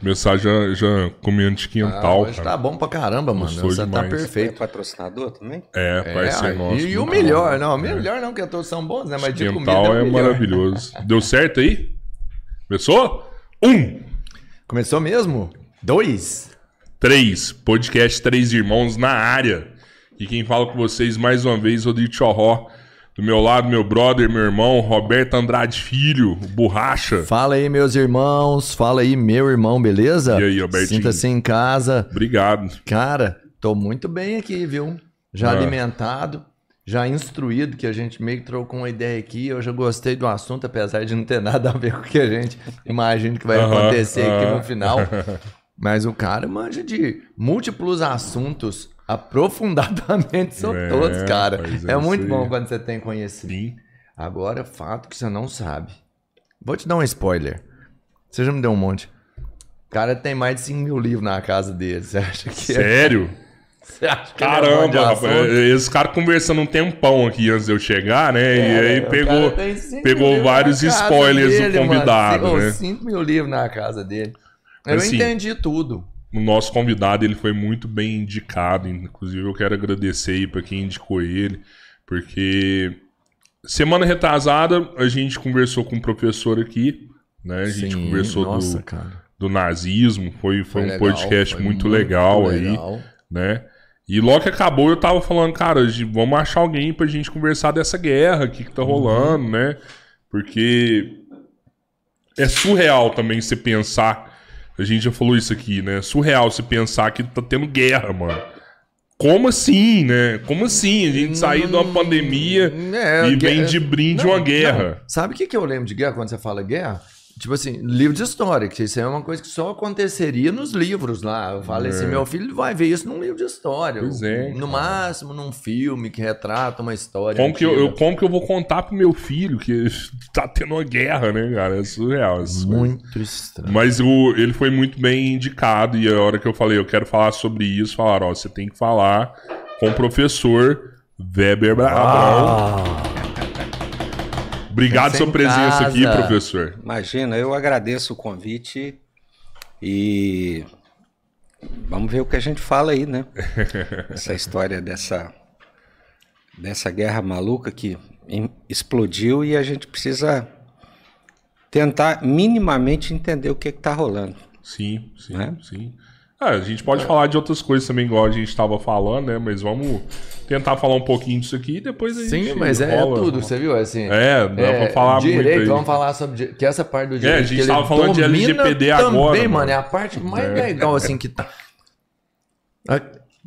Começar já, já comendo de Ah, quintal, cara. tá bom pra caramba, mano. Gostou Você tá demais. É perfeito. patrocinador também? É, É, vai ser nosso. e, e o muito melhor, bom. não, melhor não, que todos são bons, né? Mas de comida Quintal é, é o maravilhoso. Deu certo aí? Começou? Um, Começou mesmo? Dois? três. Podcast Três Irmãos na área. E quem fala com vocês mais uma vez, Rodrigo Chorró. Do meu lado, meu brother, meu irmão, Roberto Andrade Filho, Borracha. Fala aí, meus irmãos. Fala aí, meu irmão, beleza? E aí, Albertinho? Sinta-se em casa. Obrigado. Cara, tô muito bem aqui, viu? Já Ah. alimentado, já instruído, que a gente meio que trocou uma ideia aqui. Eu já gostei do assunto, apesar de não ter nada a ver com o que a gente imagina que vai Aham, acontecer aqui aham. no final. Mas o cara manja de múltiplos assuntos aprofundadamente sobre É, todos, cara. é É, muito aí. bom quando você tem conhecimento. Sim. Agora, fato que você não sabe. Vou te dar um spoiler. Você já me deu um monte. O cara tem mais de 5 mil livros na casa dele. Você acha que, é- Sério? você acha que ele é Caramba, rapaz. assunto? Esses caras conversando um tempão aqui antes de eu chegar, né? e É, aí o pegou, cara pegou vários spoilers dele, do convidado, mano. né? 5 mil livros na casa dele. Eu Assim, entendi tudo. O nosso convidado, ele foi muito bem indicado. Inclusive, eu quero agradecer aí pra quem indicou ele, porque semana retrasada a gente conversou com um professor aqui, né? A gente Sim, conversou nossa, do, cara. do nazismo, foi, foi, um legal, podcast foi muito, legal aí, legal. né? E logo que acabou, eu tava falando, cara, vamos achar alguém pra gente conversar dessa guerra aqui que tá Uhum. rolando, né? Porque é surreal também você pensar. A gente já falou isso aqui, né? Surreal você pensar que tá tendo guerra, mano. Como assim, né? Como assim? A gente sair de uma pandemia É, e guerra- vem de brinde uma guerra. não. Sabe o que, que eu lembro de guerra quando você fala guerra? Tipo assim, livro de história, que isso é uma coisa que só aconteceria nos livros lá. Eu falei assim, meu filho vai ver isso num livro de história. É. Pois é, No cara. máximo num filme que retrata uma história. Como que, eu, eu- como que eu vou contar pro meu filho que tá tendo uma guerra, né, cara? É surreal. coisas. Muito estranho. Mas o, ele foi muito bem indicado e a hora que eu falei, eu quero falar sobre isso, falaram, ó, você tem que falar com o professor Weber Bra- Abrão. Obrigado Pensa sua presença aqui, casa. professor. Imagina, eu agradeço o convite e vamos ver o que a gente fala aí, né? Essa história dessa dessa guerra maluca que explodiu e a gente precisa tentar minimamente entender o que está rolando. Sim, sim, Né? sim. Ah, a gente pode falar de outras coisas também, igual a gente estava falando, né? Mas vamos tentar falar um pouquinho disso aqui e depois a gente. Sim, mas é rola. tudo, você viu? Assim, É, dá pra falar muito direito, vamos falar sobre que essa parte do direito. a gente que ele tava falando de LGPD também, agora, mano. mano. É a parte mais legal assim que tá. A-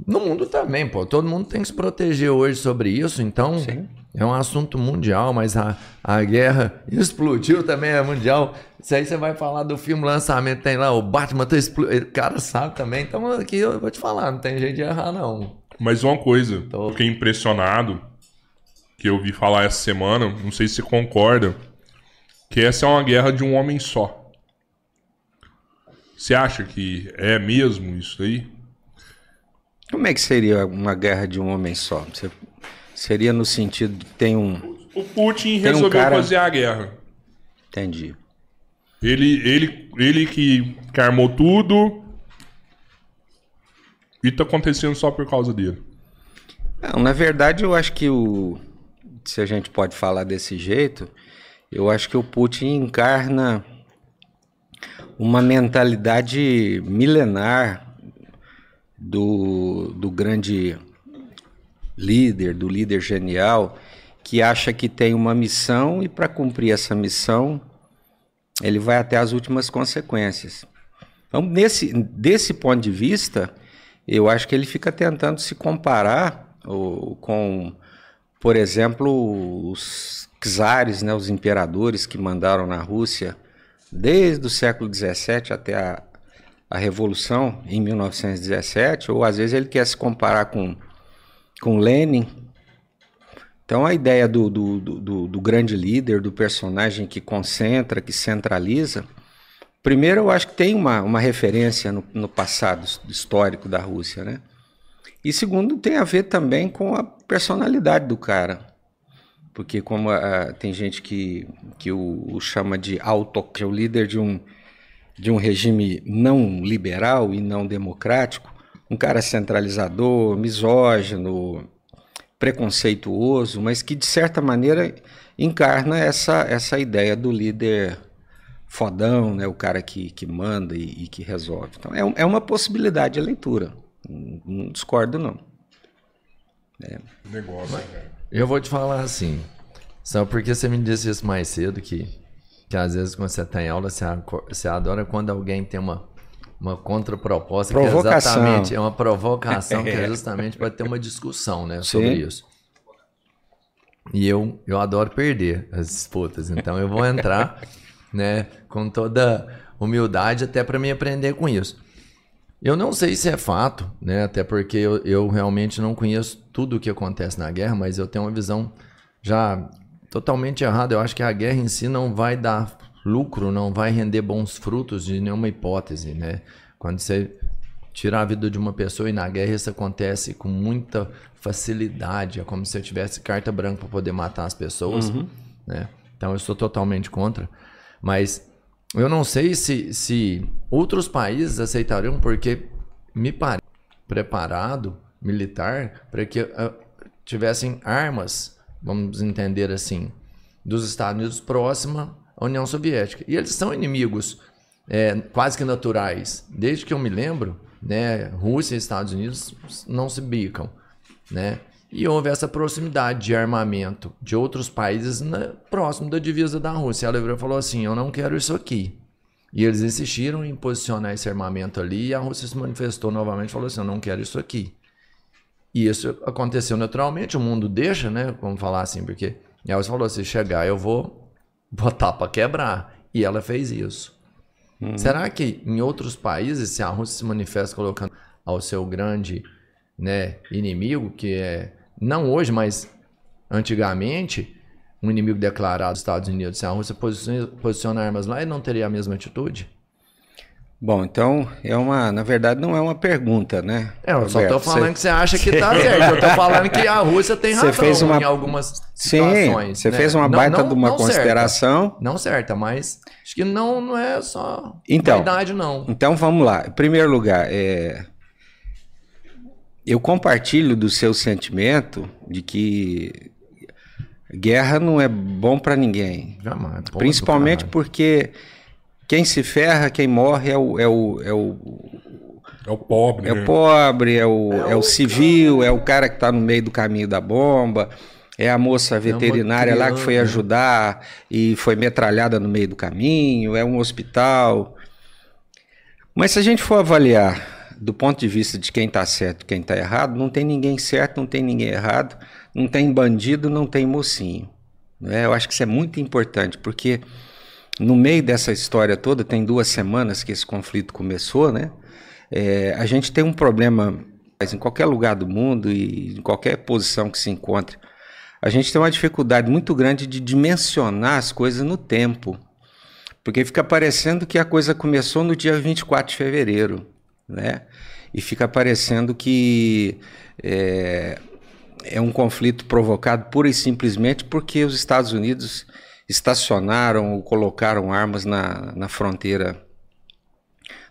No mundo também, pô. Todo mundo tem que se proteger hoje sobre isso, então Sim. é um assunto mundial, mas a, a guerra explodiu também, é mundial. Isso aí você vai falar do filme lançamento, tem lá, o Batman tá. O cara sabe também, então aqui eu vou te falar, não tem jeito de errar, não. Mas uma coisa, Tô. fiquei impressionado, que eu vi falar essa semana, não sei se você concorda, que essa é uma guerra de um homem só. Você acha que é mesmo isso aí? Como é que seria uma guerra de um homem só? Você- seria no sentido de tem um. O Putin Tem um resolveu cara- fazer a guerra. Entendi. Ele, ele, ele que, que armou tudo. E tá acontecendo só por causa dele. Não, na verdade, eu acho que o. Se a gente pode falar desse jeito, eu acho que o Putin encarna uma mentalidade milenar do, do grande líder, do líder genial, que acha que tem uma missão e para cumprir essa missão ele vai até as últimas consequências. Então, nesse, desse ponto de vista, eu acho que ele fica tentando se comparar com, por exemplo, os czares, né, os imperadores que mandaram na Rússia desde o século XVII até a, a Revolução em 1917, ou às vezes ele quer se comparar com, com Lenin. Então a ideia do, do, do, do- grande líder, do personagem que concentra, que centraliza, primeiro eu acho que tem uma, uma referência no, no passado histórico da Rússia, né? E segundo, tem a ver também com a personalidade do cara. Porque como ah, tem gente que, que o, o chama de auto, que é o líder de um, de um regime não liberal e não democrático, um cara centralizador, misógino, preconceituoso, mas que de certa maneira encarna essa, essa ideia do líder fodão, né, o cara que, que manda e, e que resolve. Então é, é uma possibilidade de leitura, não, não discordo não. É. Negócio, cara. Eu vou te falar assim, só porque você me disse isso mais cedo, que, que às vezes quando você está em aula, você, você adora quando alguém tem uma, uma contraproposta, que é exatamente é uma provocação, que é justamente para ter uma discussão né, sobre Sim. isso. E eu, eu adoro perder as disputas, então eu vou entrar né, com toda humildade até para me aprender com isso. Eu não sei se é fato, né? Até porque eu, eu realmente não conheço tudo o que acontece na guerra, mas eu tenho uma visão já totalmente errada. Eu acho que a guerra em si não vai dar lucro, não vai render bons frutos de nenhuma hipótese, né? Quando você tira a vida de uma pessoa e na guerra isso acontece com muita facilidade, é como se eu tivesse carta branca para poder matar as pessoas, uhum. né? Então eu sou totalmente contra, mas eu não sei se, se outros países aceitariam, porque me parece preparado militar para que uh, tivessem armas, vamos entender assim, dos Estados Unidos próxima à União Soviética. E eles são inimigos é, quase que naturais. Desde que eu me lembro, né, Rússia e Estados Unidos não se bicam, né? E houve essa proximidade de armamento de outros países na, próximo da divisa da Rússia. Virou e falou assim: Eu não quero isso aqui. E eles insistiram em posicionar esse armamento ali. E a Rússia se manifestou novamente e falou assim: Eu não quero isso aqui. E isso aconteceu naturalmente. O mundo deixa, né? Vamos falar assim, porque ela falou: Se chegar, eu vou botar para quebrar. E ela fez isso. Uhum. Será que em outros países, se a Rússia se manifesta colocando ao seu grande né, inimigo, que é não hoje, mas antigamente, um inimigo declarado dos Estados Unidos, se a Rússia posiciona, posiciona armas lá, ele não teria a mesma atitude? Bom, então é uma, na verdade, não é uma pergunta, né? É, eu só estou falando você... que você acha que está certo. Eu estou falando que a Rússia tem razão fez uma... em algumas situações. Sim, você né? fez uma baita não, não, de uma consideração. Certa. Não certa, mas acho que não, não é só então, verdade, não. Então vamos lá. Em primeiro lugar, é, eu compartilho do seu sentimento de que guerra não é bom para ninguém. Jamais. Principalmente porque quem se ferra, quem morre é o. É o, é o, é o pobre. É né? o pobre, é o, é, é o civil, é o cara que está no meio do caminho da bomba. É a moça veterinária é lá que foi ajudar e foi metralhada no meio do caminho, é um hospital. Mas se a gente for avaliar do ponto de vista de quem está certo e quem está errado, não tem ninguém certo, não tem ninguém errado, não tem bandido, não tem mocinho. Né? Eu acho que isso é muito importante, porque no meio dessa história toda, tem duas semanas que esse conflito começou, né? É, a gente tem um problema em qualquer lugar do mundo e em qualquer posição que se encontre. A gente tem uma dificuldade muito grande de dimensionar as coisas no tempo. Porque fica parecendo que a coisa começou no dia 24 de fevereiro né? E fica parecendo que é, é um conflito provocado pura e simplesmente porque os Estados Unidos estacionaram ou colocaram armas na, na fronteira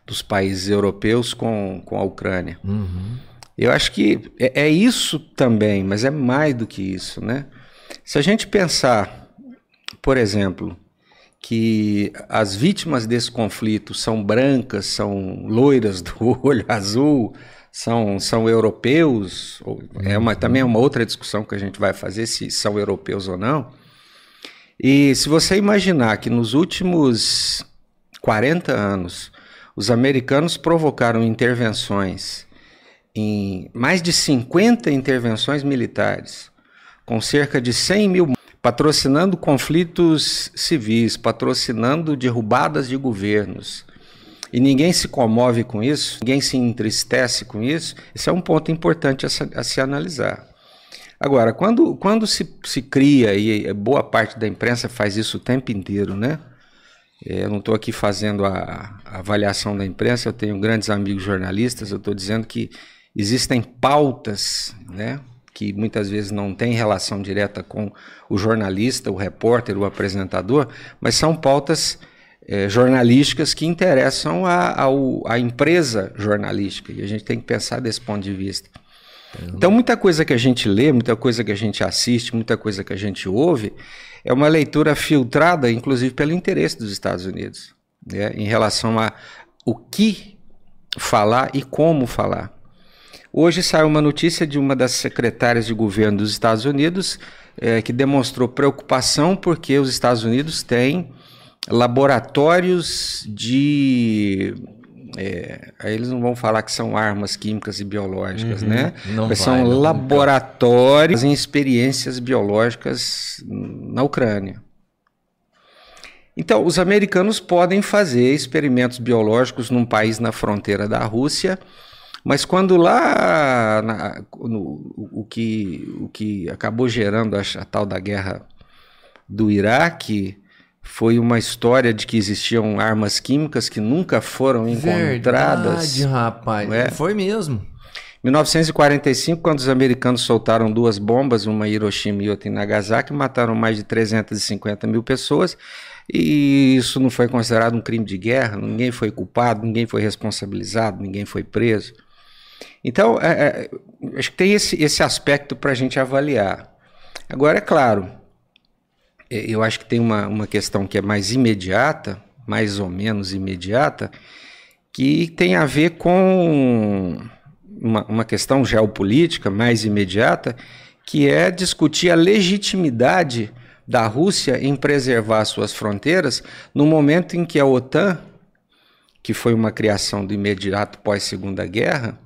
dos países europeus com, com a Ucrânia. Uhum. Eu acho que é, é, isso também, mas é mais do que isso, né? Se a gente pensar, por exemplo, que as vítimas desse conflito são brancas, são loiras do olho azul, são, são europeus, é uma, também é uma outra discussão que a gente vai fazer se são europeus ou não. E se você imaginar que nos últimos 40 anos os americanos provocaram intervenções em mais de 50 intervenções militares, com cerca de 100 mil patrocinando conflitos civis, patrocinando derrubadas de governos. E ninguém se comove com isso, ninguém se entristece com isso. Esse é um ponto importante a se, a se analisar. Agora, quando, quando se, se cria, e boa parte da imprensa faz isso o tempo inteiro, né? É, eu não estou aqui fazendo a, a, avaliação da imprensa, eu tenho grandes amigos jornalistas, eu estou dizendo que existem pautas, né? que muitas vezes não tem relação direta com o jornalista, o repórter, o apresentador, mas são pautas é, jornalísticas que interessam a, a, a, empresa jornalística. E a gente tem que pensar desse ponto de vista. Então, muita coisa que a gente lê, muita coisa que a gente assiste, muita coisa que a gente ouve, é uma leitura filtrada, inclusive, pelo interesse dos Estados Unidos, né, em relação a o que falar e como falar. Hoje saiu uma notícia de uma das secretárias de governo dos Estados Unidos é, que demonstrou preocupação porque os Estados Unidos têm laboratórios de. É, aí eles não vão falar que são armas químicas e biológicas, uhum, né? Mas vai, são não, laboratórios em experiências biológicas na Ucrânia. Então, os americanos podem fazer experimentos biológicos num país na fronteira da Rússia, mas quando lá na, no, o, que, o que acabou gerando a, a tal da guerra do Iraque foi uma história de que existiam armas químicas que nunca foram encontradas. Verdade, rapaz. É? Foi mesmo. 1945, quando os americanos soltaram duas bombas, uma em Hiroshima e outra em Nagasaki, mataram mais de 350 mil pessoas, e isso não foi considerado um crime de guerra, ninguém foi culpado, ninguém foi responsabilizado, ninguém foi preso. Então, é, é, acho que tem esse, esse aspecto para a gente avaliar. Agora, é claro, eu acho que tem uma, uma questão que é mais imediata, mais ou menos imediata, que tem a ver com uma, uma questão geopolítica mais imediata, que é discutir a legitimidade da Rússia em preservar suas fronteiras no momento em que a OTAN, que foi uma criação do imediato pós-segunda guerra,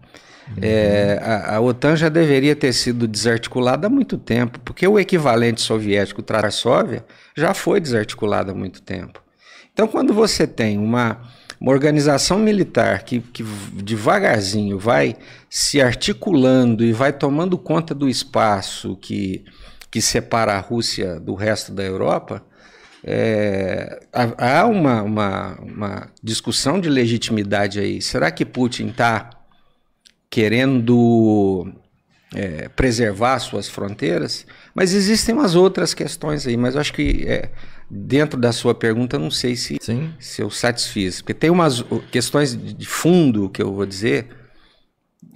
é, a, a, OTAN já deveria ter sido desarticulada há muito tempo, porque o equivalente soviético Varsóvia já foi desarticulado há muito tempo. Então, quando você tem uma, uma organização militar que, que devagarzinho vai se articulando e vai tomando conta do espaço que, que separa a Rússia do resto da Europa, é, há uma, uma, uma discussão de legitimidade aí. Será que Putin está querendo é, preservar suas fronteiras, mas existem umas outras questões aí, mas eu acho que é, dentro da sua pergunta, não sei se, se eu satisfiz, porque tem umas questões de fundo que eu vou dizer,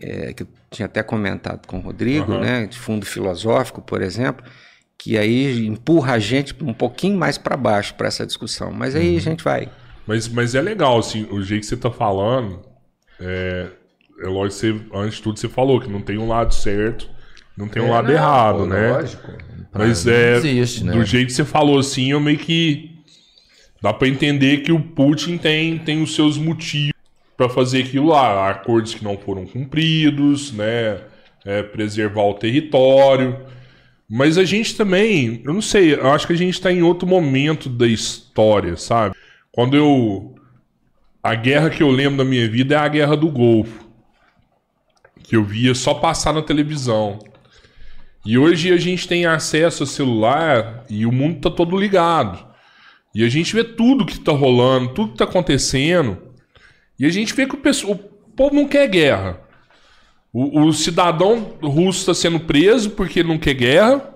é, que eu tinha até comentado com o Rodrigo, uhum. né, de fundo filosófico, por exemplo, que aí empurra a gente um pouquinho mais para baixo para essa discussão, mas aí uhum. a gente vai. Mas, mas é legal, assim, o jeito que você está falando, é, é lógico que você, antes de tudo você falou que não tem um lado certo, não tem um é, lado não, errado, pô, né? Lógico. Mas é existe, né? do jeito que você falou assim, eu meio que dá para entender que o Putin tem, tem os seus motivos para fazer aquilo lá, acordos que não foram cumpridos, né? É, preservar o território. Mas a gente também, eu não sei, eu acho que a gente está em outro momento da história, sabe? Quando eu. A guerra que eu lembro da minha vida é a guerra do Golfo que eu via só passar na televisão. E hoje a gente tem acesso a celular e o mundo tá todo ligado. E a gente vê tudo que tá rolando, tudo que tá acontecendo. E a gente vê que o, o povo não quer guerra. O, o cidadão russo está sendo preso porque não quer guerra.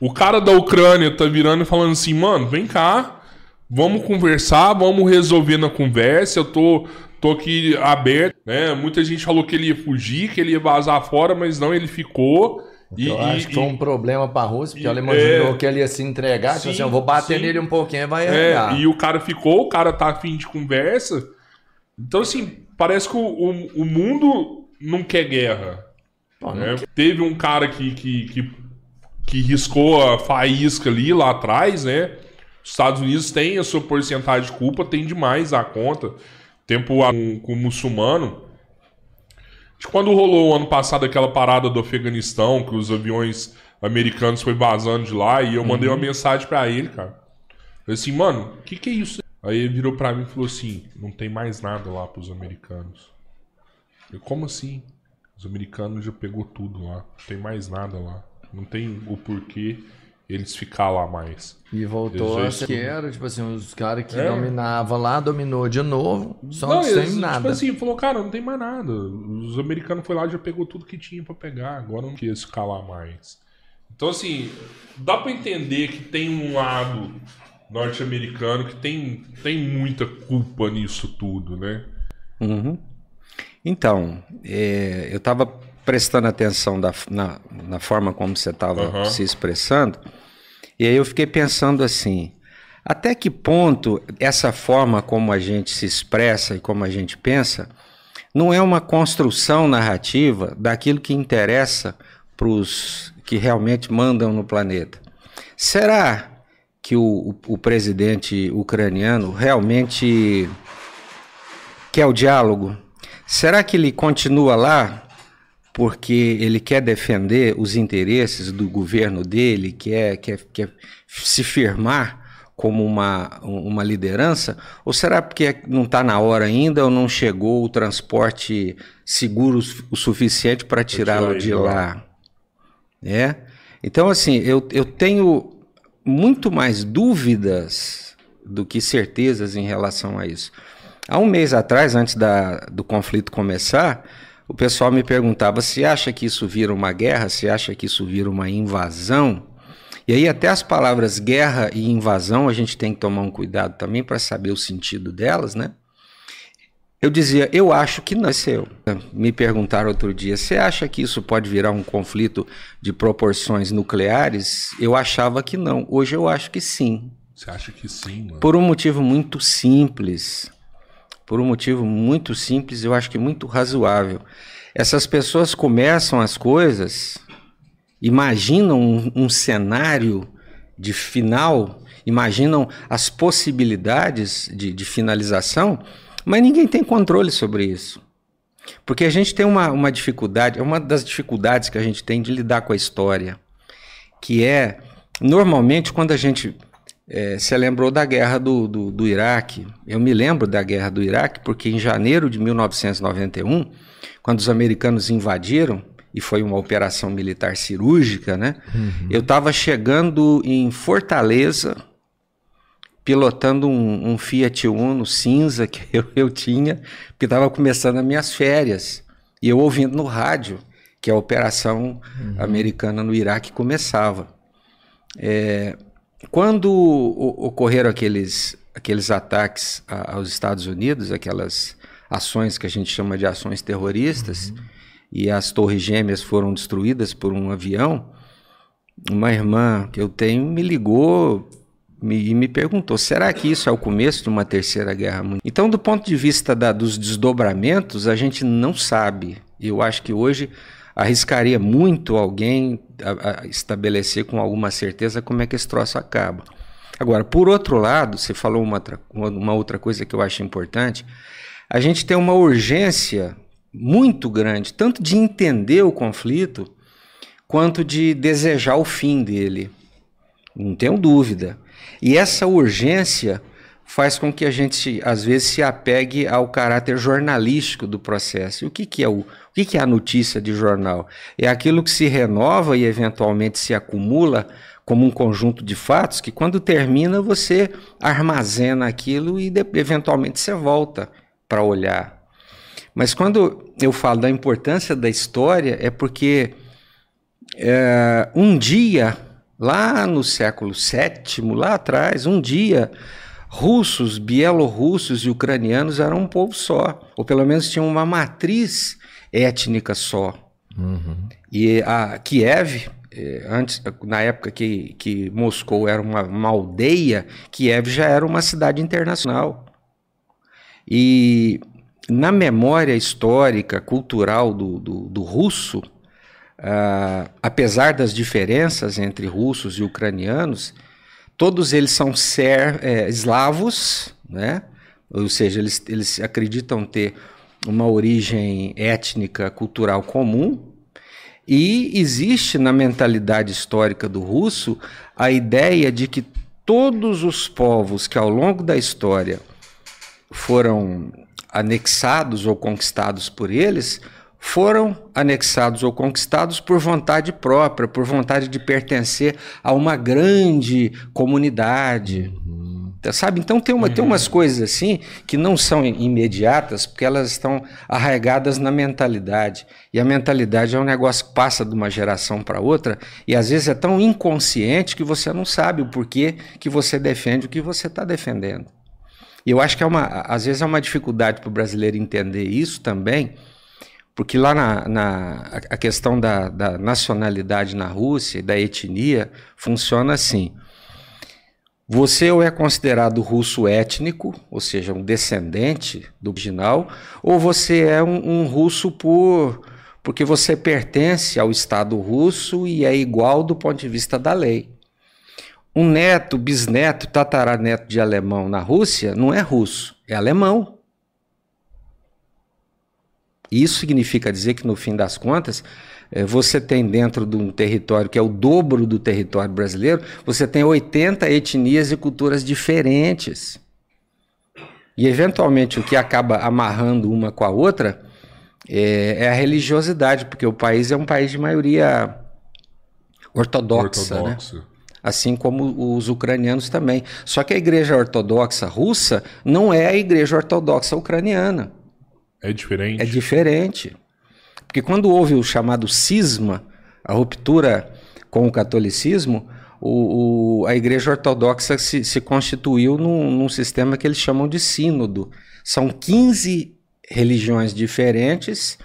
O cara da Ucrânia tá virando e falando assim, mano, vem cá, vamos conversar, vamos resolver na conversa. Eu tô tô aqui aberto, né? Muita gente falou que ele ia fugir, que ele ia vazar fora, mas não, ele ficou. E, eu acho e, que foi um problema para a Rússia, porque ela imaginou é, que ele ia se entregar, sim, tipo assim, eu vou bater sim. nele um pouquinho e vai é, E o cara ficou, o cara tá afim de conversa. Então, assim, parece que o, o, o mundo não quer guerra. Pô, né? quer. Teve um cara que, que, que, que riscou a faísca ali lá atrás, né? Os Estados Unidos têm a sua porcentagem de culpa, tem demais a conta tempo com, com o muçulmano. De quando rolou ano passado aquela parada do Afeganistão, que os aviões americanos foi vazando de lá, e eu mandei uhum. uma mensagem para ele, cara. Eu assim, mano, o que, que é isso? Aí ele virou para mim e falou assim: não tem mais nada lá pros americanos. Eu, como assim? Os americanos já pegou tudo lá. Não tem mais nada lá. Não tem o porquê eles ficar lá mais. E voltou a ser que era, tipo assim, os caras que é. dominavam lá, dominou de novo, só não, sem eles, nada. Tipo assim, falou, cara, não tem mais nada. Os americanos foi lá e já pegou tudo que tinha para pegar, agora não quis ficar lá mais. Então, assim, dá para entender que tem um lado norte-americano que tem, tem muita culpa nisso tudo, né? Uhum. Então, é, eu estava prestando atenção da, na, na, forma como você estava uhum. se expressando, e aí eu fiquei pensando assim: até que ponto essa forma como a gente se expressa e como a gente pensa não é uma construção narrativa daquilo que interessa para os que realmente mandam no planeta? Será que o, o, o presidente ucraniano realmente quer o diálogo? Será que ele continua lá porque ele quer defender os interesses do governo dele, quer, quer, quer se firmar como uma, uma liderança? Ou será porque não está na hora ainda ou não chegou o transporte seguro o suficiente para tirá-lo de lá? É? Então, assim, eu, eu tenho muito mais dúvidas do que certezas em relação a isso. Há um mês atrás, antes da, do conflito começar, o pessoal me perguntava se acha que isso vira uma guerra, se acha que isso vira uma invasão. E aí até as palavras guerra e invasão a gente tem que tomar um cuidado também para saber o sentido delas, né? Eu dizia, eu acho que não. Seu. Me perguntaram outro dia, você acha que isso pode virar um conflito de proporções nucleares? Eu achava que não. Hoje eu acho que sim. Você acha que sim, mano? Por um motivo muito simples. Por um motivo muito simples, eu acho que muito razoável. Essas pessoas começam as coisas, imaginam um, um cenário de final, imaginam as possibilidades de, de finalização mas ninguém tem controle sobre isso. Porque a gente tem uma, uma dificuldade, é uma das dificuldades que a gente tem de lidar com a história, que é, normalmente, quando a gente é, se lembrou da guerra do, do, do, Iraque, eu me lembro da guerra do Iraque, porque em janeiro de 1991, quando os americanos invadiram, e foi uma operação militar cirúrgica, né? Uhum. Eu estava chegando em Fortaleza, pilotando um, um, Fiat Uno cinza que eu, eu tinha, porque estava começando as minhas férias. E eu ouvindo no rádio que a operação uhum. americana no Iraque começava. É, quando ocorreram aqueles, aqueles ataques aos Estados Unidos, aquelas ações que a gente chama de ações terroristas, uhum. e as torres gêmeas foram destruídas por um avião, uma irmã que eu tenho me ligou e me perguntou: será que isso é o começo de uma terceira guerra mundial? Então, do ponto de vista da, dos desdobramentos, a gente não sabe. Eu acho que hoje arriscaria muito alguém a, a estabelecer com alguma certeza como é que esse troço acaba. Agora, por outro lado, você falou uma, uma outra coisa que eu acho importante: a gente tem uma urgência muito grande, tanto de entender o conflito, quanto de desejar o fim dele. Não tenho dúvida. E essa urgência faz com que a gente, às vezes, se apegue ao caráter jornalístico do processo. E o que, que é o, o que, é a notícia de jornal? É aquilo que se renova e eventualmente se acumula como um conjunto de fatos que, quando termina, você armazena aquilo e eventualmente você volta para olhar. Mas quando eu falo da importância da história, é porque é, um dia Lá no século VII, lá atrás, um dia, russos, bielorrussos e ucranianos eram um povo só, ou pelo menos tinham uma matriz étnica só. Uhum. E a Kiev, eh, antes, na época que, que Moscou era uma, uma aldeia, Kiev já era uma cidade internacional. E na memória histórica, cultural do, do, do russo, Uh, apesar das diferenças entre russos e ucranianos, todos eles são ser, é, eslavos, né? ou seja, eles, eles acreditam ter uma origem étnica, cultural comum, e existe na mentalidade histórica do russo a ideia de que todos os povos que ao longo da história foram anexados ou conquistados por eles foram anexados ou conquistados por vontade própria, por vontade de pertencer a uma grande comunidade. Uhum. Sabe? Então tem, uma, tem umas coisas assim que não são imediatas, porque elas estão arraigadas na mentalidade. E a mentalidade é um negócio que passa de uma geração para outra, e às vezes é tão inconsciente que você não sabe o porquê que você defende o que você está defendendo. E eu acho que é uma, às vezes é uma dificuldade para o brasileiro entender isso também, porque lá na, na a questão da, da nacionalidade na Rússia, da etnia, funciona assim. Você ou é considerado russo étnico, ou seja, um descendente do original, ou você é um, um, russo por porque você pertence ao Estado russo e é igual do ponto de vista da lei. Um neto, bisneto, tataraneto de alemão na Rússia não é russo, é alemão. Isso significa dizer que, no fim das contas, você tem dentro de um território que é o dobro do território brasileiro, você tem 80 etnias e culturas diferentes. E, eventualmente, o que acaba amarrando uma com a outra é, é a religiosidade, porque o país é um país de maioria ortodoxa, ortodoxa. né? assim como os ucranianos também. Só que a igreja ortodoxa russa não é a igreja ortodoxa ucraniana. É diferente. É diferente. Porque quando houve o chamado cisma, a ruptura com o catolicismo, o, o, a Igreja Ortodoxa se, se constituiu num, num, sistema que eles chamam de sínodo. São 15 religiões diferentes,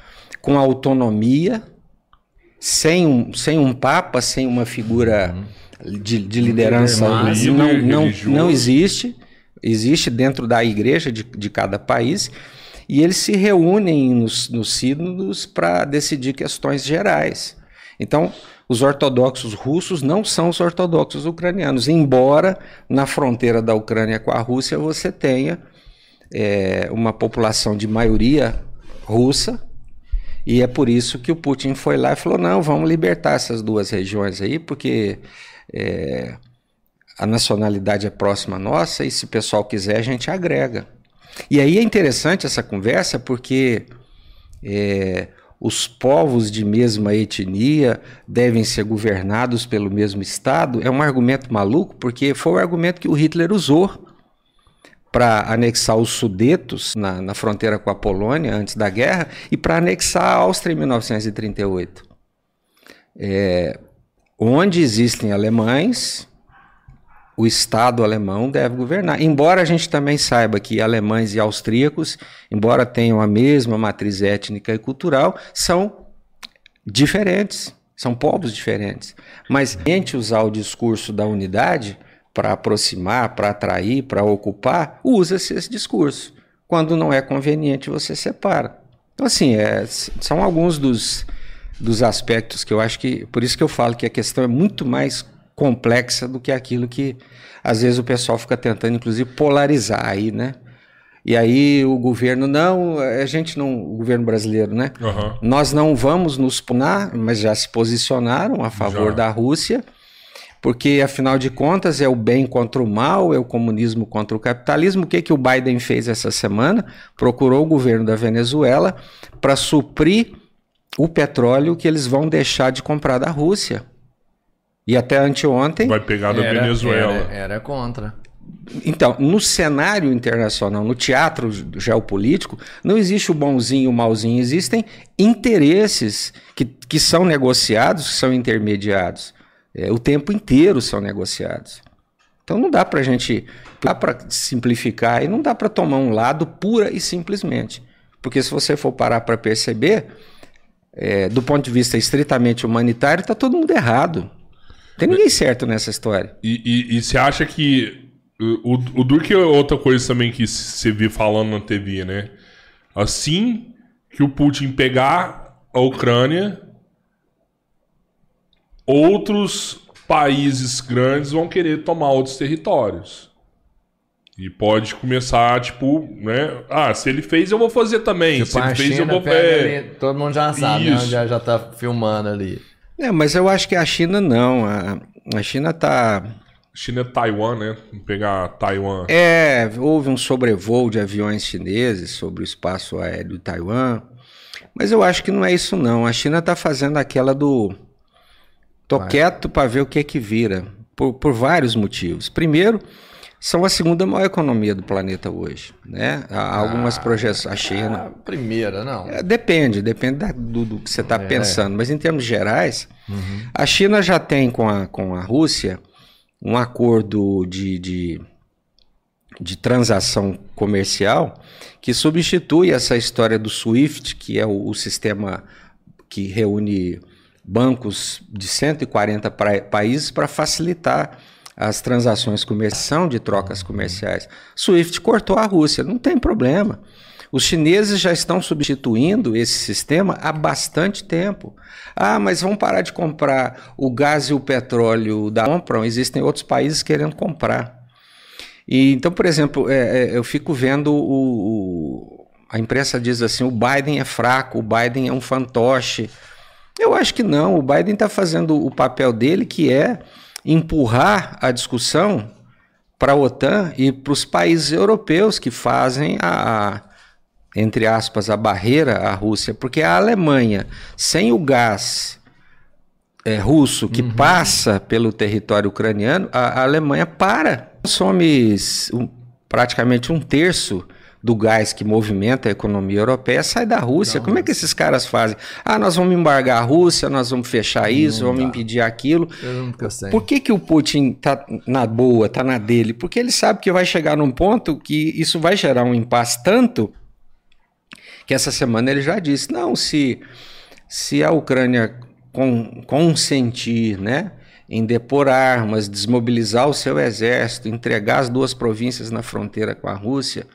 com autonomia, sem um, sem um papa, sem uma figura de, de liderança. não, não, não existe. Existe dentro da igreja de, de cada país e eles se reúnem nos, nos sínodos para decidir questões gerais. Então, os ortodoxos russos não são os ortodoxos ucranianos, embora na fronteira da Ucrânia com a Rússia você tenha é, uma população de maioria russa, e é por isso que o Putin foi lá e falou: não, vamos libertar essas duas regiões aí, porque é, a nacionalidade é próxima nossa, e se o pessoal quiser, a gente agrega. E aí é interessante essa conversa porque é, os povos de mesma etnia devem ser governados pelo mesmo Estado é um argumento maluco, porque foi o argumento que o Hitler usou para anexar os Sudetos na, na, fronteira com a Polônia antes da guerra e para anexar a Áustria em 1938. É, onde existem alemães, o Estado alemão deve governar. Embora a gente também saiba que alemães e austríacos, embora tenham a mesma matriz étnica e cultural, são diferentes, são povos diferentes. Mas a gente usar o discurso da unidade para aproximar, para atrair, para ocupar, usa-se esse discurso. Quando não é conveniente, você separa. Então, assim, é, são alguns dos, dos aspectos que eu acho que. Por isso que eu falo que a questão é muito mais complexa do que aquilo que às vezes o pessoal fica tentando, inclusive, polarizar aí, né? E aí o governo, não, a gente não, o governo brasileiro, né? Uhum. Nós não vamos nos punar, mas já se posicionaram a favor já. da Rússia, porque afinal de contas é o bem contra o mal, é o comunismo contra o capitalismo. O que, que o Biden fez essa semana? Procurou o governo da Venezuela para suprir o petróleo que eles vão deixar de comprar da Rússia. E até anteontem. Vai pegar da era, Venezuela. Era, era, contra. Então, no cenário internacional, no teatro geopolítico, não existe o bonzinho e o malzinho, existem interesses que, que são negociados, que são intermediados. É, o tempo inteiro são negociados. Então não dá para a gente. Dá para simplificar e não dá para tomar um lado pura e simplesmente. Porque se você for parar para perceber, é, do ponto de vista estritamente humanitário, está todo mundo errado. Tem ninguém certo nessa história. E você acha que. O, o Durk é outra coisa também que você viu falando na TV, né? Assim que o Putin pegar a Ucrânia, outros países grandes vão querer tomar outros territórios. E pode começar, tipo, né? Ah, se ele fez, eu vou fazer também. Tipo, se ele fez, China eu vou ver. Todo mundo já sabe, né? já, já tá filmando ali. É, mas eu acho que a China não. A, a China está. China é Taiwan, né? Vamos pegar Taiwan. É, houve um sobrevoo de aviões chineses sobre o espaço aéreo de Taiwan. Mas eu acho que não é isso, não. A China está fazendo aquela do. Tô Vai. quieto para ver o que é que vira. Por, por vários motivos. Primeiro, são a segunda maior economia do planeta hoje. Né? Há algumas projeções. A China. A primeira, não. É, depende, depende da- do, do que você está É. pensando. Mas em termos gerais, a China já tem com a, com a Rússia um acordo de, de, de transação comercial que substitui essa história do SWIFT, que é o, o sistema que reúne bancos de 140 pra- países para facilitar as transações comerciais, de trocas comerciais. SWIFT cortou a Rússia, não tem problema. Os chineses já estão substituindo esse sistema há bastante tempo. Ah, mas vão parar de comprar o gás e o petróleo da compram. Existem outros países querendo comprar. E, então, por exemplo, é, é, eu fico vendo o, o- a imprensa diz assim: o Biden é fraco, o Biden é um fantoche. Eu acho que não. O Biden está fazendo o papel dele, que é empurrar a discussão para a OTAN e para os países europeus que fazem a, a, entre aspas, a barreira à Rússia, porque a Alemanha, sem o gás é, russo que passa pelo território ucraniano, a, a Alemanha para. Consome um- praticamente um terço do gás que movimenta a economia europeia sai da Rússia. Como é que esses caras fazem? Ah, nós vamos embargar a Rússia, nós vamos fechar isso, vamos impedir aquilo. Por que, que o Putin tá na boa, tá na dele? Porque ele sabe que vai chegar num ponto que isso vai gerar um impasse tanto que essa semana ele já disse, não, se, se a Ucrânia con, consentir, né, em depor armas, desmobilizar o seu exército, entregar as duas províncias na fronteira com a Rússia,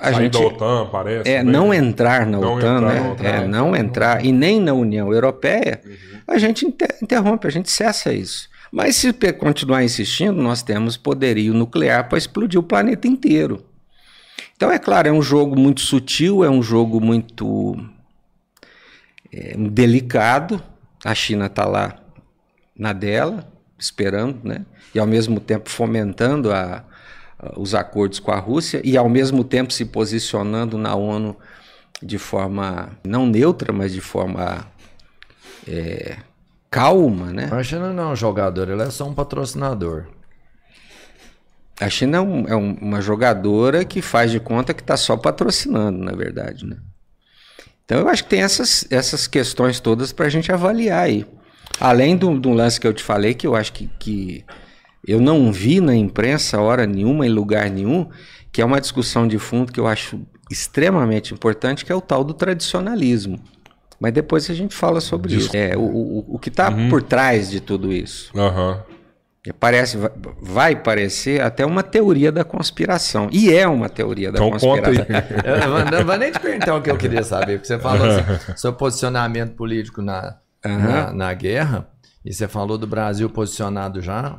a Sair gente da OTAN, parece. é né? não entrar na Não OTAN, entrar né? na OTAN. É, não entrar e nem na União Europeia, a gente inter- interrompe, a gente cessa isso. Mas se continuar insistindo, nós temos poderio nuclear para explodir o planeta inteiro. Então, é claro, é um jogo muito sutil, é um jogo muito é, delicado. A China está lá na dela, esperando, né? E ao mesmo tempo fomentando a- os acordos com a Rússia e ao mesmo tempo se posicionando na ONU de forma não neutra, mas de forma é, calma, né? A China não é um jogador, ele é só um patrocinador. A China é, um- é um- uma jogadora que faz de conta que está só patrocinando, na verdade, né? Então eu acho que tem essas, essas questões todas para a gente avaliar aí. Além do, do lance que eu te falei, que eu acho que, que eu não vi na imprensa hora nenhuma, em lugar nenhum, que é uma discussão de fundo que eu acho extremamente importante, que é o tal do tradicionalismo. Mas depois a gente fala sobre isso. É, o, o, o que está por trás de tudo isso. É, Parece, vai- parecer até uma teoria da conspiração. E é uma teoria da Então conta aí. conspiração. Eu não- vou nem te perguntar o que eu queria saber, porque você falou assim, seu posicionamento político na, na, na guerra, e você falou do Brasil posicionado já,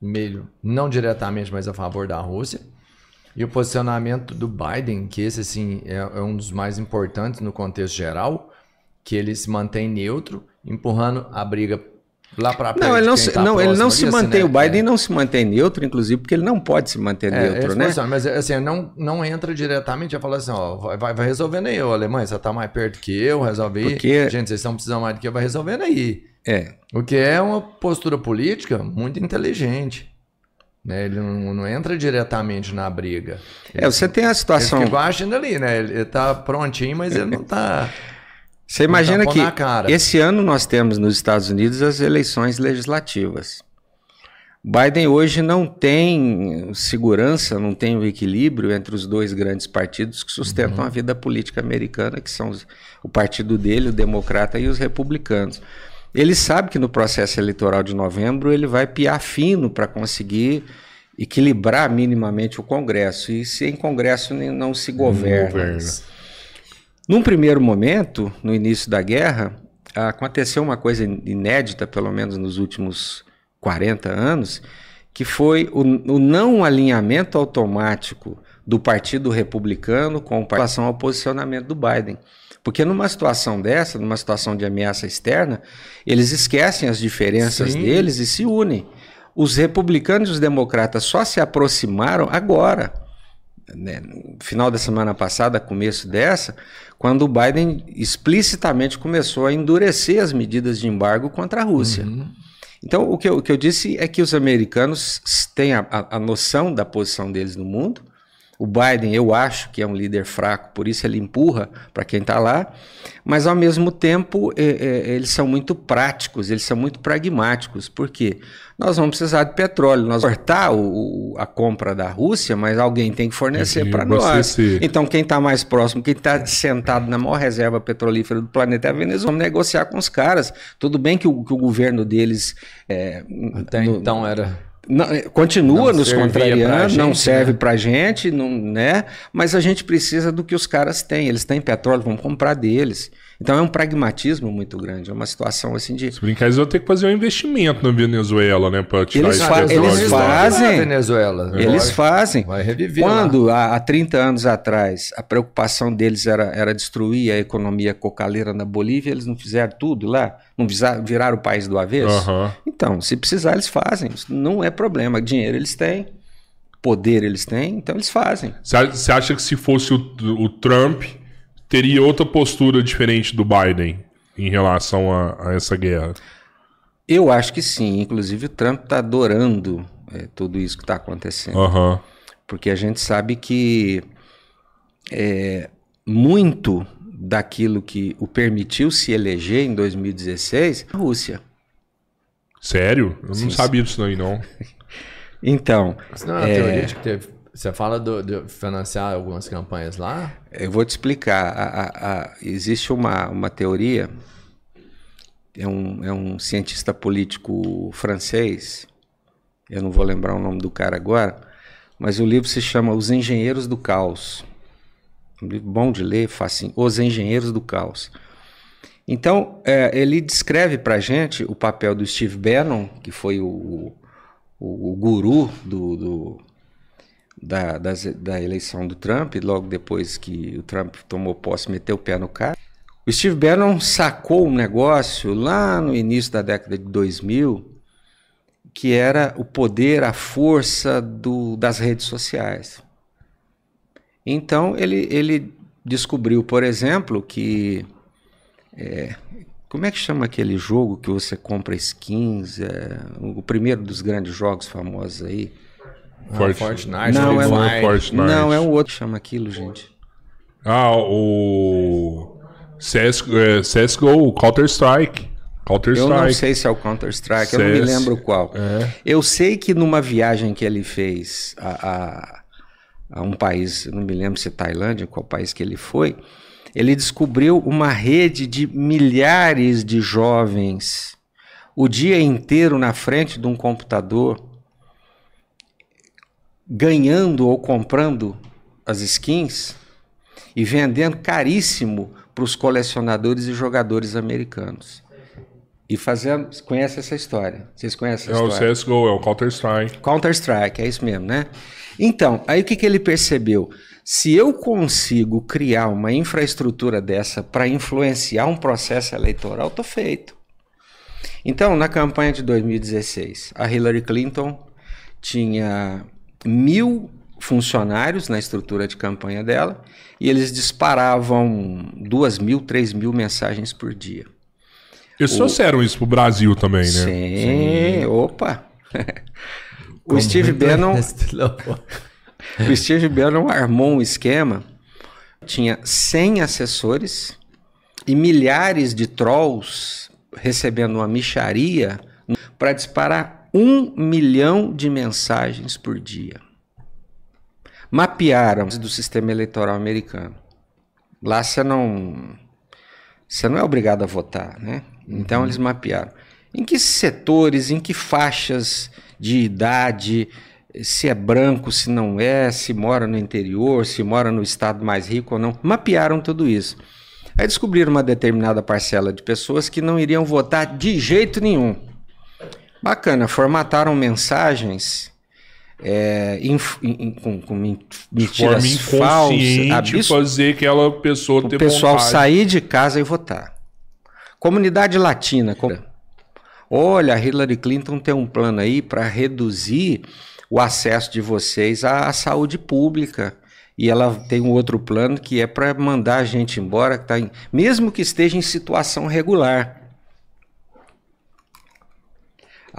meio, não diretamente, mas a favor da Rússia. E o posicionamento do Biden, que esse assim é, é um dos mais importantes no contexto geral, que ele se mantém neutro, empurrando a briga lá para. Não, ele não, se, tá não, ele não se assim, mantém, né? o Biden É. não se mantém neutro, inclusive, porque ele não pode se manter É, neutro, ele né? mas assim, não, não entra diretamente, já fala assim, ó, vai, vai resolvendo aí, ô Alemanha, você tá mais perto que eu, resolve aí. Porque- Gente, vocês estão precisando mais do que eu, vai resolvendo aí. É. O que é uma postura política muito inteligente. Né? Ele não, não entra diretamente na briga. É, você tem a Ele situação. fica igual a China ali, né? Ele, ele tá prontinho, mas ele não tá. Você imagina que esse ano nós temos nos Estados Unidos as eleições legislativas. Biden hoje não tem segurança, não tem o equilíbrio entre os dois grandes partidos que sustentam a vida política americana, que são os- o partido dele, o democrata, e os republicanos. Ele sabe que no processo eleitoral de novembro ele vai piar fino para conseguir equilibrar minimamente o Congresso. E sem Congresso nem- não se governa. governa. Num primeiro momento, no início da guerra, aconteceu uma coisa inédita, pelo menos nos últimos 40 anos, que foi o, o não alinhamento automático do Partido Republicano com relação ao posicionamento do Biden. Porque numa situação dessa, numa situação de ameaça externa, eles esquecem as diferenças Sim. deles e se unem. Os republicanos e os democratas só se aproximaram agora né, no final da semana passada, começo dessa, quando o Biden explicitamente começou a endurecer as medidas de embargo contra a Rússia. Então, o que, eu, o que eu disse é que os americanos têm a, a, a noção da posição deles no mundo. O Biden, eu acho que é um líder fraco, por isso ele empurra para quem está lá, mas ao mesmo tempo é, é, eles são muito práticos, eles são muito pragmáticos, porque nós vamos precisar de petróleo, nós vamos cortar o, a compra da Rússia, mas alguém tem que fornecer para nós. Então, quem está mais próximo, quem está sentado na maior reserva petrolífera do planeta é a Venezuela. Vamos negociar com os caras. Tudo bem que o, que o governo deles. É, Até no, então era não, é, continua não nos contrariando, não serve né? para gente, não, né? Mas a gente precisa do que os caras têm. Eles têm petróleo, vamos comprar deles. Então é um pragmatismo muito grande, é uma situação assim de. Se brincar, eles vão ter que fazer um investimento na Venezuela, né? Para tirar eles, fa eles fazem. Venezuela. Eles fazem. Vai reviver. Quando, há, há 30 anos atrás, a preocupação deles era, era destruir a economia cocaleira na Bolívia, eles não fizeram tudo lá? Não viraram o país do avesso? Uhum. Então, se precisar, eles fazem. Isso não é problema. Dinheiro eles têm poder eles têm, então eles fazem. Você acha que se fosse o, o Trump, teria outra postura diferente do Biden em relação a, a essa guerra? Eu acho que sim. Inclusive, o Trump está adorando é, tudo isso que está acontecendo. Uhum. Porque a gente sabe que é, muito daquilo que o permitiu se eleger em 2016 a Rússia. Sério? Eu não sim, sabia disso aí, não. então. Isso não é uma é... teoria de que teve você fala do, de financiar algumas campanhas lá? Eu vou te explicar. A, a, a, existe uma, uma teoria, é um, é um cientista político francês, eu não vou lembrar o nome do cara agora, mas o livro se chama Os Engenheiros do Caos. Um livro bom de ler, facinho. Os Engenheiros do Caos. Então, é, ele descreve para gente o papel do Steve Bannon, que foi o, o, o guru do, do da, da eleição do Trump, logo depois que o Trump tomou posse, meteu o pé no cara. O Steve Bannon sacou um negócio lá no início da década de 2000, que era o poder, a força do, das redes sociais. Então ele, ele descobriu, por exemplo, que. É, como é que chama aquele jogo que você compra skins? É, o primeiro dos grandes jogos famosos aí. Fort... Fortnite. Não, é, não é Fortnite. Não, é um outro que chama aquilo, gente. Ah, o CS, é, CSGO, Counter-Strike. Counter-Strike. Eu não sei se é o Counter-Strike, eu não me lembro qual. É. Eu sei que numa viagem que ele fez a, a, a um país, não me lembro se é Tailândia, qual país que ele foi, ele descobriu uma rede de milhares de jovens o dia inteiro na frente de um computador ganhando ou comprando as skins e vendendo caríssimo para os colecionadores e jogadores americanos. E fazendo. Conhece essa história? Vocês conhecem essa é história? É o CSGO, é o Counter-Strike. Counter-Strike, é isso mesmo, né? Então, aí o que, que ele percebeu? Se eu consigo criar uma infraestrutura dessa para influenciar um processo eleitoral, tô feito. Então, na campanha de 2016, a Hillary Clinton tinha mil funcionários na estrutura de campanha dela e eles disparavam duas mil, três mil mensagens por dia. Eles o... trouxeram isso pro Brasil também, né? Sim, Sim. opa! o Steve Bannon. o Steve Bannon armou um esquema. Tinha 100 assessores e milhares de trolls recebendo uma micharia para disparar um milhão de mensagens por dia. Mapearam do sistema eleitoral americano. Lá você não, você não é obrigado a votar, né? Então uhum. eles mapearam. Em que setores, em que faixas de idade, se é branco, se não é, se mora no interior, se mora no estado mais rico ou não. Mapearam tudo isso. Aí descobriram uma determinada parcela de pessoas que não iriam votar de jeito nenhum. Bacana, formataram mensagens é, inf, in, com, com mentiras falsas. fazer aquela pessoa o ter pessoal vontade. sair de casa e votar. Comunidade latina. Olha, Hillary Clinton tem um plano aí para reduzir o acesso de vocês à, à saúde pública. E ela tem um outro plano que é para mandar a gente embora, que tá em, mesmo que esteja em situação regular.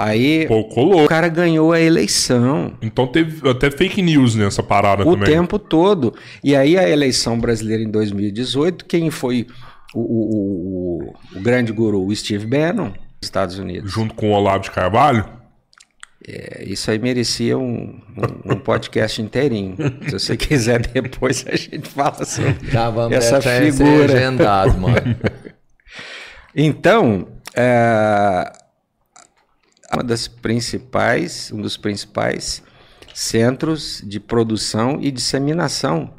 Aí Pô, colou. o cara ganhou a eleição. Então teve até fake news nessa parada o também. tempo todo. E aí a eleição brasileira em 2018, quem foi o, o- o- o grande guru? O Steve Bannon, dos Estados Unidos. Junto com o Olavo de Carvalho. É, Isso aí merecia um, um- um podcast inteirinho. Se você quiser depois a gente fala sobre Já vamos essa figura. agendado, mano. Então, é, uma das principais, um dos principais centros de produção e disseminação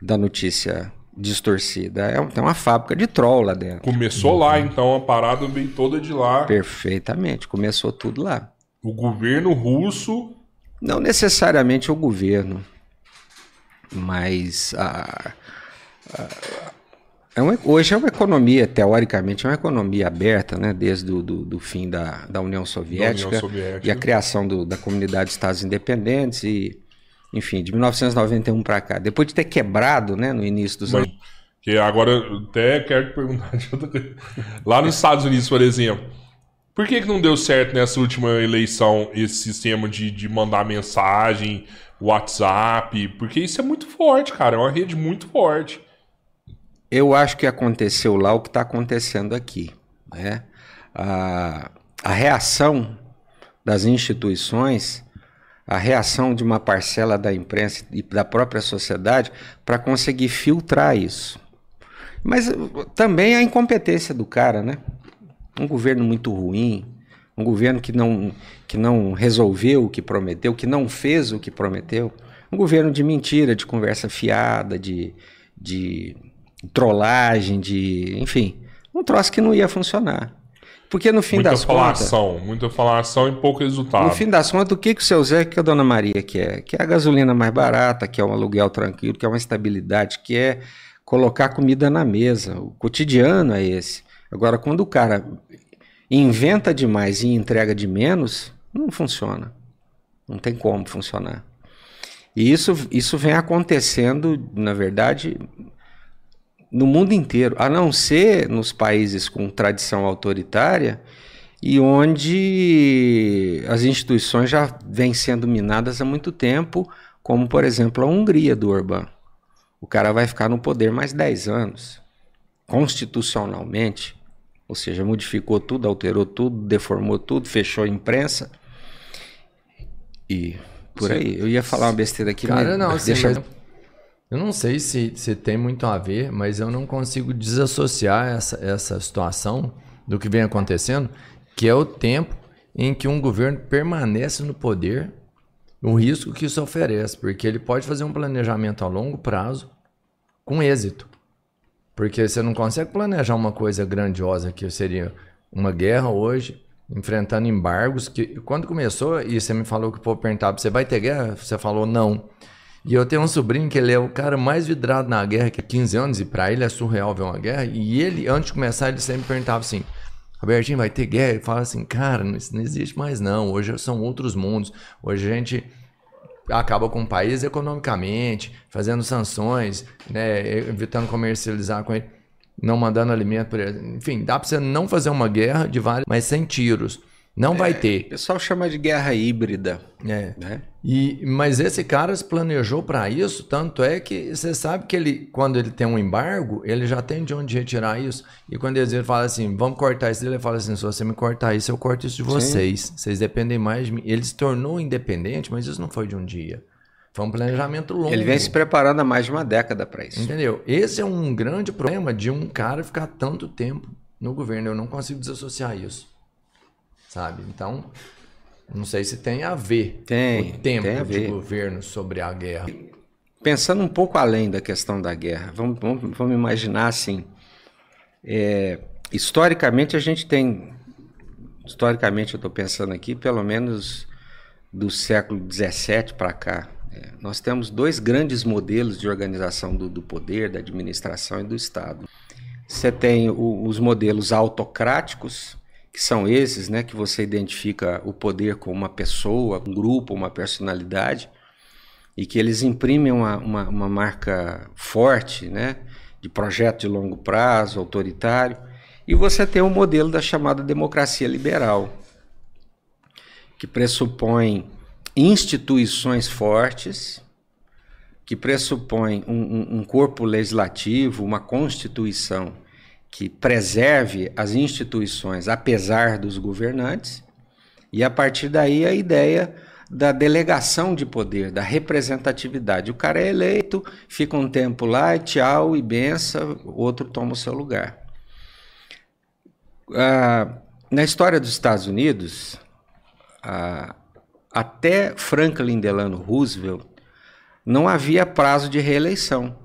da notícia distorcida. É, tem uma fábrica de troll lá dentro. Começou lá, então a parada veio toda de lá. Perfeitamente, começou tudo lá. O governo russo. Não necessariamente o governo, mas a- a- é hoje é uma economia, teoricamente, é uma economia aberta, né? desde o do, do fim da, da União Soviética, Soviética. e a criação do- da Comunidade de Estados Independentes e, enfim, de 1991 para cá. Depois de ter quebrado, né, no início dos anos Que agora eu até quero te perguntar de outra coisa. Lá nos Estados Unidos, por exemplo, por que, que não deu certo nessa última eleição esse sistema de, de mandar mensagem, WhatsApp? Porque isso é muito forte, cara. É uma rede muito forte. Eu acho que aconteceu lá o que está acontecendo aqui. Né? A, a reação das instituições, a reação de uma parcela da imprensa e da própria sociedade para conseguir filtrar isso. Mas uh, também a incompetência do cara, né? Um governo muito ruim, um governo que não, que não resolveu o que prometeu, que não fez o que prometeu, um governo de mentira, de conversa fiada, de, de trollagem, de. enfim, um troço que não ia funcionar. Porque no fim muita das contas. falação, muita falação e pouco resultado. No fim das contas, o que, que o seu Zé, que a dona Maria quer? Que é a gasolina mais barata, que é um aluguel tranquilo, que é uma estabilidade, que é colocar comida na mesa. O cotidiano é esse. Agora, quando o cara inventa demais e entrega de menos, não funciona. Não tem como funcionar. E isso, isso vem acontecendo, na verdade, no mundo inteiro, a não ser nos países com tradição autoritária e onde as instituições já vêm sendo minadas há muito tempo, como por exemplo a Hungria do Orbán. O cara vai ficar no poder mais 10 anos, constitucionalmente, ou seja, modificou tudo, alterou tudo, deformou tudo, fechou a imprensa e por aí. Eu ia falar uma besteira aqui, Cara, mas não, assim, deixa mas eu não sei se, se tem muito a ver, mas eu não consigo desassociar essa, essa situação do que vem acontecendo, que é o tempo em que um governo permanece no poder, o risco que isso oferece, porque ele pode fazer um planejamento a longo prazo com êxito. Porque você não consegue planejar uma coisa grandiosa que seria uma guerra hoje, enfrentando embargos. que Quando começou, e você me falou que o povo perguntava, você vai ter guerra? Você falou não. E eu tenho um sobrinho que ele é o cara mais vidrado na guerra, que é 15 anos, e pra ele é surreal ver uma guerra. E ele, antes de começar, ele sempre perguntava assim: Robertinho, vai ter guerra? Ele fala assim: Cara, isso não existe mais não. Hoje são outros mundos. Hoje a gente acaba com o país economicamente, fazendo sanções, né, evitando comercializar com ele, não mandando alimento por ele. Enfim, dá pra você não fazer uma guerra de vários, mas sem tiros. Não vai O ter. pessoal chama de guerra híbrida, É. né? E, mas esse cara se planejou para isso, tanto é que você sabe que ele, quando ele tem um embargo, ele já tem de onde retirar isso. E quando eles ele fala assim, vamos cortar isso, ele fala assim, se você me cortar isso, eu corto isso de vocês. Vocês dependem mais de mim. Ele se tornou independente, mas isso não foi de um dia. Foi um planejamento longo. Ele vem se preparando há mais de uma década para isso. Entendeu? Esse é um grande problema de um cara ficar tanto tempo no governo. Eu não consigo desassociar isso. Sabe? Então, não sei se tem a ver Tem, o tempo tem a de ver. governo sobre a guerra. Pensando um pouco além da questão da guerra, vamos, vamos, vamos imaginar assim: é, historicamente a gente tem, historicamente eu estou pensando aqui, pelo menos do século XVII para cá, é, nós temos dois grandes modelos de organização do, do poder, da administração e do Estado. Você tem o- os modelos autocráticos, que são esses, né, que você identifica o poder com uma pessoa, um grupo, uma personalidade, e que eles imprimem uma, uma, uma marca forte, né, de projeto de longo prazo, autoritário. E você tem o modelo da chamada democracia liberal, que pressupõe instituições fortes, que pressupõe um, um, um corpo legislativo, uma constituição que preserve as instituições apesar dos governantes, e a partir daí a ideia da delegação de poder, da representatividade. O cara é eleito, fica um tempo lá, tchau e benção, outro toma o seu lugar. Ah, na história dos Estados Unidos, ah, até Franklin Delano Roosevelt, não havia prazo de reeleição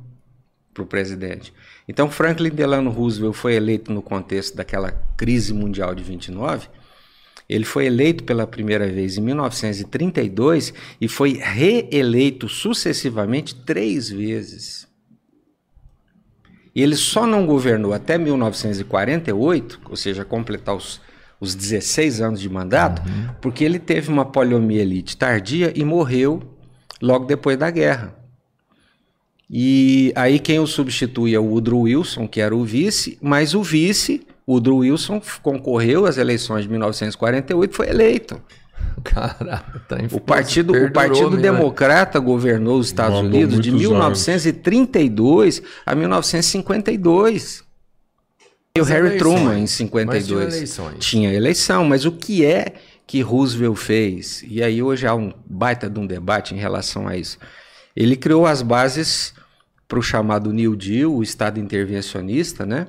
para o presidente. Então, Franklin Delano Roosevelt foi eleito no contexto daquela crise mundial de 29. Ele foi eleito pela primeira vez em 1932 e foi reeleito sucessivamente três vezes. E ele só não governou até 1948, ou seja, completar os, os 16 anos de mandato, uhum. porque ele teve uma poliomielite tardia e morreu logo depois da guerra. E aí quem o substitui é o Woodrow Wilson, que era o vice, mas o vice, Woodrow Wilson, concorreu às eleições de 1948 foi eleito. Caraca, tá o Partido, o partido Democrata governou os Estados Unidos de 1932 anos. a 1952. E o Harry eleições, Truman em 52. Tinha, tinha eleição, mas o que é que Roosevelt fez? E aí hoje há um baita de um debate em relação a isso. Ele criou as bases para o chamado New Deal, o Estado intervencionista, né?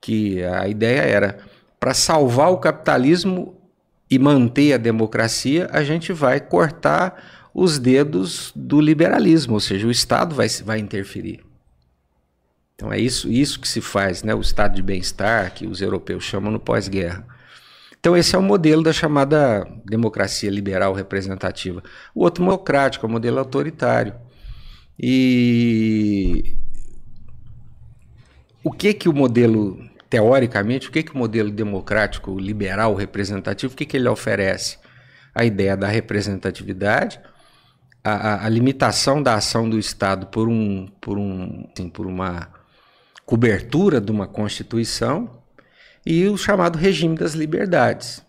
que a ideia era para salvar o capitalismo e manter a democracia, a gente vai cortar os dedos do liberalismo, ou seja, o Estado vai, vai interferir. Então é isso, isso que se faz, né? o estado de bem-estar, que os europeus chamam no pós-guerra. Então esse é o modelo da chamada democracia liberal representativa. O outro democrático, é o modelo autoritário. E o que que o modelo teoricamente, o que que o modelo democrático liberal representativo, o que que ele oferece? A ideia da representatividade, a, a, a limitação da ação do Estado por um por um assim, por uma cobertura de uma constituição e o chamado regime das liberdades.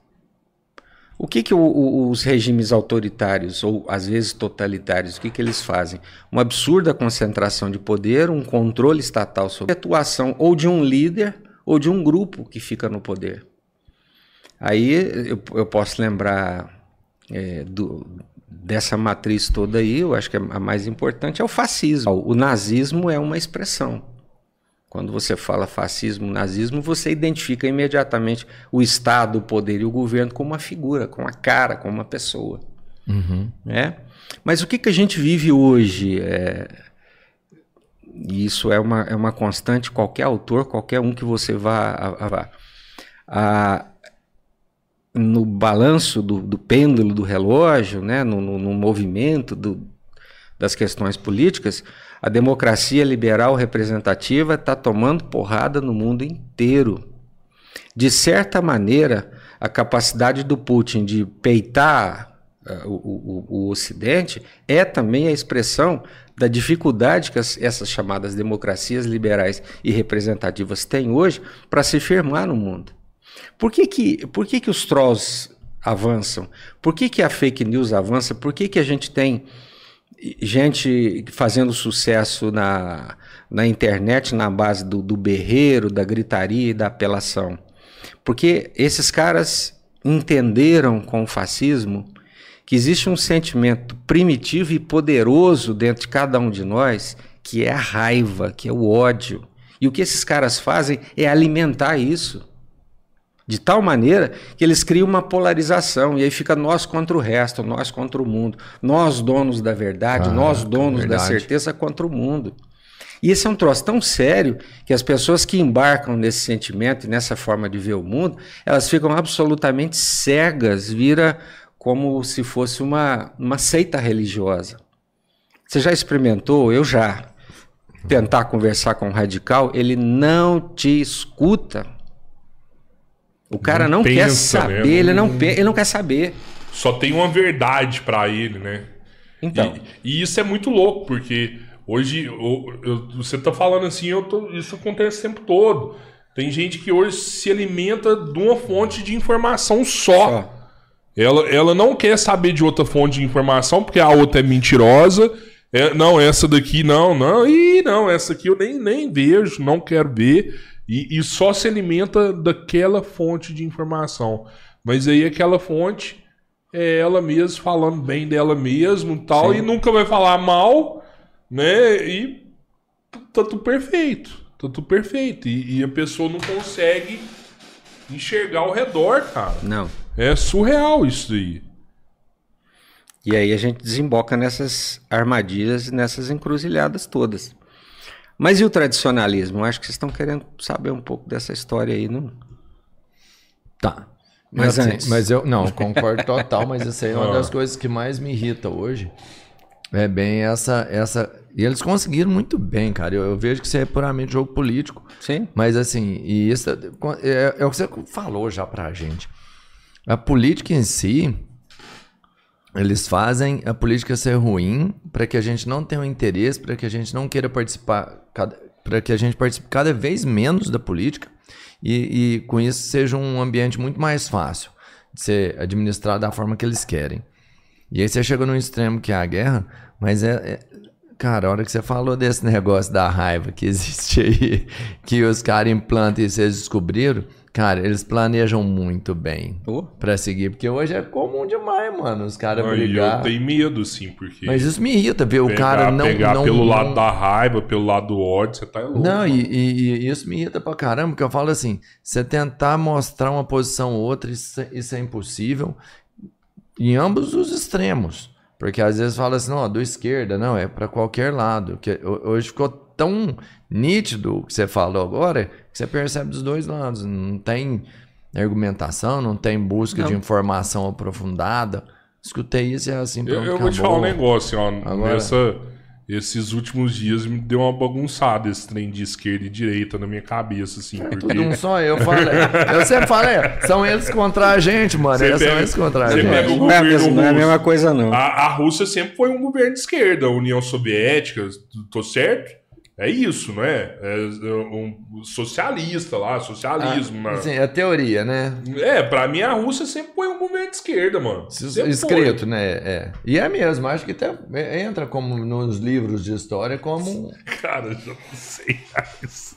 O que, que o, o, os regimes autoritários, ou às vezes totalitários, o que, que eles fazem? Uma absurda concentração de poder, um controle estatal sobre a atuação ou de um líder ou de um grupo que fica no poder. Aí eu, eu posso lembrar é, do, dessa matriz toda aí, eu acho que a mais importante é o fascismo. O nazismo é uma expressão. Quando você fala fascismo, nazismo, você identifica imediatamente o Estado, o poder e o governo com uma figura, com a cara, com uma pessoa. Uhum. Né? Mas o que, que a gente vive hoje? É... Isso é uma, é uma constante, qualquer autor, qualquer um que você vá. A, a, a, no balanço do, do, pêndulo do relógio, né? no, no, no movimento do, das questões políticas, a democracia liberal representativa está tomando porrada no mundo inteiro. De certa maneira, a capacidade do Putin de peitar uh, o, o, o, Ocidente é também a expressão da dificuldade que as, essas chamadas democracias liberais e representativas têm hoje para se firmar no mundo. Por que, que, por que, que os trolls avançam? Por que, que a fake news avança? Por que, que a gente tem gente fazendo sucesso na, na internet na base do, do berreiro, da gritaria e da apelação. Porque esses caras entenderam com o fascismo que existe um sentimento primitivo e poderoso dentro de cada um de nós, que é a raiva, que é o ódio. E o que esses caras fazem é alimentar isso. De tal maneira que eles criam uma polarização e aí fica nós contra o resto, nós contra o mundo, nós donos da verdade, ah, nós donos verdade. da certeza contra o mundo. E esse é um troço tão sério que as pessoas que embarcam nesse sentimento e nessa forma de ver o mundo, elas ficam absolutamente cegas, vira como se fosse uma, uma seita religiosa. Você já experimentou? Eu já. Tentar conversar com um radical, ele não te escuta. O cara não, não quer saber, né? ele, não, ele não quer saber. Só tem uma verdade para ele, né? Então. E, e, isso é muito louco, porque hoje eu, eu, você tá falando assim, eu tô, isso acontece o tempo todo. Tem gente que hoje se alimenta de uma fonte de informação só. só. Ela, ela não quer saber de outra fonte de informação, porque a outra é mentirosa. É, não, essa daqui não, não. Ih, não, essa aqui eu nem, nem vejo, não quero ver. E, e só se alimenta daquela fonte de informação. Mas aí aquela fonte é ela mesma falando bem dela mesma tal, Sim. e nunca vai falar mal, né? E tá tudo perfeito. Tá tudo perfeito. E, e a pessoa não consegue enxergar ao redor, cara. Não. É surreal isso aí. E aí a gente desemboca nessas armadilhas, nessas encruzilhadas todas. Mas e o tradicionalismo? Eu acho que vocês estão querendo saber um pouco dessa história aí, não? Tá. Mas Mas, antes. mas eu não concordo total, mas isso aí é uma das coisas que mais me irrita hoje. É bem essa essa e eles conseguiram muito bem, cara. Eu, eu vejo que isso é puramente jogo político, Sim. mas assim, e isso é, é, é o que você falou já pra gente. A política em si, eles fazem a política ser ruim para que a gente não tenha um interesse, para que a gente não queira participar, para que a gente participe cada vez menos da política e, e com isso seja um ambiente muito mais fácil de ser administrado da forma que eles querem. E aí você chega num extremo que é a guerra, mas é, é- Cara, a hora que você falou desse negócio da raiva que existe aí, que os caras implantam e vocês descobriram, cara, eles planejam muito bem Oh. pra seguir, porque hoje é comum demais, mano, os caras brigar. eu tenho medo, sim, porque. Mas isso me irrita ver o pegar, cara não. pegar não, pelo não- lado da raiva, pelo lado do ódio, você tá louco. Não, e, e- e isso me irrita pra caramba, porque eu falo assim: você tentar mostrar uma posição ou outra, isso, é- isso é impossível em ambos os extremos. Porque às vezes fala assim, não, do esquerda, não, é pra qualquer lado. Que ho- hoje ficou tão nítido o que você falou agora, que você percebe dos dois lados. Não tem argumentação, não tem busca de Não. informação aprofundada. Escutei isso e é assim, Eu, pronto, eu vou te falar um negócio, ó. Agora- Nessa, esses últimos dias me deu uma bagunçada esse trem de esquerda e direita na minha cabeça, assim. Porque Tudo um só, eu falei. Eu sempre falei, são eles contra a gente, mano. Pega- são eles contra a gente. Não é, a governo mesma, não é a russo. mesma coisa, não. a, a Rússia sempre foi um governo de esquerda, a União Soviética, tô certo? É isso, não é? É um socialista lá, socialismo. né? Assim, é teoria, né? É, pra mim a Rússia sempre foi um governo de esquerda, mano. Sempre Escrito, né? É. E é mesmo, acho que até entra como nos livros de história como. Foi. Cara, eu já não sei mais.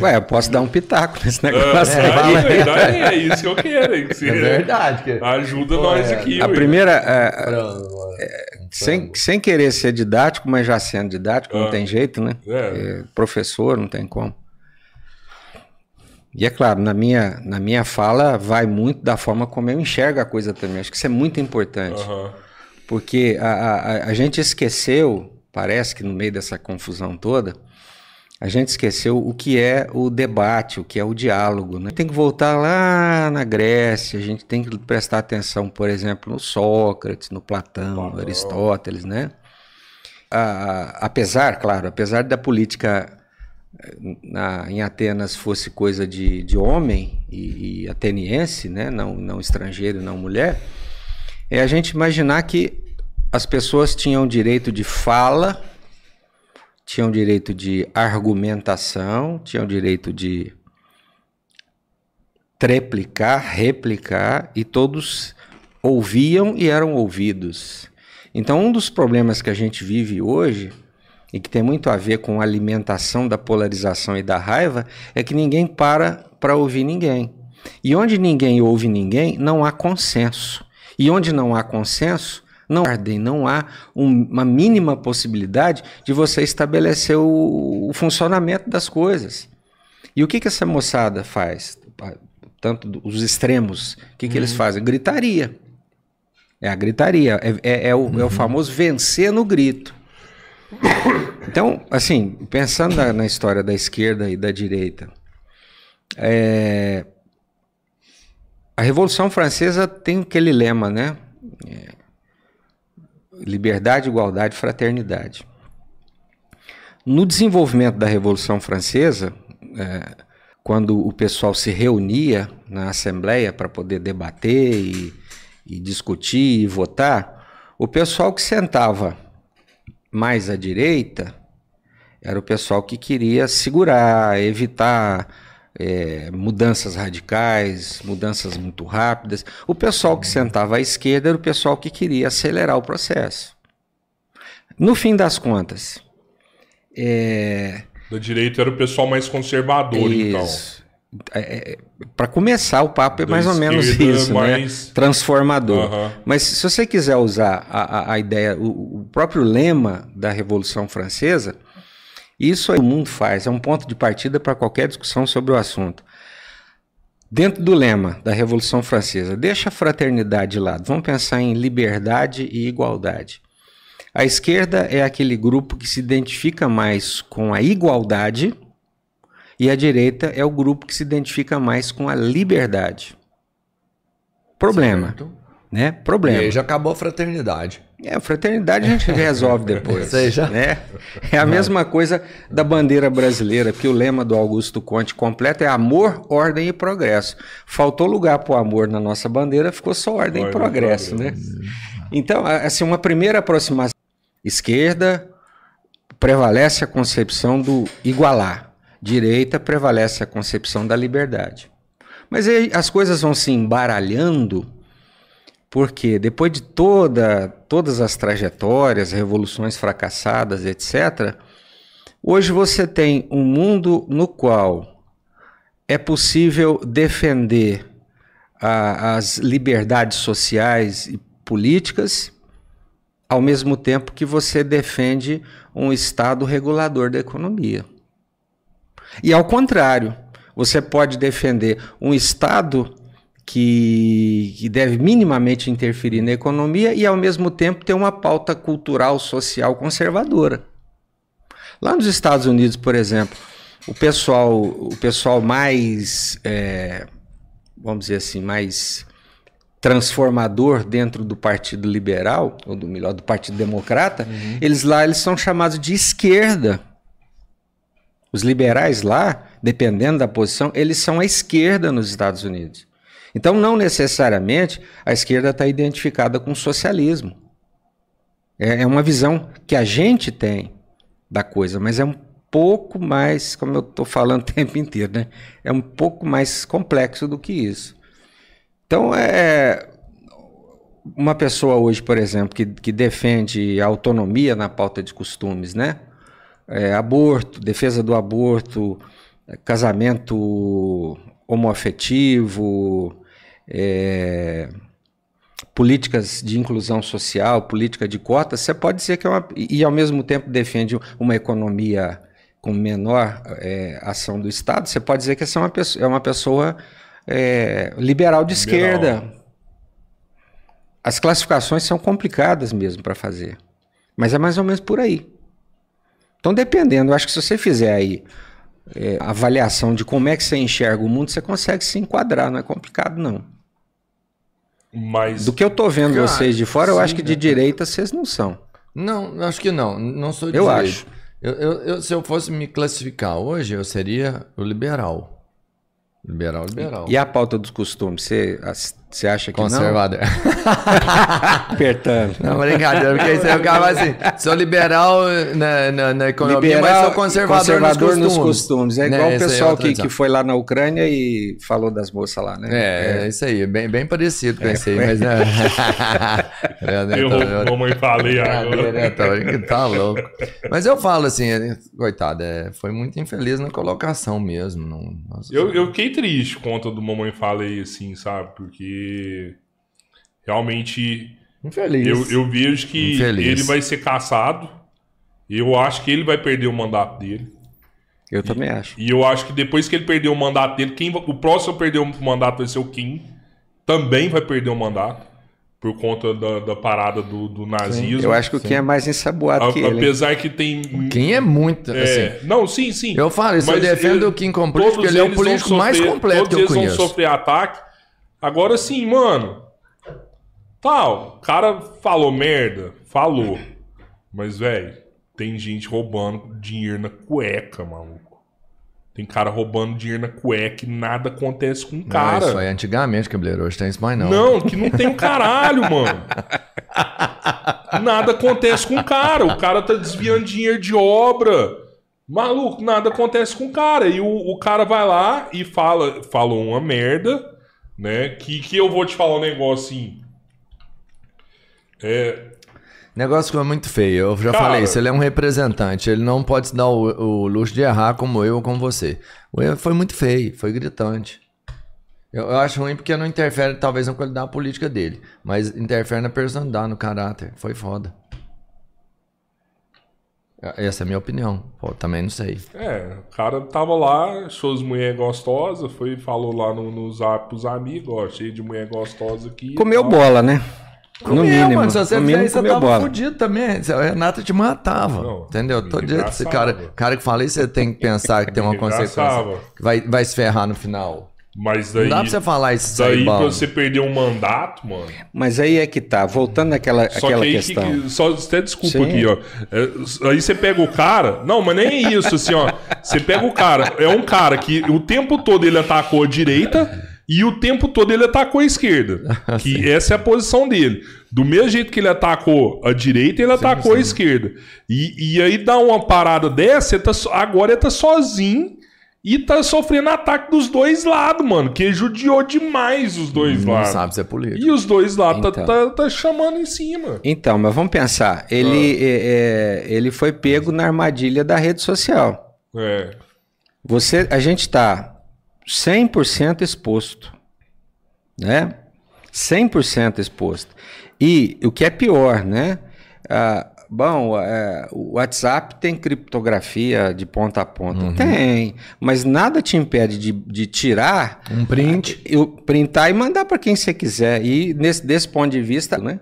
Ué, eu posso dar um pitaco nesse negócio. É, aí. fala aí, daí é isso que eu quero. hein? Você É verdade. Que... Ajuda Pô, nós é. aqui. A ué. primeira, é, sem, sem querer ser didático, mas já sendo didático, Ah. não tem jeito, né? É. É, professor, não tem como. E é claro, na minha, na minha fala vai muito da forma como eu enxergo a coisa também. Acho que isso é muito importante. Aham. Porque a, a, a gente esqueceu, parece que no meio dessa confusão toda, a gente esqueceu o que é o debate, o que é o diálogo. Né? Tem que voltar lá na Grécia, a gente tem que prestar atenção, por exemplo, no Sócrates, no Platão, Platão. no Aristóteles, né? A- apesar, claro, apesar da política eh, na- em Atenas fosse coisa de, de homem e, e ateniense, né? não, não estrangeiro, não mulher, é a gente imaginar que as pessoas tinham direito de fala, tinham direito de argumentação, tinham direito de treplicar, replicar, e todos ouviam e eram ouvidos. Então, um dos problemas que a gente vive hoje, e que tem muito a ver com a alimentação da polarização e da raiva, é que ninguém para para ouvir ninguém. E onde ninguém ouve ninguém, não há consenso. E onde não há consenso, não há ordem, não há um- uma mínima possibilidade de você estabelecer o, o funcionamento das coisas. E o que, que essa moçada faz? Tanto os extremos, o que, que eles fazem? Gritaria. É a gritaria, é, é- é o, é o famoso vencer no grito. Então, assim, pensando na, na história da esquerda e da direita, é, a Revolução Francesa tem aquele lema, né? É, liberdade, igualdade, fraternidade. No desenvolvimento da Revolução Francesa, é, quando o pessoal se reunia na Assembleia para poder debater e, e discutir e votar, o pessoal que sentava mais à direita era o pessoal que queria segurar, evitar é, mudanças radicais, mudanças muito rápidas. O pessoal que sentava à esquerda era o pessoal que queria acelerar o processo. No fim das contas, é, Da direita era o pessoal mais conservador, então. isso. É, Para começar, o papo é Da mais ou menos isso, mais- né? Transformador. Mas se você quiser usar a, a- a ideia, o, o próprio lema da Revolução Francesa, isso aí o mundo faz, é um ponto de partida para qualquer discussão sobre o assunto. Dentro do lema da Revolução Francesa, deixa a fraternidade de lado, vamos pensar em liberdade e igualdade. A esquerda é aquele grupo que se identifica mais com a igualdade e a direita é o grupo que se identifica mais com a liberdade. Problema, Certo. né? E Problema. aí já acabou a fraternidade. É, a fraternidade a gente resolve depois. Sei já. Né? É a mesma coisa da bandeira brasileira, que o lema do Augusto Conte completo é amor, ordem e progresso. Faltou lugar para o amor na nossa bandeira, ficou só ordem e Ordem e progresso, né? Então, assim, uma primeira aproximação esquerda prevalece a concepção do igualar, direita prevalece a concepção da liberdade. Mas aí as coisas vão se embaralhando porque depois de toda, todas as trajetórias, revoluções fracassadas, etc., hoje você tem um mundo no qual é possível defender a- as liberdades sociais e políticas, ao mesmo tempo que você defende um Estado regulador da economia. E ao contrário, você pode defender um Estado que, que deve minimamente interferir na economia e, ao mesmo tempo, ter uma pauta cultural, social conservadora. Lá nos Estados Unidos, por exemplo, o pessoal, o pessoal mais, é, vamos dizer assim, mais transformador dentro do Partido Liberal, ou do melhor, do Partido Democrata, eles lá eles são chamados de esquerda. Os liberais lá, dependendo da posição, eles são a esquerda nos Estados Unidos. Então, não necessariamente a esquerda está identificada com o socialismo. É, é uma visão que a gente tem da coisa, mas é um pouco mais, como eu estou falando o tempo inteiro, né? É um pouco mais complexo do que isso. Então, é uma pessoa hoje, por exemplo, que, que defende a autonomia na pauta de costumes, né? É, aborto, defesa do aborto, é, casamento homoafetivo, é, políticas de inclusão social, política de cotas, você pode dizer que é uma. E, e, ao mesmo tempo defende uma economia com menor é, ação do Estado, você pode dizer que essa é uma pessoa, é uma pessoa é, liberal de Liberal. esquerda. As classificações são complicadas mesmo para fazer. Mas é mais ou menos por aí. Então, dependendo, eu acho que se você fizer aí é, avaliação de como é que você enxerga o mundo, você consegue se enquadrar, não é complicado, não. Mas Do que eu tô vendo Cara, vocês de fora, eu sim, acho que de né? direita vocês não são. Não, acho que não. Não sou de Eu direita. acho. Eu, eu- eu- se eu fosse me classificar hoje, eu seria o liberal. Liberal, liberal. E a pauta dos costumes, você, você acha que Conservador. não? Apertando. Não, brincadeira, porque aí você ficava assim, sou liberal na, na, na economia, mas Liberal, sou conservador, conservador nos costumes. costumes. É Né, igual o essa aí é pessoal outra que, que foi lá na Ucrânia e falou das moças lá, né? É, é isso aí, bem, bem parecido com esse aí, mas... É, né, eu, tá- mamãe, falei Brincadeira, agora. né, que tá louco. Mas eu falo assim, é, coitado, é, foi muito infeliz na colocação mesmo. Não, nossa, Eu, eu fiquei triste conta do Mamãe Falei, assim, sabe? Porque realmente infeliz. eu, eu vejo que Infeliz. ele vai ser caçado. Eu acho que ele vai perder o mandato dele. Eu também acho. E eu acho que depois que ele perder o mandato dele, quem, o próximo a perder o mandato vai ser o Kim. Também vai perder o mandato. Por conta da, da parada do, do nazismo. Eu acho que o Kim é mais ensaboado A- que ele. apesar que tem. Quem é muito, é, assim... não, sim, sim. Eu falo isso, eu Mas defendo ele- o Kim como político, todos porque ele é o eles político mais sofrer- completo que todos eu eles conheço. vão sofrer ataque. Agora sim, mano. Tal, o cara falou merda, falou. Mas, velho, tem gente roubando dinheiro na cueca, maluco. Tem cara roubando dinheiro na cueca e nada acontece com o Não, cara. isso aí antigamente, cabeleiro, hoje tem isso mais não. Não, que não tem um caralho, mano. Nada acontece com o cara. O cara tá desviando dinheiro de obra. Maluco, nada acontece com o cara. E o, o cara vai lá e fala, falou uma merda, né? Que, que eu vou te falar um negócio assim. É, Negócio que é muito feio. Eu já Cara. falei isso. Ele é um representante. Ele não pode se dar o, o luxo de errar como eu ou como você. O erro foi muito feio. Foi gritante. Eu, eu acho ruim porque não interfere, talvez, na qualidade política dele. Mas interfere na personalidade, no caráter. Foi foda. Essa é a minha opinião. Pô, também não sei. É, o cara tava lá, achou as mulheres gostosas, foi falou lá no, no zap pros amigos, ó, cheio de mulher gostosa aqui. Comeu bola, né? No mínimo. mano. Se você no fizer mínimo isso, você tava bola. fudido também. A Renata te matava. Não, entendeu? Todo dia esse cara, cara que fala isso, você tem que pensar que tem uma consequência. Que vai, vai se ferrar no final. Mas daí. Não dá pra você falar isso Daí aí, pra você perder um mandato, mano. Mas aí é que tá, voltando àquela, Só àquela que questão. que- só até desculpa Sim. aqui, ó. É, aí você pega o cara. Não, mas nem isso, assim, ó. Você pega o cara. É um cara que o tempo todo ele atacou a direita e o tempo todo ele atacou a esquerda. Que essa é a posição dele. Do mesmo jeito que ele atacou a direita, ele atacou a esquerda. E, e aí dá uma parada dessa, ele tá agora ele tá sozinho. E tá sofrendo ataque dos dois lados, mano. Que judiou demais os dois Não lados. sabe se é político. E os dois lados tá, Então. tá, tá chamando em cima. Então, mas vamos pensar. Ele, Ah. é, é, ele foi pego na armadilha da rede social. É. Você, a gente está 100% exposto, né? 100% exposto. E o que é pior, né? Ah, bom, é, o WhatsApp tem criptografia de ponta a ponta. Uhum. Tem, mas nada te impede de, de tirar, Um print. eu printar e mandar para quem você quiser. E nesse, desse ponto de vista, né?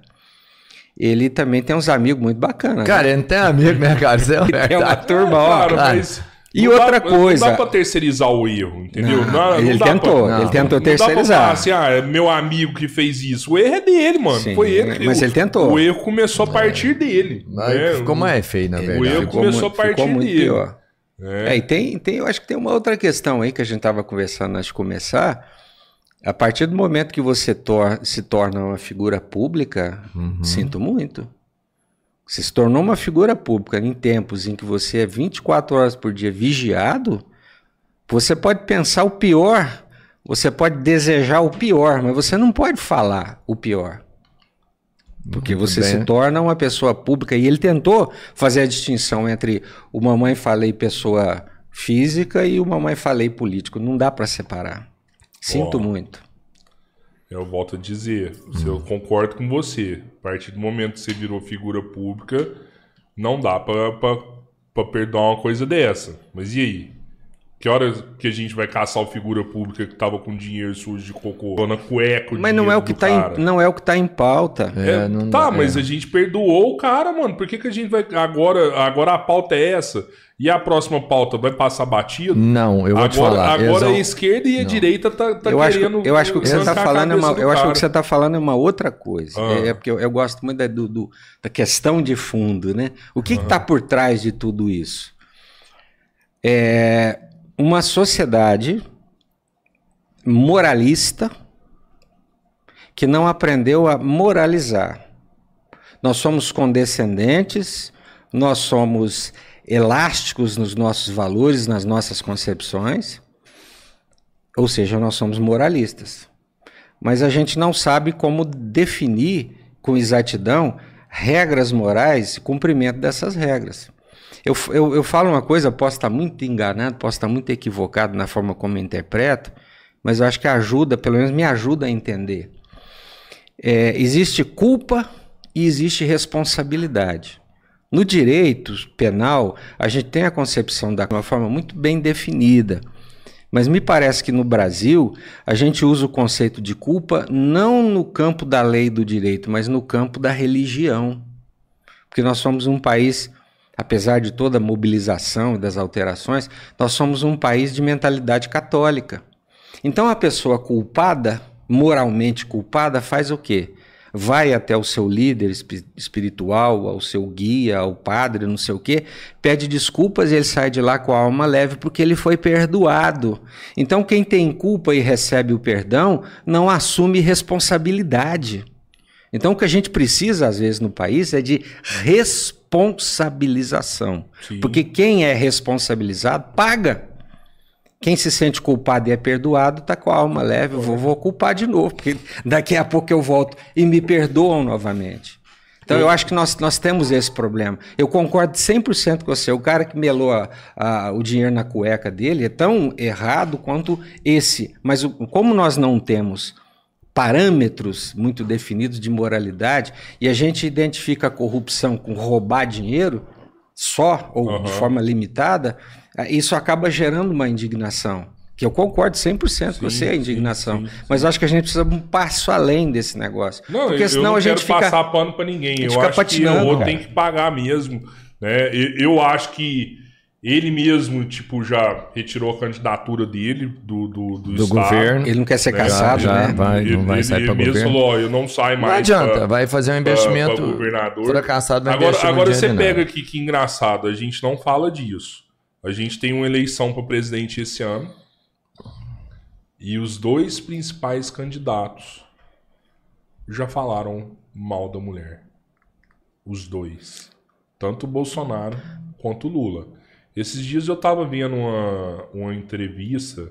Ele também tem uns amigos muito bacanas. né? Cara, ele não tem amigo, né, cara? Isso é é uma turma, ó. Cara, cara. mas. E não outra dá- coisa- Não dá pra terceirizar o erro, entendeu? Não, Não- não ele tentou, pra- ele ele tentou Não dá pra terceirizar. falar assim, ah, é meu amigo que fez isso. O erro é dele, mano. Sim, Foi ele que. mas o- ele tentou. O erro começou a partir dele. Aí né? ficou mais feio, na O verdade. erro Ficou começou muito- a partir ficou muito dele. pior. É. É, e tem, tem, eu acho que tem uma outra questão aí que a gente estava conversando antes de começar. A partir do momento que você tor- se torna uma figura pública, Uhum. sinto muito. Você se tornou uma figura pública em tempos em que você é 24 horas por dia vigiado, você pode pensar o pior, você pode desejar o pior, mas você não pode falar o pior. Porque Muito você bem. se torna uma pessoa pública e ele tentou fazer a distinção entre o mamãe falei pessoa física e o mamãe falei político. Não dá para separar. Sinto muito. Eu volto a dizer, se eu concordo com você. A partir do momento que você virou figura pública, não dá pra perdoar uma coisa dessa. Mas e aí? Que horas que a gente vai caçar o figura pública que tava com dinheiro sujo de cocô? Dona cueca, Mas não é o que tá cara? em, não é o que tá em pauta. É, É, não tá, dá- mas é. a gente perdoou o cara, mano. Por que, que a gente vai. Agora, agora a pauta é essa. E a próxima pauta vai passar batido? Não, eu vou agora te falar. agora a esquerda e a direita tá, tá eu, acho, querendo. eu acho que o que você tá falando é uma, eu acho que que você tá falando é uma outra coisa. Ah. É, é porque eu, eu gosto muito da, do, do- da questão de fundo, né? O que está por trás de tudo isso? É uma sociedade moralista que não aprendeu a moralizar. Nós somos condescendentes, nós somos elásticos nos nossos valores, nas nossas concepções, ou seja, nós somos moralistas. Mas a gente não sabe como definir com exatidão regras morais e cumprimento dessas regras. Eu, eu, eu falo uma coisa, posso estar muito enganado, posso estar muito equivocado na forma como eu interpreto, mas eu acho que ajuda, pelo menos me ajuda a entender. É, existe culpa e existe responsabilidade. No direito penal, a gente tem a concepção da uma forma muito bem definida. Mas me parece que no Brasil a gente usa o conceito de culpa não no campo da lei do direito, mas no campo da religião. Porque nós somos um país, apesar de toda a mobilização e das alterações, nós somos um país de mentalidade católica. Então a pessoa culpada, moralmente culpada, faz o quê? Vai até o seu líder espi- espiritual, ao seu guia, ao padre, não sei o quê, pede desculpas e ele sai de lá com a alma leve porque ele foi perdoado. Então quem tem culpa e recebe o perdão não assume responsabilidade. Então, o que a gente precisa, às vezes, no país é de responsabilização. Sim. Porque quem é responsabilizado paga. Quem se sente culpado e é perdoado está com a alma leve. Eu vou, vou culpar de novo, porque daqui a pouco eu volto e me perdoam novamente. Então, eu acho que nós, nós temos esse problema. Eu concordo 100% com você. O cara que melou a- a- o dinheiro na cueca dele é tão errado quanto esse. Mas o- como nós não temos parâmetros muito definidos de moralidade e a gente identifica a corrupção com roubar dinheiro só ou de Aham. forma limitada, eh, isso acaba gerando uma indignação. Que eu concordo 100% com Sim, você, a sim, sim, indignação. sim. Mas eu acho que a gente precisa um passo além desse negócio. Não, Porque senão eu não a gente quero fica. passar pano pra ninguém. Eu acho que o outro cara. tem que pagar mesmo. Né? Eu, eu acho que ele mesmo, tipo, já retirou a candidatura dele do, do, do, Do Estado. governo. Ele não quer ser Já- caçado, já né? vai, Ele- não vai ele- sair pra ele mesmo governo. falou, ó, eu não saio mais. Não adianta, pra- vai fazer um investimento pra governador. fracassado, vai Agora, agora você pega aqui que engraçado, a gente não fala disso. A gente tem uma eleição para presidente esse ano. E os dois principais candidatos já falaram mal da mulher. Os dois. Tanto o Bolsonaro quanto o Lula. Esses dias eu tava vendo uma, uma entrevista,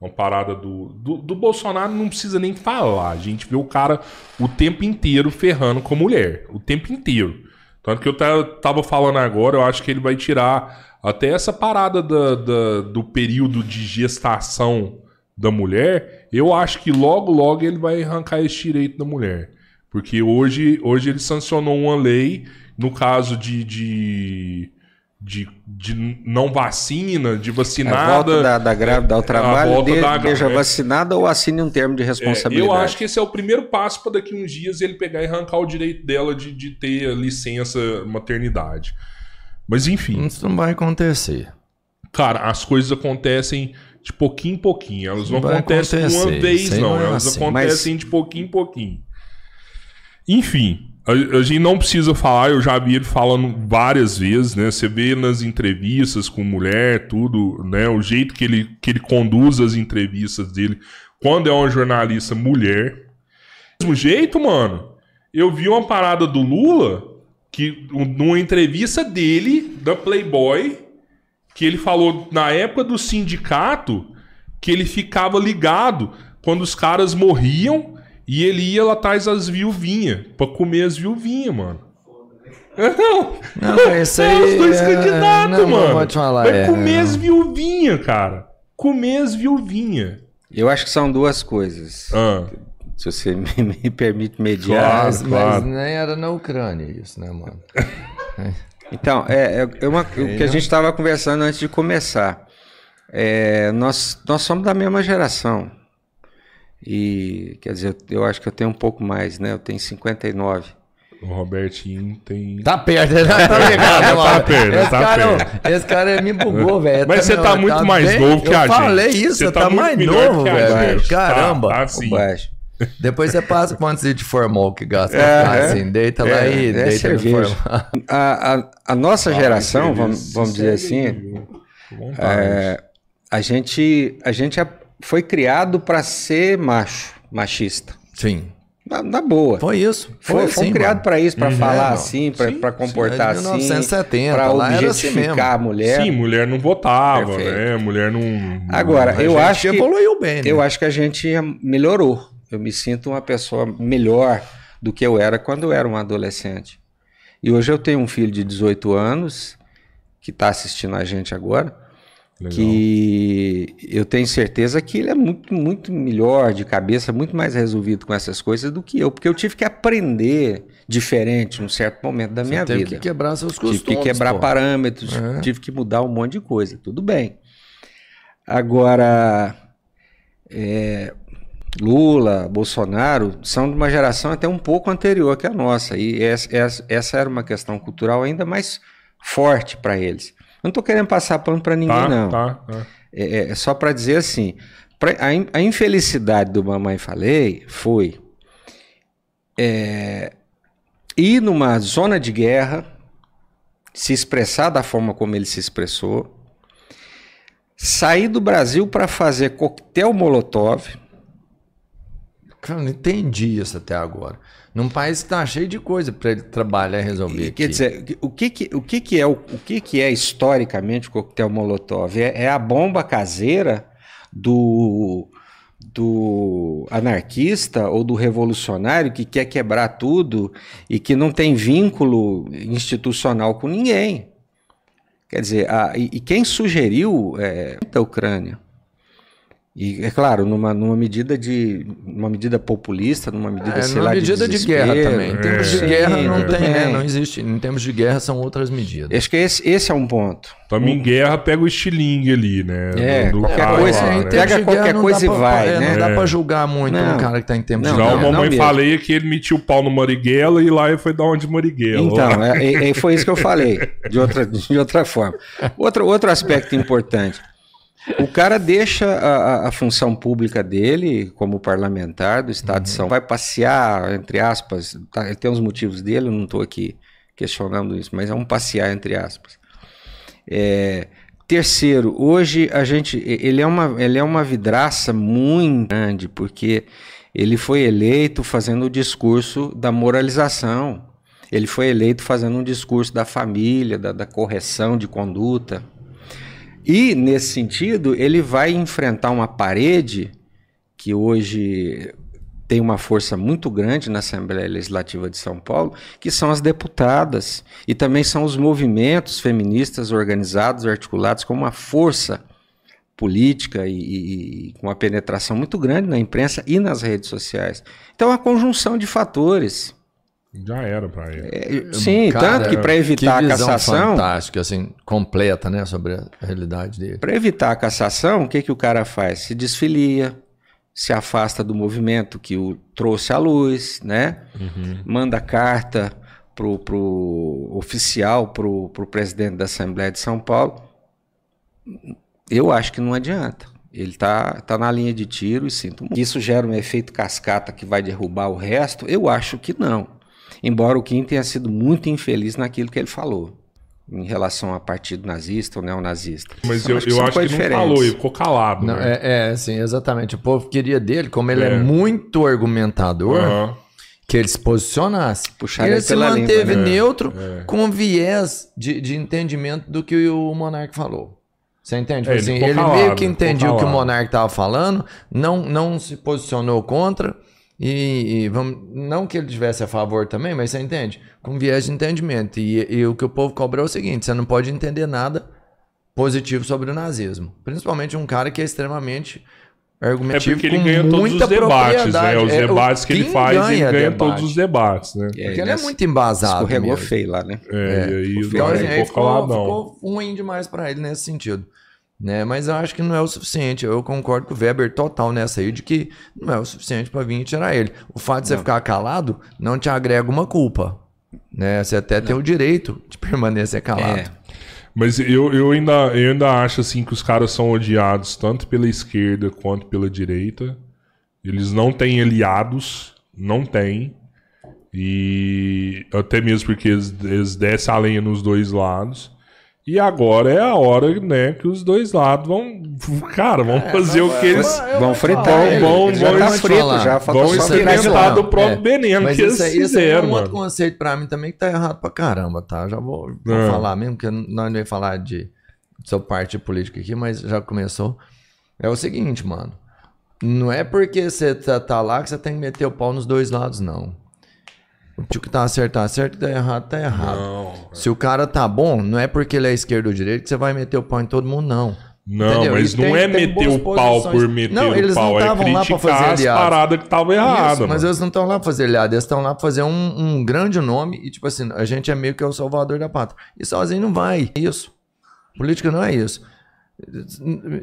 uma parada do, do. Do Bolsonaro não precisa nem falar. A gente vê o cara o tempo inteiro ferrando com a mulher. O tempo inteiro. Tanto que eu ta- tava falando agora, eu acho que ele vai tirar até essa parada da, da- do período de gestação da mulher. Eu acho que logo, logo ele vai arrancar esse direito da mulher. Porque hoje, hoje ele sancionou uma lei, no caso de, de, de, de não vacina, de A vacinada. volta da, da grávida ao a trabalho, de, da- seja é. vacinada ou assine um termo de É, responsabilidade. eu acho que esse é o primeiro passo para daqui uns dias ele pegar e arrancar o direito dela de, de ter licença maternidade. Mas enfim, Isso não vai acontecer. cara, as coisas acontecem de pouquinho em pouquinho. Elas não acontecem de uma vez, não. não é Elas assim. acontecem de pouquinho em pouquinho. Enfim, a, a gente não precisa falar, eu já vi ele falando várias vezes, né? Você vê nas entrevistas com mulher, tudo, né? O jeito que ele, que ele conduz as entrevistas dele quando é uma jornalista mulher. Do mesmo jeito, mano, eu vi uma parada do Lula, que um- numa entrevista dele, da Playboy, que ele falou na época do sindicato que ele ficava ligado quando os caras morriam e ele ia lá atrás das viuvinhas pra comer as viuvinhas, mano. Não, Não, esse aí. é os dois é, candidatos, não, mano. Vou te falar. Vai é, comer as viuvinhas, cara. Comer as viuvinhas. Eu acho que são duas coisas. Ah, Se você me, me permite mediar. Claro, Mas, claro. mas nem era na Ucrânia isso, né, mano? Então, é, é- é uma, o que a gente estava conversando antes de começar. É, nós, nós somos da mesma geração. E, quer dizer, eu acho que eu tenho um pouco mais, né? Eu tenho 59. o Robertinho tem. Tá perto, né? Tá ligado, Tá mano. perto, esse, tá cara, perto. esse cara me bugou, velho. Mas você tá muito mais novo que eu a gente. falei isso, Você tá tá, mais novo, velho. Caramba. Tá, tá sim. Baixo. Depois você passa quantos litros de formal que gasta pra É, é. assim. Deita lá É, e é deita no formal. A, a, a nossa geração, vamos, vamos dizer assim, é, a gente, a gente foi criado para ser macho, machista. Sim. Na, na boa. Foi isso. Foi, Foi, fomos sim, criados mano. para isso, para falar não. assim, Sim, para comportar sim, é de assim, 1970, para assim objetificar a mulher. Sim, mulher não votava, Perfeito. né? Mulher não. Agora, A eu gente acho que evoluiu bem, né? eu acho que a gente melhorou. Eu me sinto uma pessoa melhor do que eu era quando eu era um adolescente. E hoje eu tenho um filho de 18 anos que está assistindo a gente agora. Legal. que eu tenho certeza que ele é muito, muito melhor de cabeça, muito mais resolvido com essas coisas do que eu, porque eu tive que aprender diferente num certo momento da minha Você teve vida. que quebrar seus costumes. tive que quebrar pô. parâmetros, É. tive que mudar um monte de coisa, tudo bem. Agora, é, Lula, Bolsonaro são de uma geração até um pouco anterior que a nossa, e essa, essa- essa era uma questão cultural ainda mais forte para eles. Eu não estou querendo passar pano para ninguém, Tá, não. tá, tá. É, é só para dizer assim: pra- a, in- a infelicidade do Mamãe Falei foi é, ir numa zona de guerra, se expressar da forma como ele se expressou, sair do Brasil para fazer coquetel Molotov, Cara, não entendi isso até agora. Num país que tá cheio de coisa para ele trabalhar e resolver. Quer aqui. dizer, o que que, o que que é o, o que que é historicamente o coquetel Molotov? É, é a bomba caseira do do anarquista ou do revolucionário que quer quebrar tudo e que não tem vínculo institucional com ninguém. Quer dizer, a, e, e quem sugeriu é, a Ucrânia? E é claro, numa, numa medida de uma medida populista, numa medida, É, sei numa lá, medida de, desespero. guerra também. Em tempos de Sim, guerra não tem, né? Não existe. Em tempos de guerra são outras medidas. Acho que esse, esse é um ponto. Tamo em guerra, pega o estilingue ali, né? É, do, do qualquer cara coisa, lá, né? Pega de qualquer coisa dá e pra- vai, é, né? Não dá É. pra julgar muito Não. um cara que tá em tempos Não, de Já guerra. o não mamãe falei que ele metia o pau no Marighella e lá ele foi dar onde Marighella. Então, é, é- é- foi isso que eu falei, de outra, de outra forma. Outro, outro aspecto importante. O cara deixa a, a- função pública dele, como parlamentar do Estado de São Paulo, vai passear, entre aspas, tá, ele tem os motivos dele, eu não estou aqui questionando isso, mas é um passear, entre aspas. É, terceiro, hoje a gente, ele é, uma, ele é uma vidraça muito grande, porque ele foi eleito fazendo o discurso da moralização. Ele foi eleito fazendo um discurso da família, da, da correção de conduta. E, nesse sentido, ele vai enfrentar uma parede que hoje tem uma força muito grande na Assembleia Legislativa de São Paulo, que são as deputadas. E também são os movimentos feministas organizados, articulados com uma força política e, e- com uma penetração muito grande na imprensa e nas redes sociais. Então, uma conjunção de fatores. Já era pra ele. É, sim, Cara, tanto que para evitar que a cassação, fantástica, assim, completa, né, sobre a realidade dele. Para evitar a cassação, o que, que o cara faz? Se desfilia, se afasta do movimento que o trouxe à luz, né? Manda carta pro, pro oficial, pro, pro presidente da Assembleia de São Paulo. Eu acho que não adianta. Ele tá, tá na linha de tiro e sinto muito. Isso gera um efeito cascata que vai derrubar o resto? Eu acho que não. Embora o Kim tenha sido muito infeliz naquilo que ele falou. Em relação a partido nazista ou neonazista. Mas São- eu, eu acho que não falou, ele ficou calado. Não, né? é, é, sim, exatamente. O povo queria dele, como ele é, É. muito argumentador, Aham. que ele se posicionasse. Puxar ele ele se manteve língua, né? neutro com viés de, de entendimento do que o Monark falou. Você entende? É, ele assim, ele calado, meio que entendia o que o. Monark estava falando, não, não se posicionou contra. E, e vamos, não que ele estivesse a favor também, mas você entende? Com viés de entendimento. E, e o que o povo cobra é o seguinte: você não pode entender nada positivo sobre o nazismo. Principalmente um cara que é extremamente É argumentativo. porque ele ganha todos os debates, né? Os É, o- debates que ele faz, ele ganha debate. todos os debates, né? É, Porque ele é nessa- muito embasado. Escorregou feio lá, né? É, e aí o aí ficou ficou, ruim demais pra ele nesse sentido. Né? Mas eu acho que não é o suficiente. Eu concordo com o Weber total nessa aí, de que não é o suficiente pra vir e tirar ele. O fato de você ficar calado não te agrega uma culpa. Né? Você até tem o direito de permanecer calado. É. Mas eu, eu, ainda, eu ainda acho assim que os caras são odiados tanto pela esquerda quanto pela direita. Eles não têm aliados, não têm. E até mesmo porque eles, eles descem a lenha nos dois lados. E agora é a hora, né, que os dois lados vão. Cara, vão fazer o que eles. Vão fritar vão- já vão- tá te frito, falar. já Vão é experimentar do próprio veneno Mas que eles isso, aí- isso fizeram, é um outro conceito pra mim também que tá errado pra caramba, tá? Já vou, vou Ah. falar mesmo, que nós não vamos falar de sua parte política aqui, mas já começou. É o seguinte, mano. Não é porque você tá, tá lá que você tem que meter o pau nos dois lados, não. O que tá certo tá certo, que tá errado tá errado. Não, Se o cara tá bom, não é porque ele é esquerdo ou direito que você vai meter o pau em todo mundo, não. Não, Entendeu? mas não é meter o pau por meter Não, o eles não pau, é estavam lá pra criticar fazer as paradas que estavam erradas. Mas mano. eles não estão lá pra fazer aliado, eles estão lá pra fazer um, um grande nome e, tipo assim, a gente é meio que o salvador da pátria. E sozinho não vai. Isso. Política não é isso.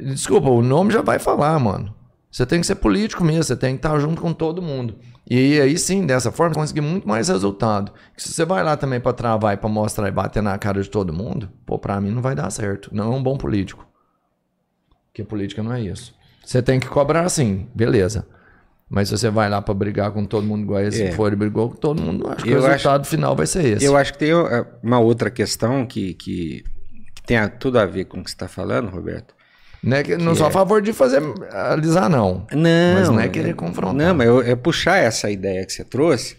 Desculpa, o nome já vai falar, mano. Você tem que ser político mesmo, você tem que estar junto com todo mundo. E aí sim, dessa forma, conseguir muito mais resultado. Se você vai lá também pra travar e pra mostrar e bater na cara de todo mundo, pô, pra mim não vai dar certo. Não é um bom político. Porque política não é isso. Você tem que cobrar sim, beleza. Mas se você vai lá pra brigar com todo mundo igual esse É. for e brigou com todo mundo, acho que Eu o resultado final vai ser esse. Eu acho que tem uh, uma outra questão que, que, que tem tudo a ver com o que você está falando, Roberto, Não, é que, não sou a favor de fazer alisar, não. Não. Mas não é querer confrontar. Não, mas eu- é puxar essa ideia que você trouxe.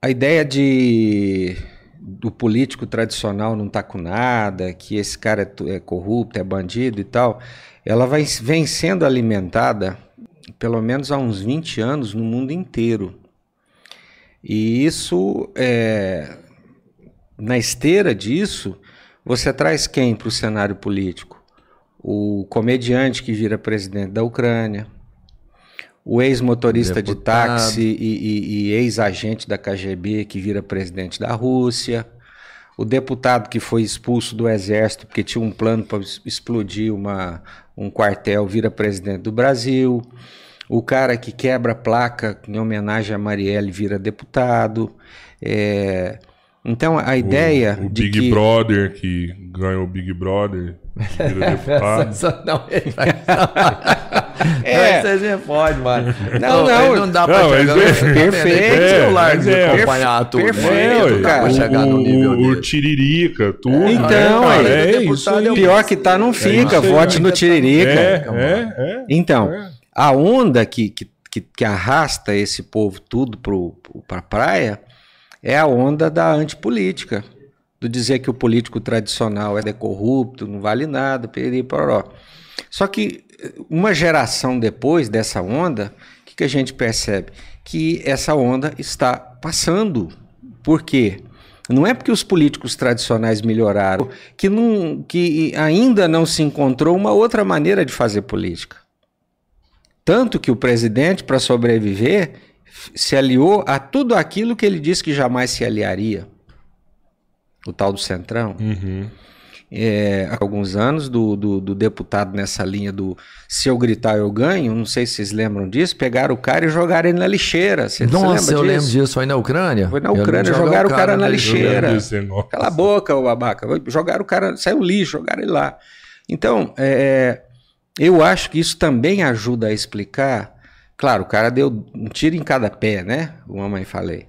A ideia de do político tradicional não tá com nada, que esse cara é, é corrupto, é bandido e tal, ela vai, vem sendo alimentada pelo menos há uns 20 anos no mundo inteiro. E isso, é, na esteira disso, você traz quem para o cenário político? O comediante que vira presidente da Ucrânia, o ex-motorista de táxi e, e- e ex-agente da KGB que vira presidente da Rússia, o deputado que foi expulso do exército porque tinha um plano para explodir uma, um quartel vira presidente do Brasil, o cara que quebra placa em homenagem a Marielle vira deputado. É, Então a ideia O, o de Big que Brother, que ganhou o Big Brother, vira deputado. Só- não, ele vai- É. Mas Vocês me fodem, mano. Não, não. aí não dá pra Não, chegar. é- perfeito, de é, acompanhar tudo. perfeito, né? Não pra cara. chegar no o, nível o dele. Tiririca, tudo. Então, né, cara? é, é isso aí. é o pior que tá não fica, isso vote no Tiririca. É, é, é. Então, É. a onda que, que, que, arrasta esse povo tudo para a praia é a onda da antipolítica. Do dizer que o político tradicional é corrupto, não vale nada, periri, poró. Só que uma geração depois dessa onda, o que, que a gente percebe? Que essa onda está passando. Por quê? Não é porque os políticos tradicionais melhoraram, que, não, que ainda não se encontrou uma outra maneira de fazer política. Tanto que o presidente, para sobreviver, se aliou a tudo aquilo que ele disse que jamais se aliaria. O tal do Centrão. Uhum. É, há alguns anos, do, do, do deputado nessa linha do se eu gritar eu ganho, não sei se vocês lembram disso, pegaram o cara e jogaram ele na lixeira. Você, você Nossa, eu lembra lembro disso? disso. Foi na Ucrânia? Foi na Ucrânia, jogaram o cara na lixeira. Negócio. Cala a boca, o babaca. Jogaram o cara, saiu lixo, jogaram ele lá. Então, é, eu acho que isso também ajuda a explicar. Claro, o cara deu um tiro em cada pé, né? Como a mãe falei.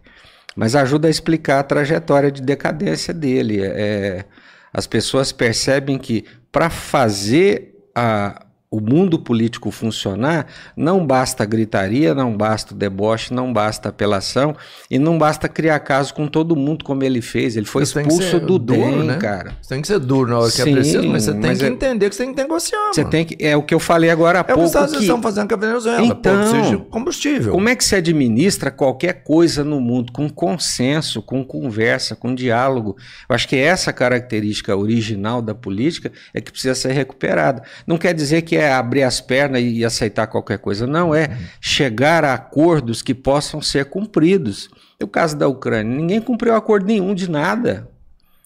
Mas ajuda a explicar a trajetória de decadência dele. É, as pessoas percebem que para fazer a- o mundo político funcionar, não basta gritaria, não basta o deboche, não basta apelação e não basta criar caso com todo mundo como ele fez. Ele foi Você expulso do duro, DEM, né? cara. Você tem que ser duro na hora que é Sim, preciso, mas você tem mas que é- entender que você tem que negociar, Você mano. tem que é o que eu falei agora há É o que os pouco Estados Unidos que estão fazendo com a Venezuela. Então, pô, precisa de combustível. Como é que se administra qualquer coisa no mundo com consenso, com conversa, com diálogo? Eu acho que essa característica original da política é que precisa ser recuperada. Não quer dizer que é abrir as pernas e aceitar qualquer coisa, não é chegar a acordos que possam ser cumpridos. E o caso da Ucrânia, ninguém cumpriu acordo nenhum de nada.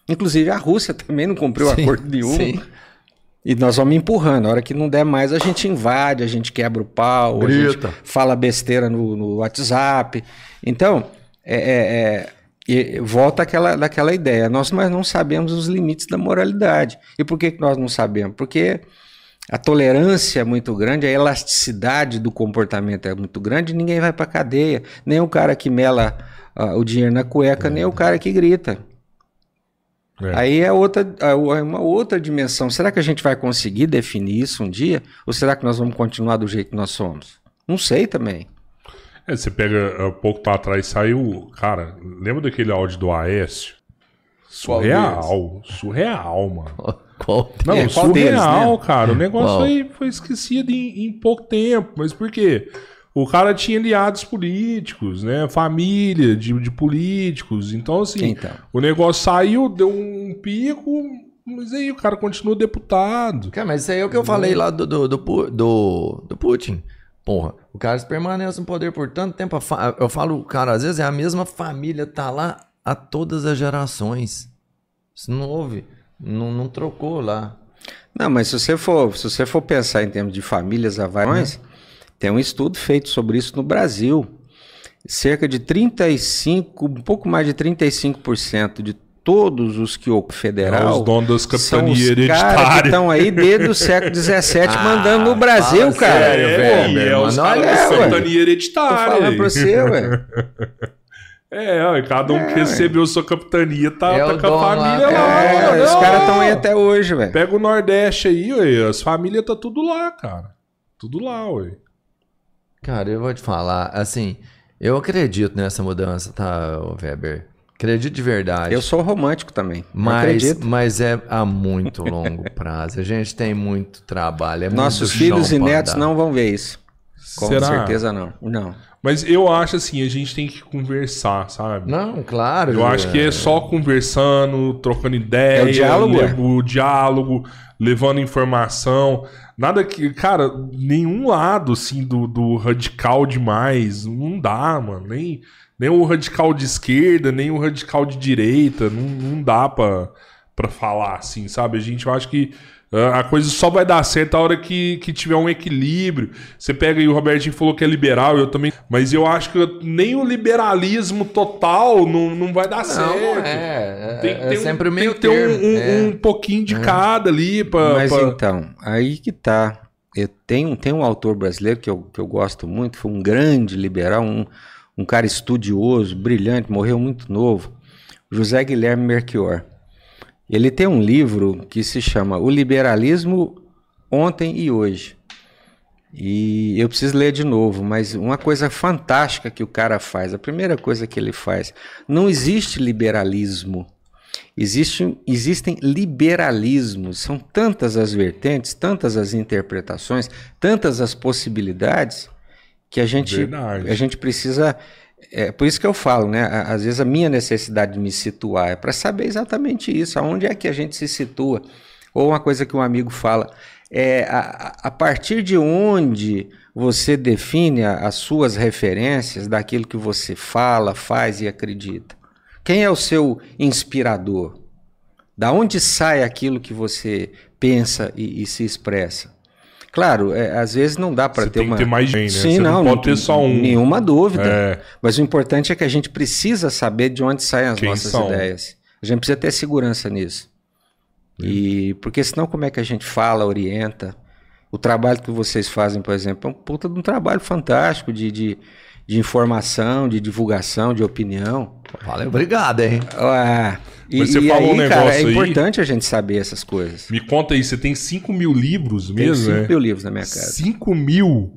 Inclusive a Rússia também não cumpriu Sim, acordo nenhum. sim. E nós vamos empurrando. A hora que não der mais, a gente invade, a gente quebra o pau, a gente Grita. fala besteira no, no WhatsApp. Então, é, é, é, volta aquela, daquela ideia. Nós mas não sabemos os limites da moralidade. E por que, que nós não sabemos? Porque a tolerância é muito grande, a elasticidade do comportamento é muito grande e ninguém vai para cadeia. Nem o cara que mela ah, o dinheiro na cueca, nem o cara que grita. É. Aí é outra, é uma outra dimensão. Será que a gente vai conseguir definir isso um dia? Ou será que nós vamos continuar do jeito que nós somos? Não sei também. É, você pega, há pouco pra trás saiu. Cara, lembra daquele áudio do Aécio? Surreal. Surreal, mano. Qual? Não, É, qual surreal, deles, né? cara. O negócio Qual? foi, foi esquecido em, em pouco tempo. Mas por quê? O cara tinha aliados políticos, né? Família de, de políticos. Então, assim, Então. o negócio saiu, deu um pico, mas aí o cara continua deputado. Cara, mas isso aí é o que eu falei lá do, do, do, do, do Putin. Porra, o cara permanece no poder por tanto tempo. Eu falo, cara, às vezes é a mesma família, tá lá a todas as gerações. Isso não houve, não, não trocou lá. Não, mas se você for, se você for pensar em termos de famílias avariões, tem um estudo feito sobre isso no Brasil. Cerca de 35, um pouco mais de 35% de todos os que o É federal os donos das são capitanias os caras que hereditárias. estão aí desde o século XVII mandando no Brasil, cara. sério, É, velho, é mano, os olha caras da capitania Tô hereditária. falando pra você, ué. É, ó, cada um É, que recebeu sua capitania tá, É tá com a lá. família É, lá. É, mano. os caras estão aí até hoje, velho. Pega o Nordeste aí, ué, as famílias tá tudo lá, cara. Tudo lá, ué. Cara, eu vou te falar, assim, eu acredito nessa mudança, tá, Weber? Acredito de verdade. Eu sou romântico também. Mas, acredito. mas é a muito longo prazo. A gente tem muito trabalho. É Nossos muito filhos e netos andar. não vão ver isso. Com Será? certeza não. Não. Mas eu acho assim, a gente tem que conversar, sabe? Não, claro. Eu acho que é só conversando, trocando ideia, É o diálogo, le- é. o diálogo, levando informação. Nada que, cara, nenhum lado assim do, do radical demais, não dá, mano. Nem, nem o radical de esquerda, nem o radical de direita, não, não dá pra, pra falar assim, sabe? A gente eu acho que a coisa só vai dar certo a hora que, que tiver um equilíbrio. Você pega aí o Robertinho falou que é liberal, eu também. Mas eu acho que nem o liberalismo total não, não vai dar Não, certo. é. É, Tem que é ter, um, sempre o meio tem um, um- é. um pouquinho de cada ali pra. Mas pra- então, aí que tá. Eu tenho, tem um autor brasileiro que eu, que eu gosto muito, foi um grande liberal, um, um cara estudioso, brilhante, morreu muito novo, José Guilherme Melchior. Ele tem um livro que se chama O Liberalismo Ontem e Hoje. E eu preciso ler de novo, mas uma coisa fantástica que o cara faz, a primeira coisa que ele faz, não existe liberalismo. Existe, existem liberalismos, são tantas as vertentes, tantas as interpretações, tantas as possibilidades que a gente, Verdade. a gente precisa. É por isso que eu falo, né? Às vezes a minha necessidade de me situar é para saber exatamente isso, aonde é que a gente se situa. Ou uma coisa que um amigo fala, é a, a- a partir de onde você define a- as suas referências daquilo que você fala, faz e acredita. Quem é o seu inspirador? Da onde sai aquilo que você pensa e, e se expressa? Claro, é, às vezes não dá para ter tem uma. que ter mais gente, né? Sim, Você não não, pode ter só um. Nenhuma dúvida. É. Mas o importante é que a gente precisa saber de onde saem as Quem nossas são. ideias. A gente precisa ter segurança nisso. E porque senão como é que a gente fala, orienta? O trabalho que vocês fazem, por exemplo, é um puta de um trabalho fantástico de, de, de informação, de divulgação, de opinião. Valeu, obrigado, hein? Ah, e, Mas você e falou um aí, cara, é negócio aí- importante a gente saber essas coisas. Me conta aí, você tem 5 mil livros Tem mesmo, 5 né? mil livros na minha casa. 5 mil?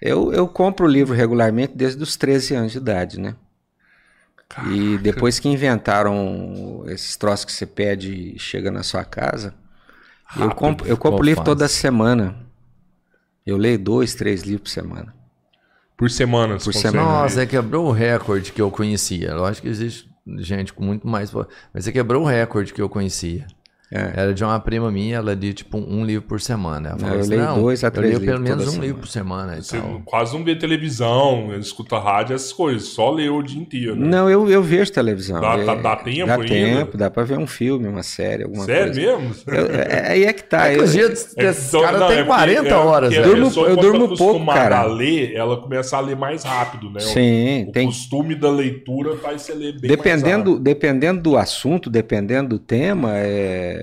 Eu, eu compro livro regularmente desde os 13 anos de idade, né? E depois que inventaram esses troços que você pede e chega na sua casa, eu Rápido, compro, eu compro livro toda semana. Eu leio dois, três livros por semana. Por semana, Por semana. Nossa, você quebrou o recorde que eu conhecia. Lógico que existe gente com muito mais. Mas você quebrou o recorde que eu conhecia. É. Era de uma prima minha, ela lia tipo um livro por semana. Ela falou eu assim, leio não, dois a eu três leio pelo menos um toda livro semana. por semana. e Você tal. quase não vê televisão, escuta rádio, essas coisas. Só lê o dia inteiro. né? Não, eu, eu vejo televisão. Dá- É- dá- dá tempo Dá ainda? tempo, dá pra ver um filme, uma série, alguma Sério coisa. mesmo? Eu- é- aí é que tá. É que eu- os dias É, desse então, cara não, tem é porque- 40 é horas, a velho. Durmo- eu tá durmo pouco, acostumada cara. a ler, ela começa a ler mais rápido, né? O- Sim, o tem, costume da leitura faz você ler bem mais Dependendo, rápido. dependendo do assunto, dependendo do tema, é,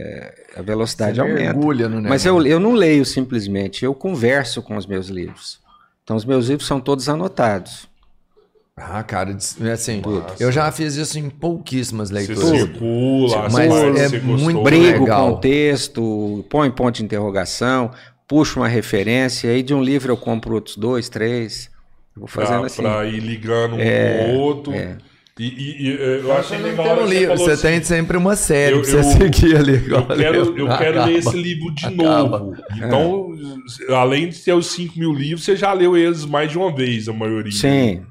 a velocidade Você aumenta. mergulha no Mas eu, eu não leio simplesmente, eu converso com os meus livros. Então, os meus livros são todos anotados. Ah, cara, dis- assim, eu já fiz isso em pouquíssimas Você leituras. circula, Mas você faz, é você muito. Brigo legal. com o texto, põe ponto de interrogação, puxo uma referência, aí de um livro eu compro outros dois, três. Vou fazendo pra, assim. pra ir ligando um É, com o outro. é. E, e- e, eu achei legal. tem um livro, você assim, tem sempre uma série Eu- pra você eu- seguir ali. Eu quero, eu quero Acaba. ler esse livro de Acaba. novo. Então, além de ter os 5 mil livros, você já leu eles mais de uma vez, a maioria. Sim.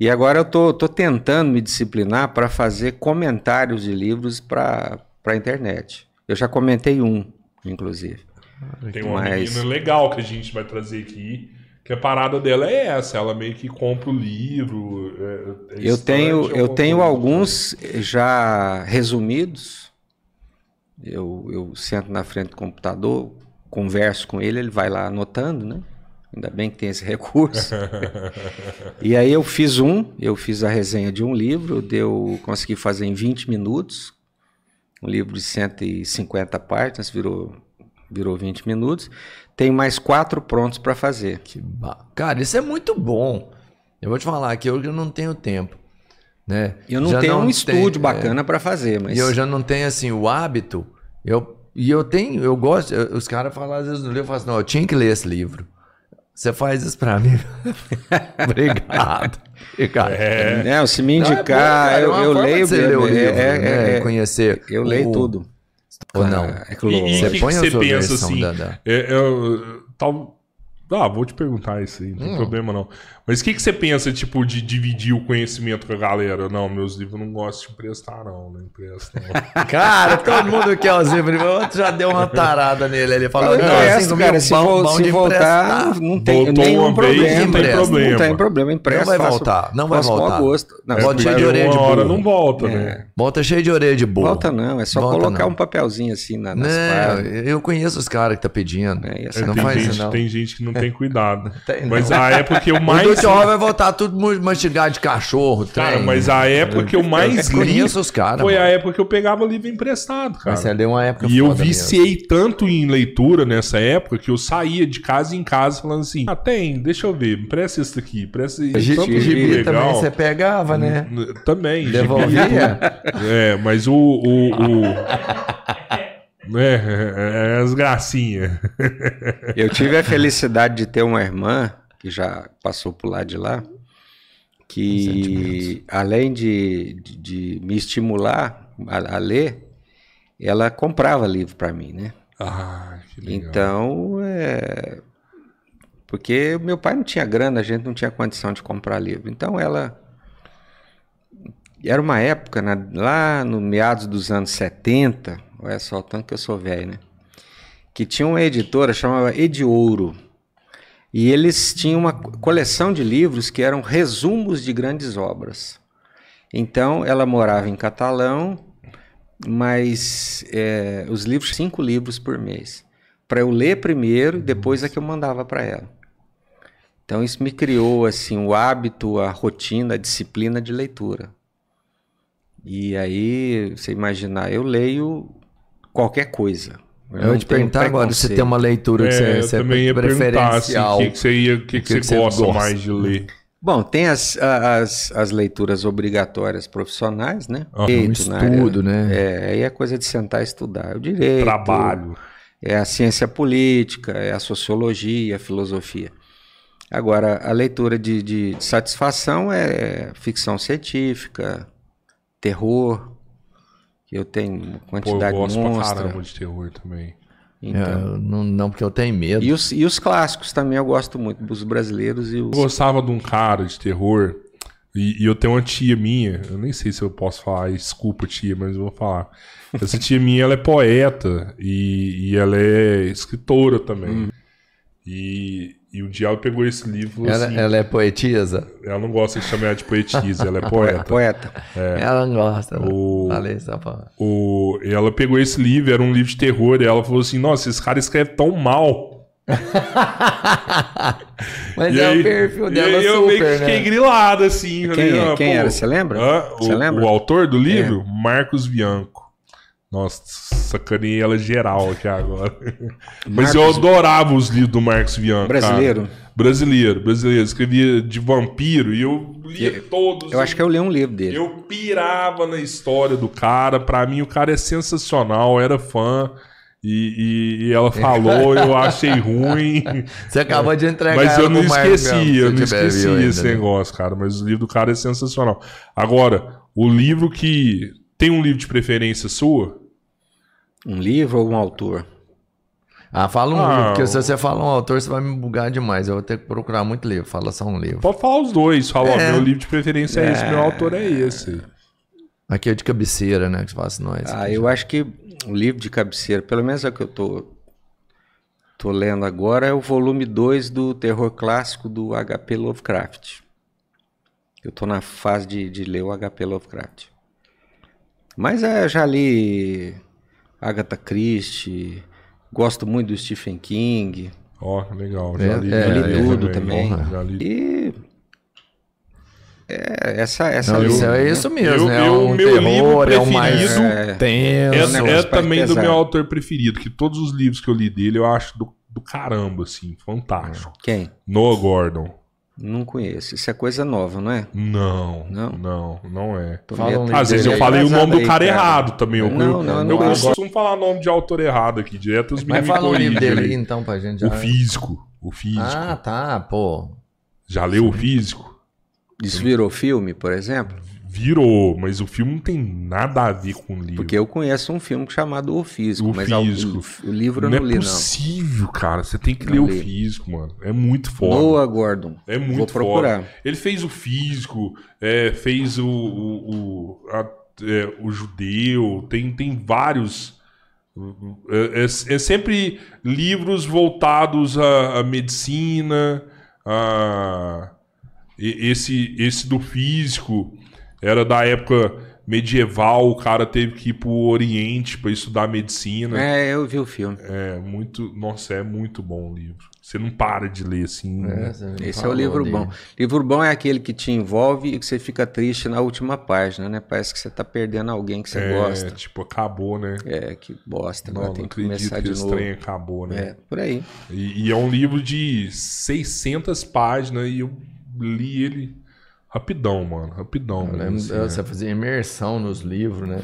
E agora eu tô, tô tentando me disciplinar para fazer comentários de livros para a internet. Eu já comentei um, inclusive. Tem uma Mas- menina legal que a gente vai trazer aqui, que a parada dela é essa, ela meio que compra o livro. é- é Eu tenho, eu alguma tenho coisa. alguns já resumidos. Eu, eu sento na frente do computador, converso com ele, ele vai lá anotando, né? Ainda bem que tem esse recurso. e aí eu fiz um, eu fiz a resenha de um livro, deu, consegui fazer em 20 minutos. Um livro de 150 páginas, virou, virou 20 minutos. Tem mais quatro prontos para fazer. Que ba- Cara, isso é muito bom. Eu vou te falar que eu não tenho tempo. né? Eu não Já tenho um tem- estúdio é, bacana pra fazer, mas E eu já não tenho assim o hábito. Eu, e eu tenho, eu gosto. eu- os caras falam às vezes no livro, eu falo assim, não, eu tinha que ler esse livro. Você faz isso pra mim. Obrigado. Obrigado. É. Não, se me Não, é bom, indicar, cara, é eu, eu leio você ler o é- livro, é- né? é- conhecer. eu leio o- tudo. Ou não? É E, e Você que, põe que a você sua pensa assim? da- da- é, é, tal, ah, vou te perguntar isso aí, não tem Hum. problema não. Mas o que, que você pensa, tipo, de dividir o conhecimento com a galera? Não, meus livros eu não gosto de emprestar, não. Não empresto, não. Cara, todo mundo quer os livros. O outro já deu uma tarada nele. Ele falou, não, empresto, cinco cara, se, bom- bom se de voltar, emprestar. não tem Voltou nenhum problema. não tem problema. Não tem problema, empresta. Não vai voltar, não vai voltar. gosto. Não, É, Volta cheio de orelha de hora burro. não volta, É. né? Volta cheio de orelha de burro. Volta não, é só Volta colocar não. um papelzinho assim na, nas Não, páginas. eu conheço os caras que tá pedindo. É, É, não tem, faz gente, isso, não. tem gente que não tem cuidado. Mas a época que eu mais. Do Tchau vai voltar tudo mastigado de cachorro. Cara, trem. mas a época que eu mais Eu li conheço os caras. foi mano. a época que eu pegava livro emprestado, cara. Mas você deu uma época E eu foda mesmo. viciei tanto em leitura nessa época que eu saía de casa em casa falando assim: Ah, tem, deixa eu ver, me presta isso daqui, presta isso. Gibi, Tanto gibi legal. também você pegava, né? Também. gibi. Devolvia? É, mas o. o, o... É, é, as gracinhas. Eu tive a felicidade de ter uma irmã que já passou por lá de lá, que além de, de, de me estimular a, a ler, ela comprava livro para mim, né? Ah, que legal. Então, é... porque meu pai não tinha grana, a gente não tinha condição de comprar livro. Então, ela era uma época na- lá no meados dos anos 70, olha só o tanto que eu sou velho, né? Que tinha uma editora chamava Ediouro. E eles tinham uma co- coleção de livros que eram resumos de grandes obras. Então, ela morava em Catalão, mas é, os livros, cinco livros por mês. Para eu ler primeiro, depois é que eu mandava para ela. Então, isso me criou assim o hábito, a rotina, a disciplina de leitura. E aí, você imaginar, eu leio qualquer coisa. Eu não ia te perguntar agora se tem uma leitura que É, você, eu você também ia perguntar assim, preferencial. o que, que você, ia, que que O que você que você gosta, gosta? mais de ler. Bom, tem as, as, as leituras obrigatórias profissionais, né? Um Direito, na área- estudo, né? É, aí é coisa de sentar e estudar. O direito, Trabalho. é a ciência política, é a sociologia, a filosofia. Agora, a leitura de, de- de satisfação é ficção científica, terror, eu tenho uma Pô, eu quantidade gosto pra monstra. caramba de terror também. Então, É, não, não, porque eu tenho medo. e, os, e os clássicos também eu gosto muito, dos brasileiros e os... Eu gostava de um cara de terror. E, e eu tenho uma tia minha, eu nem sei se eu posso falar, desculpa tia, mas eu vou falar. Essa tia minha, ela é poeta e, e ela é escritora também. E, e um dia ela pegou esse livro e Ela, assim, ela é poetisa? ela não gosta de chamar ela de poetisa, ela é poeta. Poeta. Ela não gosta. né? O- Falei só pra... O, e ela pegou esse livro, era um livro de terror, e ela falou assim, nossa, esse cara escreve tão mal. Mas E é aí- o perfil e dela aí eu meio que super, fiquei né? grilado, assim. falei, Quem, é- ah, quem pô, era? Você lembra? Você o, lembra? o autor do livro? Marcos Bianco. Nossa, sacaneei ela geral aqui agora. Mas eu Marcos- adorava os livros do Marcos Bianco. cara. Brasileiro? Brasileiro, brasileiro. Escrevia de vampiro e eu lia todos. Eu acho que eu li um livro dele. Eu pirava na história do cara. Pra mim, o cara é sensacional. Era fã. E, e- e ela falou, eu achei ruim. Você acabou de entregar Mas eu não esqueci, eu não esqueci ainda, esse né? negócio, cara. Mas o livro do cara é sensacional. Agora, o livro que. Tem um livro de preferência sua? Um livro ou um autor? Ah, fala um Ah, livro, porque se você fala um autor, você vai me bugar demais. Eu vou ter que procurar muito livro. Fala só um livro. Pode falar os dois. Fala, ó, É. meu livro de preferência é, esse, meu autor é esse. Aqui é de cabeceira, né? Que você fala assim, não, esse Ah, eu acho que o livro de cabeceira, pelo menos é o que eu tô, tô lendo agora, é o volume 2 do terror clássico do HP Lovecraft. Eu tô na fase de, de ler o HP Lovecraft. Mas é, já li Agatha Christie, gosto muito do Stephen King. Ó, legal. É, Já li, é, já li tudo também. Já li. E é, essa essa Não, linha, é né? isso mesmo, Eu- né? É eu- um meu terror, livro é um mais preferido é- tenso. É, é mais também do pesado. meu autor preferido, que todos os livros que eu li dele eu acho do, do caramba, assim, fantástico. Quem? Noah Gordon. Não conheço. Isso é coisa nova, não é? Não, Não? não, não, é. Fala um Às vezes dele eu falei o nome do Aí, cara errado também. Eu, Não, eu, não, eu não, costumo falar nome de autor errado aqui, direto os Mas meninos me fala livro corrigem dele aí então pra gente já. O físico. O físico. Ah, tá, pô. Já leu o físico? Isso virou filme, por exemplo? Virou, mas o filme não tem nada a ver com o livro. Porque eu conheço um filme chamado O Físico, O mas Físico. O, o livro eu não não, é li, não. possível, cara. Você tem que Não ler o li. físico, mano. É muito foda. Noah Gordon. É muito Vou procurar. foda. Ele fez o físico, é, fez o, o, o, a- é, o judeu, tem, tem vários. É, é- é sempre livros voltados à, à medicina. A, esse, esse do físico era da época medieval. O cara teve que ir pro Oriente para estudar medicina. É, eu vi o filme. É muito. Nossa, é muito bom o livro. Você não para de ler assim. né? você me Esse é o livro dele. bom. Livro bom é aquele que te envolve e que você fica triste na última página, né? Parece que você tá perdendo alguém que você É, gosta. tipo, acabou, né? É, que bosta. Não, Agora não tem que acredito começar que de esse novo. trem acabou, né? É, por aí. E, e é um livro de 600 páginas e eu li ele rapidão, mano. Rapidão. Eu lembro, assim, você fazia imersão nos livros, né?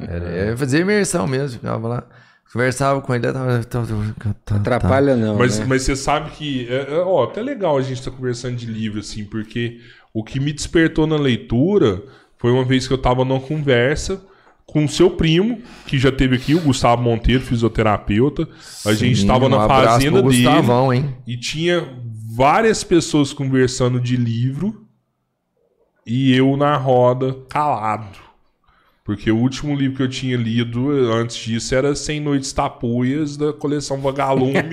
é. Era, eu fazia imersão mesmo, ficava lá, conversava com ele, tava, tava, tava, tava, Atrapalha não, Mas, né? mas você sabe que. É, é, ó, até legal a gente estar conversando de livro, assim, porque o que me despertou na leitura foi uma vez que eu tava numa conversa com o seu primo, que já teve aqui, o Gustavo Monteiro, fisioterapeuta. A gente Sim, tava um na fazenda pro dele. Gustavão, hein? E tinha várias pessoas conversando de livro e eu na roda, calado. Porque o último livro que eu tinha lido antes disso era Cem Noites Tapuias, da coleção Vagalume.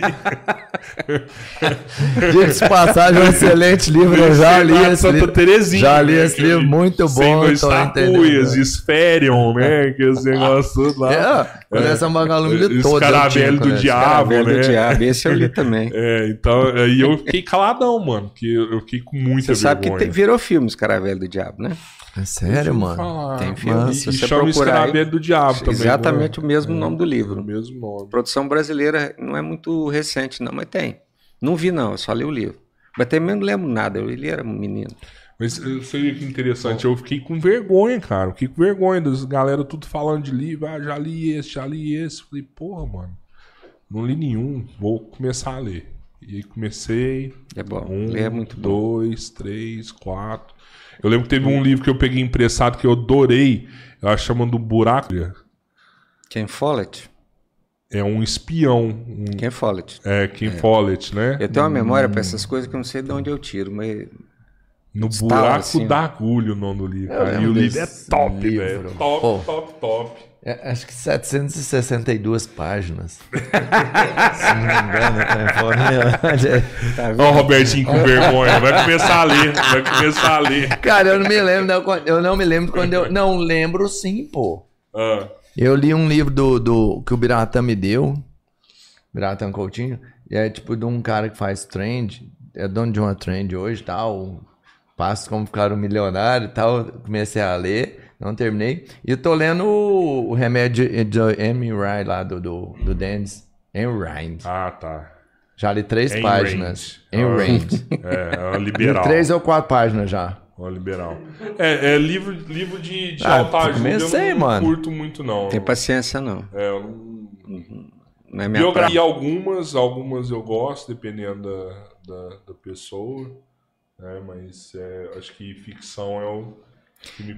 Diga-se passagem, um excelente livro, eu já li esse Santa livro. Terezinha. Já li né, esse que eu livro, li. muito Cem bom, Noites tô Tapuias. Spherion, né? Que esse negócio lá. É, coleção Vagalume de todos. Escaravelho do. Diabo, Velho do né? Diabo, esse eu li também. É, então, aí eu fiquei caladão, mano. Porque eu fiquei com muita Você sabe que vergonha. tem- virou filme Escaravelho do Diabo, né? É sério, mano? Falar. Tem filme, Mano, se e você chama procurar aí, do Diabo também. Exatamente né? o mesmo nome do O livro. mesmo nome. Produção brasileira não é muito recente, não, mas tem. Não vi, não, eu só li o livro. Mas também não lembro nada, eu li era um menino. Mas vê que interessante, eu fiquei com vergonha, cara. Eu fiquei com vergonha das galera tudo falando de livro. Ah, já li esse, já li esse. Falei, porra, mano. Não li nenhum, vou começar a ler. E aí comecei. É bom, Um, é muito bom. dois, três, quatro. Eu lembro que teve um livro que eu peguei emprestado que eu adorei. Ela chama do Buraco. Ken Follett? É um espião. Um, Ken Follett. é, Kim Follett, né? Eu tenho uma memória pra essas coisas que eu não sei de onde eu tiro, mas No buraco assim, da agulha o nome do livro. Eu. E o livro é top, velho. Top, Pô. top, top. É, acho que 762 páginas. Se não me engano, né? Fala, meu, tá Ó, o Robertinho com vergonha. Vai começar a ler. Vai começar a ler. Cara, eu não me lembro, eu não me lembro quando eu. Não, lembro sim, pô. Ah, Eu li um livro do, do que o Biratã me deu. Biratã Coutinho. E é tipo de um cara que faz trend. É dono de uma trend hoje e tal. Passos como ficar um milionário e tal. Comecei a ler, não terminei. E eu tô lendo o, o remédio de Amy Ryan lá do, do, do Dennis. Amy Ryan. ah, tá. Já li três Ayn páginas. Em Ah. É, é uma Li liberal. três ou quatro páginas já. Uma liberal. É, é livro, livro de, de Ah, autoajuda. comecei, eu não mano. curto muito, não. tem paciência não. É, eu não... Não é minha Biografia, praia. algumas, algumas eu gosto, dependendo da, da, da pessoa. Né? Mas é, acho que ficção é o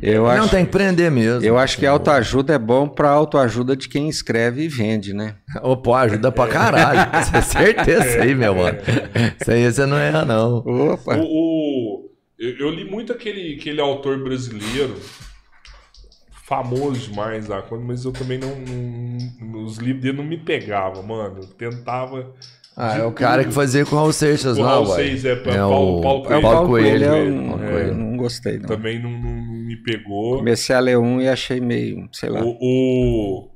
Eu Não, acho, tem que prender mesmo. eu acho que autoajuda é bom pra autoajuda de quem escreve e vende, né? Ô, pô, ajuda pra caralho. Isso é certeza aí, meu mano. Isso aí você não erra, não. Opa! O, o- eu, eu li muito aquele, aquele autor brasileiro, famoso demais, quando- mas eu também não, não- Os livros dele não me pegavam, mano. Eu tentava. Ah, é o cara tudo. que fazia com o Raul Seixas O Raul uai. Seixas, é, É Paulo- o Paulo É o Coelho. Paulo Coelho, Coelho, Paulo não- Coelho. eu não gostei, não. Também não, não- não me pegou. Comecei a ler um e achei meio, sei lá. O, o,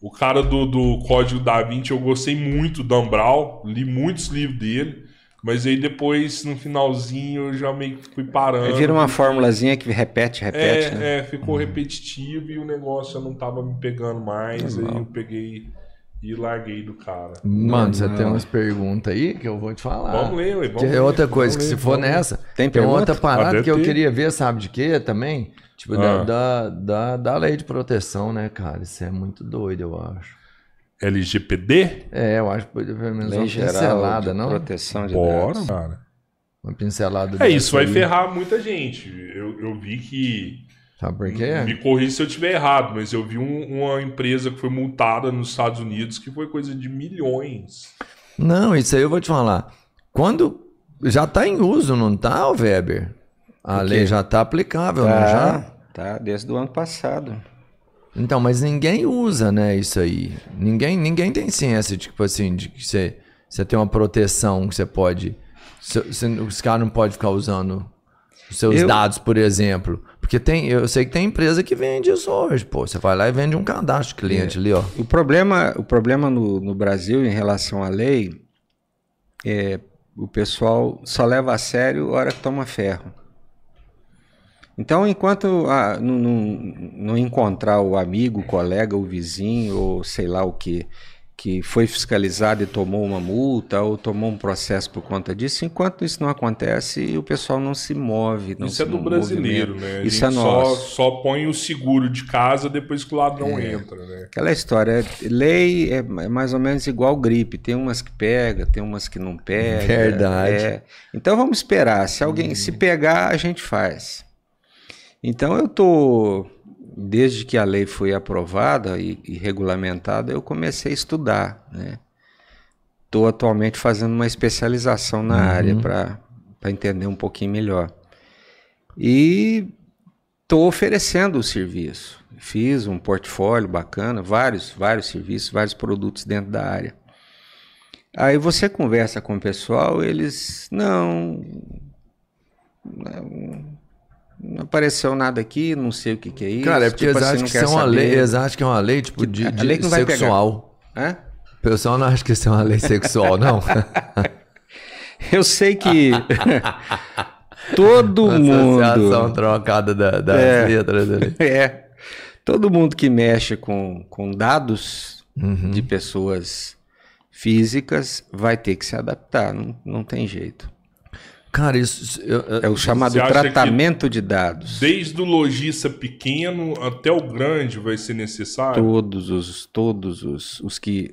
o cara do, do Código da Vinci, eu gostei muito do Ambral, li muitos livros dele, mas aí depois, no finalzinho, eu já meio que fui parando. Vira uma formulazinha que repete, repete, É, né? é, ficou repetitivo e o negócio eu não tava me pegando mais, aí eu peguei e larguei do cara. Mano, você tem umas perguntas aí que eu vou te falar. Vamos ler, ué, vamos Que é ler, outra coisa, vamos que ler, se for ler. nessa, Tem tem outra parada Pode que eu ter. queria ver, sabe de quê também? Tipo, da, Ah. da, da, da lei de proteção, né, cara? Isso é muito doido, eu acho. LGPD? É, eu acho que podia pelo menos Lei uma geral pincelada, de não? proteção de Bora, dados. cara. Uma pincelada É, isso vai ferrar muita gente. Eu, eu vi que. Sabe por quê? Me corrija se eu estiver errado, mas eu vi um- uma empresa que foi multada nos Estados Unidos que foi coisa de milhões. Não, isso aí eu vou te falar. Quando já tá em uso, não tá, ô Weber? A lei já tá aplicável, não já? Tá, tá, desde o ano passado. Então, mas ninguém usa, né, isso aí. Ninguém, ninguém tem ciência, tipo assim, de que você, você tem uma proteção que você pode. Você, você- os caras não podem ficar usando os seus Eu- dados, por exemplo. Porque tem, eu sei que tem empresa que vende isso hoje, pô. Você vai lá e vende um cadastro cliente ali, ó. O problema, o problema no, no Brasil em relação à lei é o pessoal só leva a sério a hora que toma ferro. Então, enquanto ah, não, não- não encontrar o amigo, o colega, o vizinho, ou sei lá o que, que foi fiscalizado e tomou uma multa ou tomou um processo por conta disso, enquanto isso não acontece, o pessoal não se move. Não isso se é do brasileiro, movimenta. né? A Isso gente é só, nosso. só põe o seguro de casa depois que o ladrão entra, né? Aquela história, lei é é mais ou menos igual gripe, tem umas que pega, tem umas que não pega. Verdade. é. Então vamos esperar, se alguém se pegar, a gente faz. Então eu tô desde que a lei foi aprovada e, e regulamentada, eu comecei a estudar, né? Estou atualmente fazendo uma especialização na área para entender um pouquinho melhor. E estou oferecendo o serviço. Fiz um portfólio bacana, vários, vários serviços, vários produtos dentro da área. Aí você conversa com o pessoal, eles não, não, não apareceu nada aqui, não sei o que, que é isso. Cara, é porque tipo eles assim, acham que é uma lei, eles acham que é uma lei, tipo, de, a de lei que não vai pegar. sexual. Hã? O pessoal não acha que isso é uma lei sexual, não. Eu sei que todo Associação mundo. trocada da- das É. letras ali. É. Todo mundo que mexe com, com dados Uhum. de pessoas físicas vai ter que se adaptar, não, não tem jeito. Cara, isso. eu- eu- É o chamado Você tratamento de dados. Desde o lojista pequeno até o grande vai ser necessário? Todos os, todos os, os que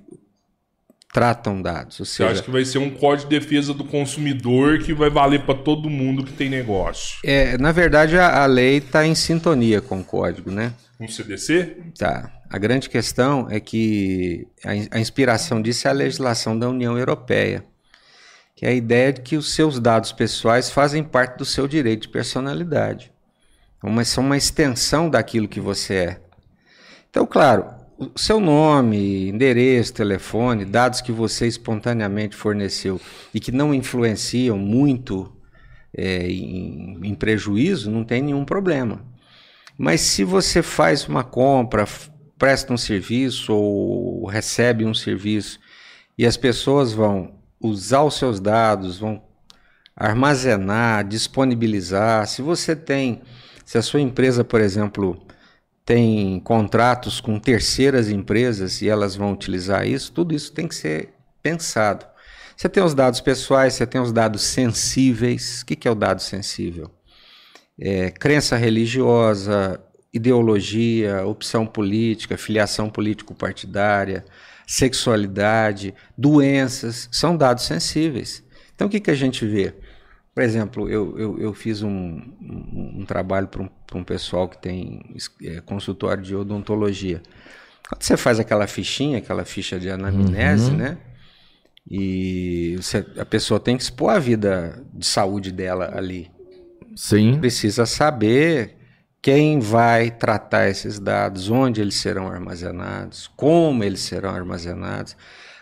tratam dados. Ou Você seja, acha que vai ser um código de defesa do consumidor que vai valer para todo mundo que tem negócio? é, na verdade, a, a lei está em sintonia com o código, né? Um CDC? Tá. A grande questão é que a, a inspiração disso é a legislação da União Europeia, que é a ideia de que os seus dados pessoais fazem parte do seu direito de personalidade. Uma, são uma extensão daquilo que você é. Então, claro, o seu nome, endereço, telefone, dados que você espontaneamente forneceu e que não influenciam muito é, em, em prejuízo, não tem nenhum problema. Mas se você faz uma compra, presta um serviço ou recebe um serviço e as pessoas vão usar os seus dados, vão armazenar, disponibilizar, se você tem, se a sua empresa, por exemplo, tem contratos com terceiras empresas e elas vão utilizar isso, tudo isso tem que ser pensado. Você tem os dados pessoais, você tem os dados sensíveis. O que é o dado sensível? É, crença religiosa, ideologia, opção política, filiação político-partidária, sexualidade, doenças, são dados sensíveis. Então, o que, que a gente vê? Por exemplo, eu, eu, eu fiz um, um, um trabalho para um, um pessoal que tem é, consultório de odontologia. Quando você faz aquela fichinha, aquela ficha de anamnese, né? E você- a pessoa tem que expor a vida de saúde dela ali Sim. precisa saber quem vai tratar esses dados, onde eles serão armazenados, como eles serão armazenados,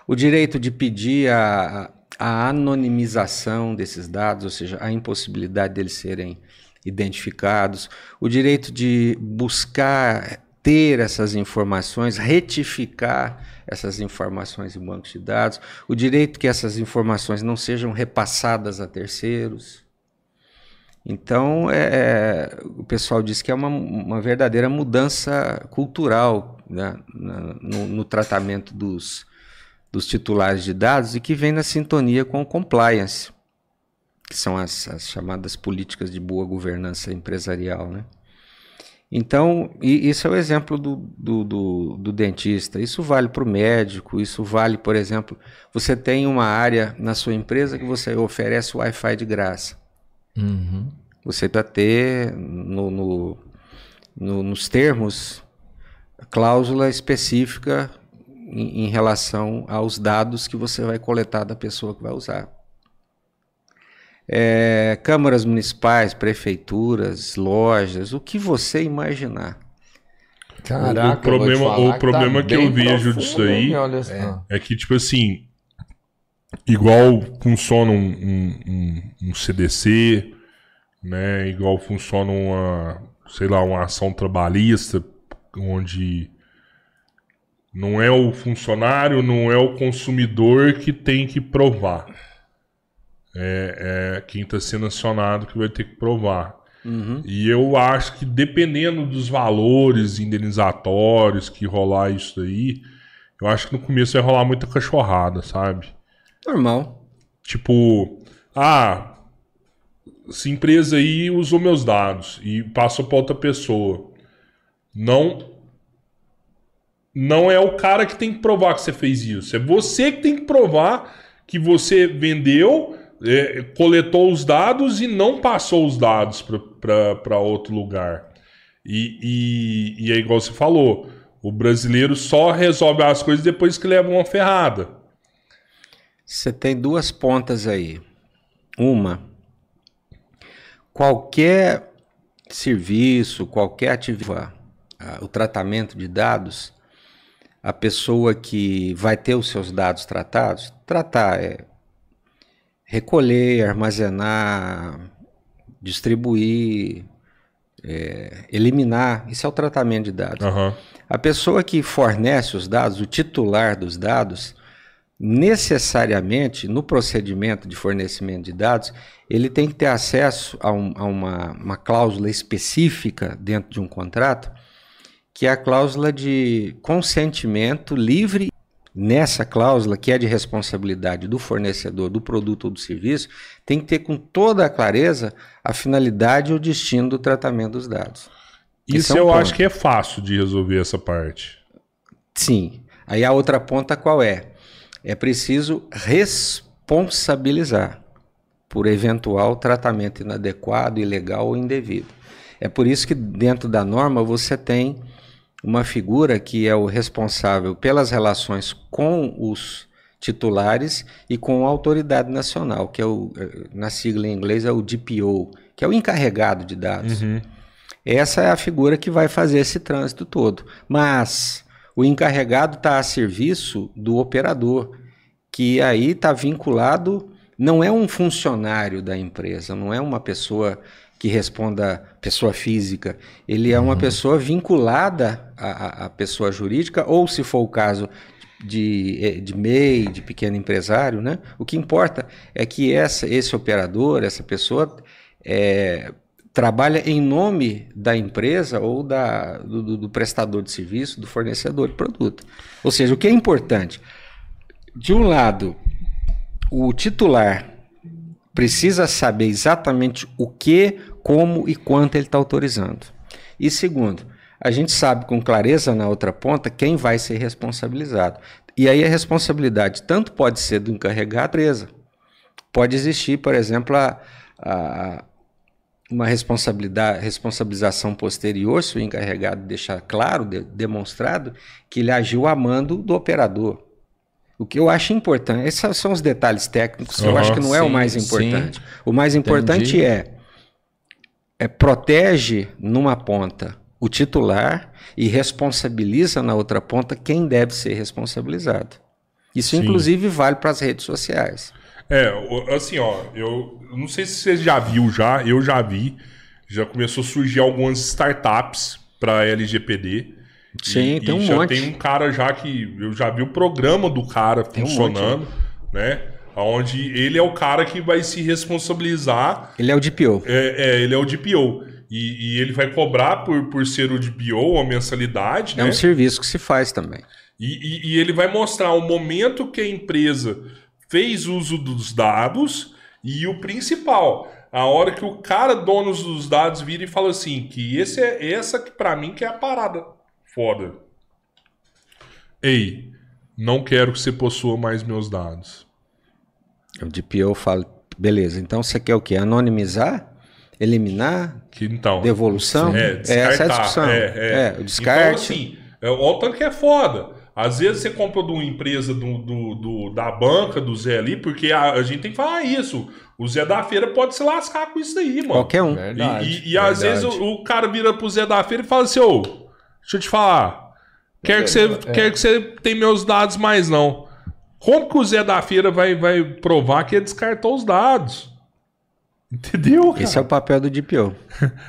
o direito de pedir a, a anonimização desses dados, ou seja, a impossibilidade deles serem identificados, o direito de buscar ter essas informações, retificar essas informações em bancos de dados, o direito que essas informações não sejam repassadas a terceiros. Então, é, é, o pessoal diz que é uma, uma verdadeira mudança cultural né, no, no tratamento dos, dos titulares de dados e que vem na sintonia com o compliance, que são as, as chamadas políticas de boa governança empresarial. Né? Então, isso é o exemplo do, do, do, do dentista. Isso vale para o médico, isso vale, por exemplo, você tem uma área na sua empresa que você oferece Wi-Fi de graça. Uhum. Você vai ter no, no, no, nos termos cláusula específica em, em relação aos dados que você vai coletar da pessoa que vai usar. É, câmaras municipais, prefeituras, lojas, o que você imaginar. Caraca, o problema, o problema que, tá que eu vejo disso aí é. é. que, tipo assim, igual funciona um, um, um, um, CDC, né? Igual funciona uma, sei lá, uma ação trabalhista, onde não é o funcionário, não é o consumidor que tem que provar é, é quem está sendo acionado que vai ter que provar. Uhum. E eu acho que dependendo dos valores indenizatórios que rolar isso aí, eu acho que no começo vai rolar muita cachorrada, sabe? Normal. Tipo, ah, essa empresa aí usou meus dados e passou para outra pessoa. Não não é o cara que tem que provar que você fez isso. É você que tem que provar que você vendeu é, coletou os dados e não passou os dados para outro lugar. E, e, e é igual você falou: o brasileiro só resolve as coisas depois que leva uma ferrada. Você tem duas pontas aí. Uma, qualquer serviço, qualquer atividade, o tratamento de dados, a pessoa que vai ter os seus dados tratados, tratar é recolher, armazenar, distribuir, é, eliminar. Isso é o tratamento de dados. Uhum. A pessoa que fornece os dados, o titular dos dados, necessariamente no procedimento de fornecimento de dados, ele tem que ter acesso a, um, a uma, uma cláusula específica dentro de um contrato, que é a cláusula de consentimento livre nessa cláusula, que é de responsabilidade do fornecedor do produto ou do serviço, tem que ter com toda a clareza a finalidade e o destino do tratamento dos dados. Isso é um eu ponto. acho que é fácil de resolver essa parte. Sim. Aí a outra ponta qual é? É preciso responsabilizar por eventual tratamento inadequado, ilegal ou indevido. É por isso que dentro da norma você tem uma figura que é o responsável pelas relações com os titulares e com a autoridade nacional, que é o, eh, na sigla em inglês é o DPO, que é o encarregado de dados. Uhum. Essa é a figura que vai fazer esse trânsito todo. Mas o encarregado está a serviço do operador, que aí está vinculado, não é um funcionário da empresa, não é uma pessoa que responda pessoa física, ele é uma uhum. pessoa vinculada à, à, pessoa jurídica, ou se for o caso de, eh, de MEI, de pequeno empresário, né? O que importa é que essa, esse operador, essa pessoa, é, trabalha em nome da empresa ou da, do, do, prestador de serviço, do fornecedor de produto. Ou seja, o que é importante? De um lado, o titular precisa saber exatamente o que, como e quanto ele está autorizando. E segundo, a gente sabe com clareza na outra ponta quem vai ser responsabilizado. E aí a responsabilidade tanto pode ser do encarregado presa. Pode existir, por exemplo, a, a, uma responsabilidade, responsabilização posterior, se o encarregado deixar claro, de, demonstrado, que ele agiu a mando do operador. O que eu acho importante, esses são os detalhes técnicos, uhum, eu acho que não sim, é o mais importante. Sim. O mais importante é, é protege numa ponta o titular e responsabiliza na outra ponta quem deve ser responsabilizado. Isso, sim. inclusive, vale para as redes sociais. É, assim, ó, eu não sei se você já viu já, eu já vi, já começou a surgir algumas startups para LGPD. Sim, e, tem um já monte. Tem um cara já que eu já vi o programa do cara tem funcionando, um né? Onde ele é o cara que vai se responsabilizar. Ele é o DPO. É, é ele é o DPO. E, e ele vai cobrar por, por ser o DPO, a mensalidade, É né? um serviço que se faz também. E, e- e ele vai mostrar o momento que a empresa fez uso dos dados e o principal, a hora que o cara dono dos dados vira e fala assim, que esse é essa que para mim que é a parada foda. Ei, não quero que você possua mais meus dados. O DPO fala, beleza, então você quer o quê? Anonimizar? Eliminar? Que então, Devolução? É, essa é a discussão. É, é. o descarte. Então, assim, é, olha o tanto que é foda. Às vezes você compra de uma empresa do, do- do- da banca, do Zé ali, porque a, a gente tem que falar isso. O Zé da feira pode se lascar com isso aí, mano. Qualquer um. E, Verdade. e- e às vezes o, o cara vira pro Zé da feira e fala assim, ô, deixa eu te falar. Quero que, você, É. quero que você tenha meus dados mais não. Como que o Zé da feira vai, vai provar que ele descartou os dados? Entendeu? cara? Esse é o papel do DPO.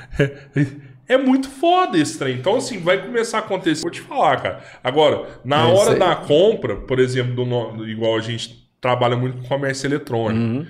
É muito foda esse trem. Então, assim, vai começar a acontecer. Vou te falar, cara. Agora, na É hora da compra, por exemplo, do igual a gente trabalha muito com comércio eletrônico, Uhum.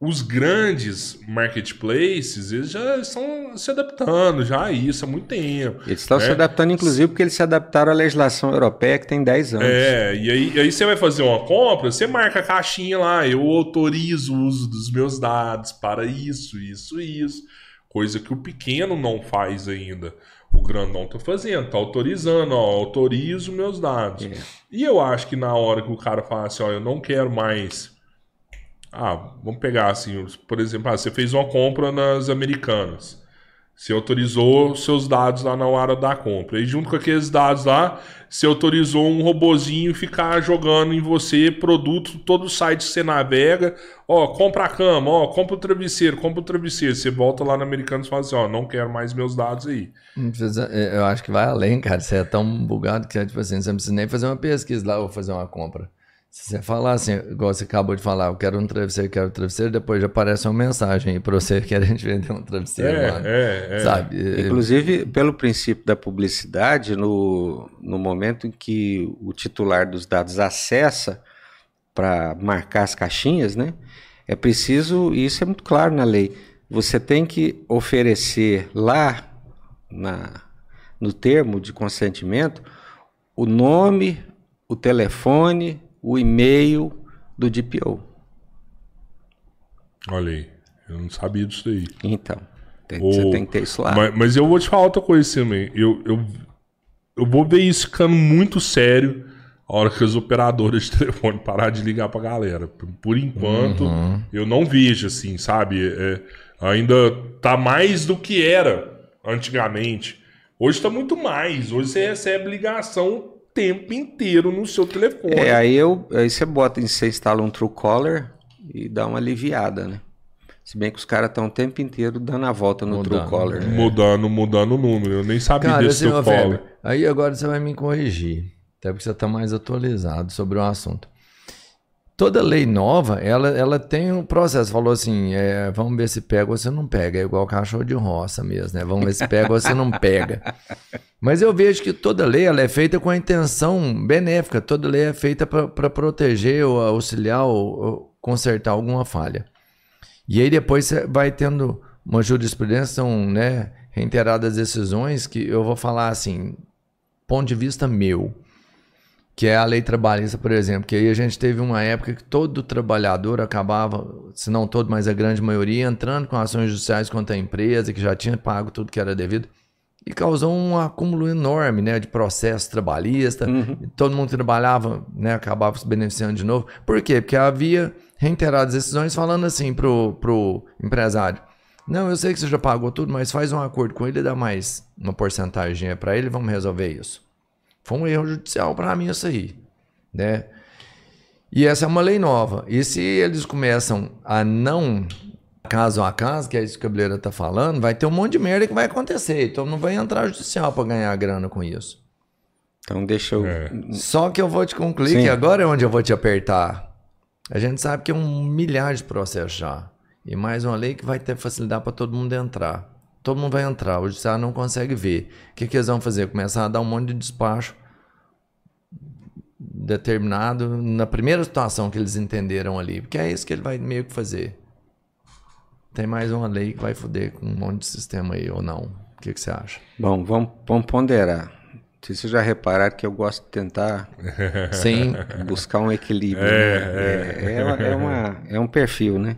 os grandes marketplaces, eles já estão se adaptando já a isso há muito tempo. Eles estão se né? adaptando, inclusive, porque eles se adaptaram à legislação europeia que tem 10 anos. É, e aí, aí você vai fazer uma compra, você marca a caixinha lá, eu autorizo o uso dos meus dados para isso, isso, isso. Coisa que o pequeno não faz ainda. O grandão tá fazendo, tá autorizando, ó, autorizo meus dados. É. E eu acho que na hora que o cara fala assim, ó, eu não quero mais. Ah, vamos pegar assim, por exemplo, ah, você fez uma compra nas americanas. Você autorizou seus dados lá na hora da compra. E junto com aqueles dados lá, você autorizou um robozinho ficar jogando em você produto, todo o site que você navega. Ó, compra a cama, ó, compra o travesseiro, compra o travesseiro. Você volta lá no americano e fala assim, ó, não quero mais meus dados aí. É, Eu acho que vai além, cara. Você é tão bugado que, tipo assim, você não precisa nem fazer uma pesquisa lá ou fazer uma compra. Se você falar assim, igual você acabou de falar, eu quero um travesseiro, eu quero um travesseiro, depois já aparece uma mensagem aí pra você querendo vender um travesseiro lá. É, é, é. Sabe? Inclusive, pelo princípio da publicidade, no, no momento em que o titular dos dados acessa para marcar as caixinhas, né? É preciso, e isso é muito claro na lei, você tem que oferecer lá na, no termo de consentimento o nome, o telefone, o e-mail do DPO. Olha aí, eu não sabia disso aí. Então, tem- O- você tem que ter isso lá. Mas, mas eu vou te falar outra coisa também. Eu, eu, eu vou ver isso ficando muito sério a hora que as operadoras de telefone parar de ligar pra galera. Por, por enquanto, eu não vejo assim, sabe? É, ainda tá mais do que era antigamente. Hoje tá muito mais. Hoje você recebe ligação tempo inteiro no seu telefone. É, aí, eu, aí você bota, você instala um Truecaller e dá uma aliviada, né? Se bem que os caras estão o tempo inteiro dando a volta no Mudando, Truecaller. né? Mudando, mudando o número. Eu nem sabia Cara, desse assim, colo. Weber, aí agora você vai me corrigir, até porque você está mais atualizado sobre o assunto. Toda lei nova, ela, ela tem um processo. Falou assim, é, vamos ver se pega ou se não pega. É igual cachorro de roça mesmo, né? Vamos ver se pega ou se não pega. Mas eu vejo que toda lei ela é feita com a intenção benéfica. Toda lei é feita para proteger ou auxiliar ou, ou consertar alguma falha. E aí depois você vai tendo uma jurisprudência, são né, reiteradas decisões que eu vou falar assim, ponto de vista meu, que é a lei trabalhista, por exemplo, que aí a gente teve uma época que todo trabalhador acabava, se não todo, mas a grande maioria, entrando com ações judiciais contra a empresa, que já tinha pago tudo que era devido, e causou um acúmulo enorme né, de processo trabalhista, e todo mundo que trabalhava né, acabava se beneficiando de novo. Por quê? Porque havia reiteradas decisões falando assim pro, pro empresário, não, eu sei que você já pagou tudo, mas faz um acordo com ele e dá mais uma porcentagem para ele vamos resolver isso. Foi um erro judicial para mim isso aí, né? E essa é uma lei nova. E se eles começam a não caso a caso, que é isso que a Cabeleira está falando, vai ter um monte de merda que vai acontecer. Então não vai entrar judicial para ganhar grana com isso. Então deixa eu. É. Só que eu vou te concluir Sim. que agora é onde eu vou te apertar. A gente sabe que é um milhar de processos já. E mais uma lei que vai ter facilidade para todo mundo entrar. Todo mundo vai entrar, o judiciário não consegue ver. O que, que eles vão fazer? Começar a dar um monte de despacho determinado na primeira situação que eles entenderam ali. Porque é isso que ele vai meio que fazer. tem mais uma lei que vai foder com um monte de sistema aí, ou não? O que, que você acha? Bom, vamos, vamos ponderar. Vocês já repararam que eu gosto de tentar Sim. buscar um equilíbrio. É, né? é, é, uma- é uma- é um perfil, né?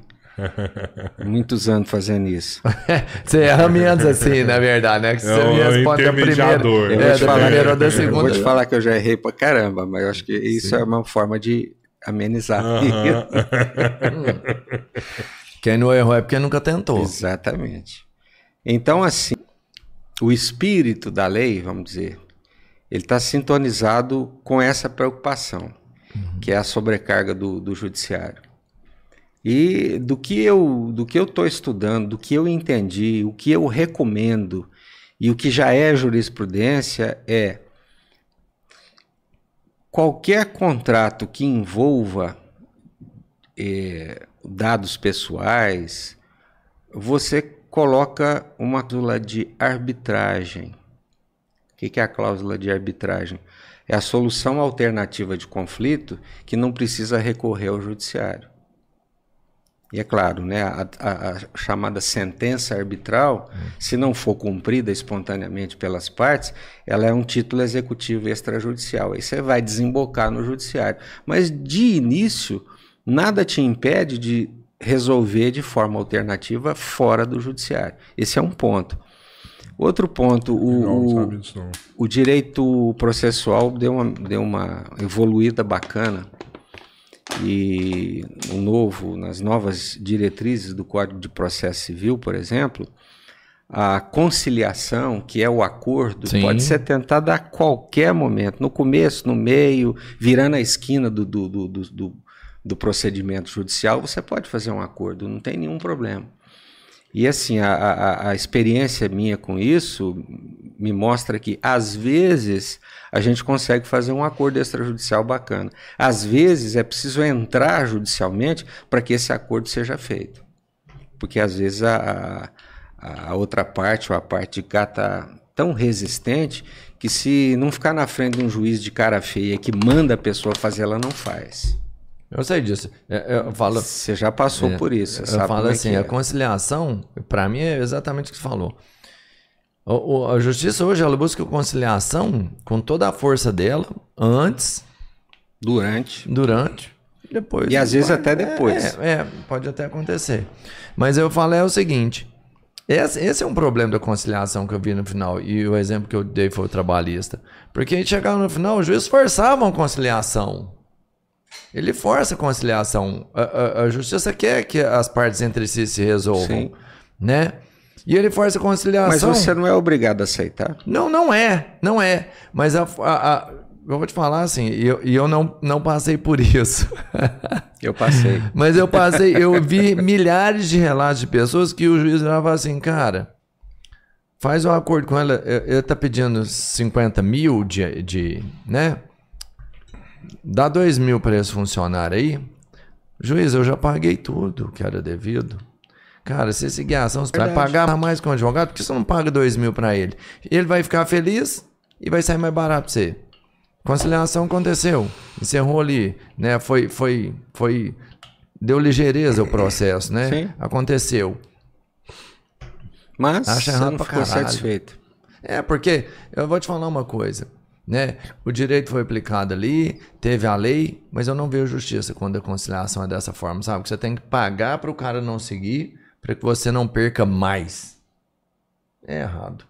Muitos anos fazendo isso. você erra menos assim, na verdade, né? Que você É um me responde a primeira. Eu É, falar, primeira ou da eu segunda. vou te falar que eu já errei pra caramba, mas eu acho que isso é uma forma de amenizar. Aham. Quem não errou é porque nunca tentou. Exatamente. Então, assim, o espírito da lei, vamos dizer, ele está sintonizado com essa preocupação, que é a sobrecarga do, do judiciário. E do que eu do que eu estou estudando, do que eu entendi, o que eu recomendo e o que já é jurisprudência é qualquer contrato que envolva eh, dados pessoais, você coloca uma cláusula de arbitragem. O que que é a cláusula de arbitragem? É a solução alternativa de conflito que não precisa recorrer ao judiciário. E é claro, né, a, a- a chamada sentença arbitral, se não for cumprida espontaneamente pelas partes, ela é um título executivo extrajudicial. Aí você vai desembocar no judiciário. Mas de início, nada te impede de resolver de forma alternativa fora do judiciário. Esse é um ponto. Outro ponto, o, o direito processual deu uma, deu uma evoluída bacana e no novo, nas novas diretrizes do Código de Processo Civil, por exemplo, a conciliação, que é o acordo, Sim. pode ser tentada a qualquer momento, no começo, no meio, virando a esquina do, do, do, do, do- do procedimento judicial, você pode fazer um acordo, não tem nenhum problema. E assim, a, a, a experiência minha com isso me mostra que, às vezes, a gente consegue fazer um acordo extrajudicial bacana. Às vezes, é preciso entrar judicialmente para que esse acordo seja feito. Porque, às vezes, a, a, outra parte, ou a parte de cá, está tão resistente que, se não ficar na frente de um juiz de cara feia que manda a pessoa fazer, ela não faz. Eu sei disso. É, Eu falo, Você já passou É, por isso, eu falo é assim, é. a conciliação, pra mim, é exatamente o que você falou. A justiça hoje, ela busca conciliação com toda a força dela, antes, Durante. durante, depois. E às vezes até depois. É, é, pode até acontecer. Mas eu falo é o seguinte, esse, esse é um problema da conciliação que eu vi no final, e o exemplo que eu dei foi o trabalhista. Porque a gente chegava no final, os juízes forçavam conciliação. Ele força a conciliação. A, a- a justiça quer que as partes entre si se resolvam, Sim. né? E ele força a Mas conciliação. você não é obrigado a aceitar. Não, não é, não é. Mas a, a- a- eu vou te falar assim, e eu, eu não, não passei por isso. Eu passei. Mas eu passei, eu vi milhares de relatos de pessoas que o juiz falava assim, cara, faz um acordo com ela, ele tá pedindo 50 mil de, de né? Dá 2 mil para esse funcionário aí. Juiz, eu já paguei tudo que era devido. Cara, se seguir a ação, você vai Verdade. pagar mais com o advogado, porque você não paga 2 mil para ele. Ele vai ficar feliz e vai sair mais barato pra você. Conciliação aconteceu, encerrou ali, né? Foi, foi, foi, deu ligeireza o processo, né? Sim. Aconteceu. Mas Acha você não ficou caralho. satisfeito. É, porque eu vou te falar uma coisa, né? O direito foi aplicado ali, teve a lei, mas eu não vejo justiça quando a conciliação é dessa forma, sabe? Que você tem que pagar para o cara não seguir, para que você não perca mais. É errado.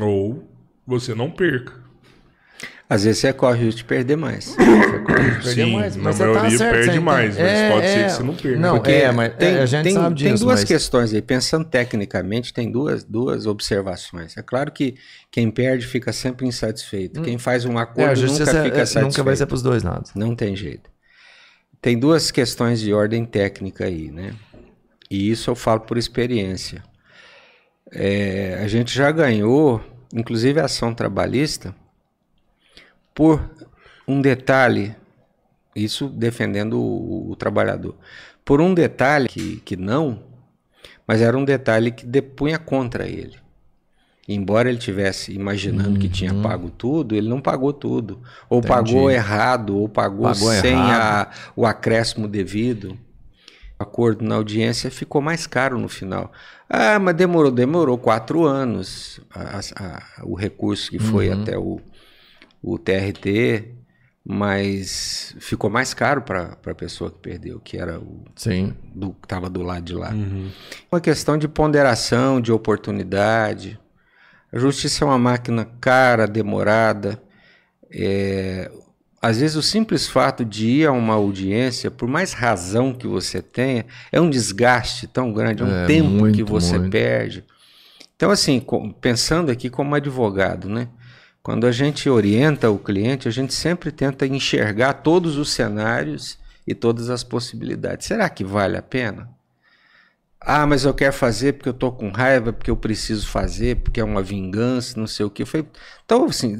Ou você não perca. Às vezes você corre o risco de perder mais. Perder Sim, mais, na você tá maioria certo, perde você mais, mas entende. pode ser É, que você não perca. Não, Porque é, mas tem, é, a gente tem, sabe disso. tem duas mas... questões aí. Pensando tecnicamente, tem duas, duas observações. É claro que quem perde fica sempre insatisfeito. Quem faz um É, acordo justiça nunca fica é- satisfeito. nunca vai ser para os dois lados. Não tem jeito. Tem duas questões de ordem técnica aí, né? E isso eu falo por experiência. É, a gente já ganhou, inclusive a ação trabalhista, por um detalhe, isso defendendo o, o trabalhador, por um detalhe que, que não, mas era um detalhe que depunha contra ele. Embora ele tivesse imaginando que tinha pago tudo, ele não pagou tudo. Ou Entendi. pagou errado, ou pagou, Pagou sem a- o acréscimo devido. Acordo na audiência ficou mais caro no final. Ah, mas demorou, demorou quatro anos a- a- o recurso que foi Uhum. até o, o TRT, mas ficou mais caro para a pessoa que perdeu, que era o Sim. do, que estava do lado de lá. Uma questão de ponderação, de oportunidade. A justiça é uma máquina cara, demorada. É, às vezes o simples fato de ir a uma audiência, por mais razão que você tenha, é um desgaste tão grande, é um É, tempo muito, que você muito. perde. Então, assim, pensando aqui como advogado, né? Quando a gente orienta o cliente, a gente sempre tenta enxergar todos os cenários e todas as possibilidades. Será que vale a pena? Ah, mas eu quero fazer porque eu tô com raiva, porque eu preciso fazer, porque é uma vingança, não sei o que. Foi... Então, assim,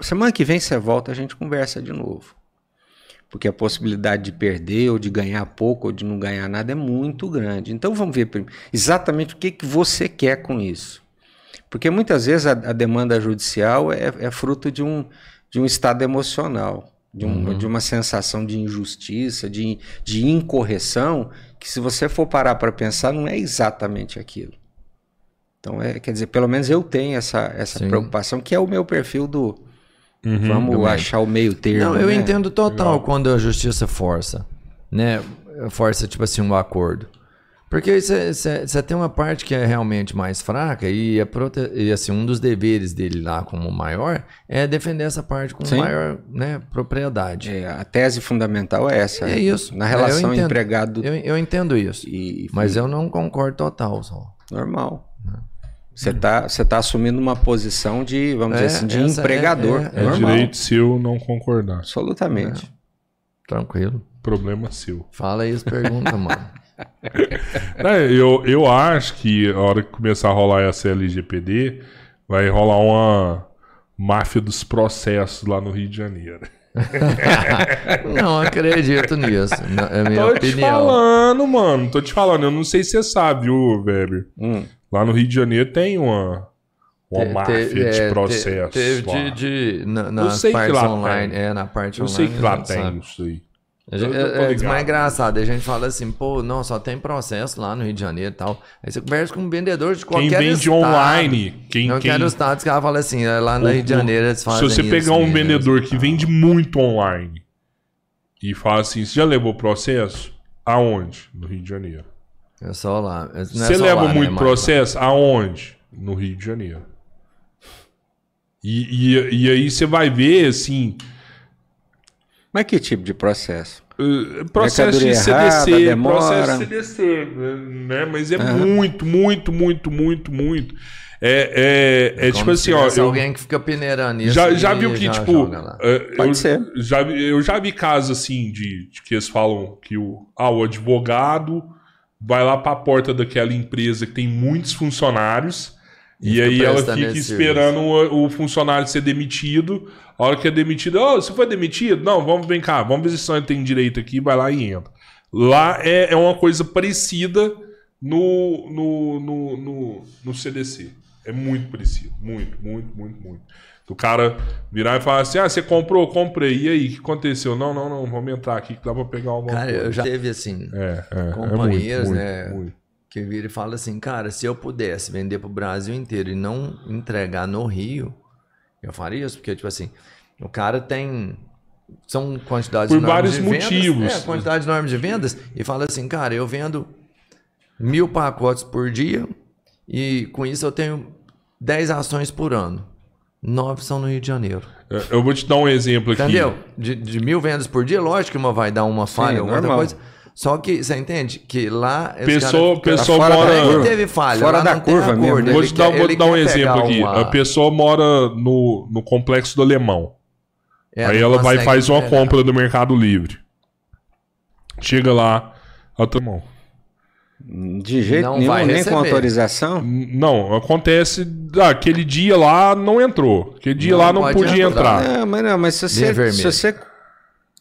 semana que vem você volta, a gente conversa de novo. Porque a possibilidade de perder, ou de ganhar pouco, ou de não ganhar nada é muito grande. Então vamos ver exatamente o que, que você quer com isso. Porque muitas vezes a, a demanda judicial é, é fruto de um, de um estado emocional, de, um- de uma sensação de injustiça, de, de incorreção, que se você for parar para pensar, não é exatamente aquilo. Então, é, quer dizer, pelo menos eu tenho essa, essa Sim. preocupação, que é o meu perfil do vamos também. achar o meio termo. Não, eu né? entendo total quando a justiça força, né? Força, tipo assim, um acordo. Porque você tem uma parte que é realmente mais fraca e, a prote... e assim, um dos deveres dele lá como maior é defender essa parte com Sim. maior né, propriedade. É, a tese fundamental é essa. É isso. Na É, eu relação entendo. empregado Eu, eu entendo isso. e, Mas eu não concordo total, só. normal. Você está você tá assumindo uma posição de, vamos É, dizer assim, de é- empregador. é- É normal. direito seu não concordar. Absolutamente. Tranquilo. Problema seu. Fala aí as perguntas, mano. É, eu, eu acho que a hora que começar a rolar essa LGPD, vai rolar uma máfia dos processos lá no Rio de Janeiro. não acredito nisso. É minha Tô te opinião. falando, mano. Tô te falando. Eu não sei se você sabe, viu, velho. Hum. Lá no Rio de Janeiro tem uma, uma Te- máfia te- de é, te- processos. Teve de, de na, nas sei que partes lá online. tem. É, na parte Eu online. sei que lá tem sabe. isso aí. Gente- é, é, mais engraçado. A gente fala assim, pô, não, só tem processo lá no Rio de Janeiro e tal. Aí você conversa com um vendedor de Quem qualquer vende estado. online, quem, Não quem, quero estados que ela fala assim, é, lá no Rio de Janeiro eles se fazem você isso pegar um vendedor que tal. vende muito online e fala assim, você já levou processo? Aonde? No Rio de Janeiro. É só lá. Não é Você só leva lá, né, muito mas- processo? Aonde? No Rio de Janeiro. E, e, e aí você vai ver, assim, Mas que tipo de processo? uh, processo de CDC, errada, demora. processo de CDC, né? Mas é muito, muito, muito, muito, muito. É, é, é tipo assim, ó. Eu, alguém que fica peneirando isso. já, já viu que, já tipo. é, Pode eu, ser. Já, eu já vi casos assim de, de que eles falam que o, ah, o advogado vai lá pra porta daquela empresa que tem muitos funcionários. E aí ela fica esperando o, o funcionário ser demitido. A hora que é demitido, ô, você foi demitido? Não, vamos vem cá, vamos ver se só tem direito aqui, vai lá e entra. Lá é, é uma coisa parecida no, no, no, no, no CDC. É muito parecido. Muito, muito, muito, muito. O cara virar e falar assim: ah, você comprou? Comprei. E aí, o que aconteceu? Não, não, não, vamos entrar aqui que dá pra pegar alguma Cara, coisa. eu já teve assim, É, é, é companheiros, muito, né? muito, muito. Que vira e fala assim, cara, se eu pudesse vender pro Brasil inteiro e não entregar no Rio, eu faria isso, porque, tipo assim, o cara tem. São quantidades Por enormes vários de vendas, motivos. É, quantidade enorme de vendas, e fala assim, cara, eu vendo mil pacotes por dia e com isso eu tenho 10 ações por ano. Nove são no Rio de Janeiro. É, Eu vou te dar um exemplo aqui. Entendeu? De, de mil vendas por dia, lógico que uma vai dar uma falha, alguma outra normal. coisa. Só que, você entende? Que lá. Pessoa, pessoa fora da mora. Ele teve falha. Fora lá da curva mesmo, acordo, né? Vou ele te dar, quer- vou te dar um exemplo pegar aqui. uma- A pessoa mora no, no complexo do Alemão. É, Aí ela vai e faz uma entregar. compra do Mercado Livre. Chega lá, outra mão. De jeito Não nenhum, vai nem receber. com autorização. Não, acontece. Ah, aquele dia lá não entrou. Aquele dia Não lá não podia entrar. entrar. Não, mas não, mas se você, se você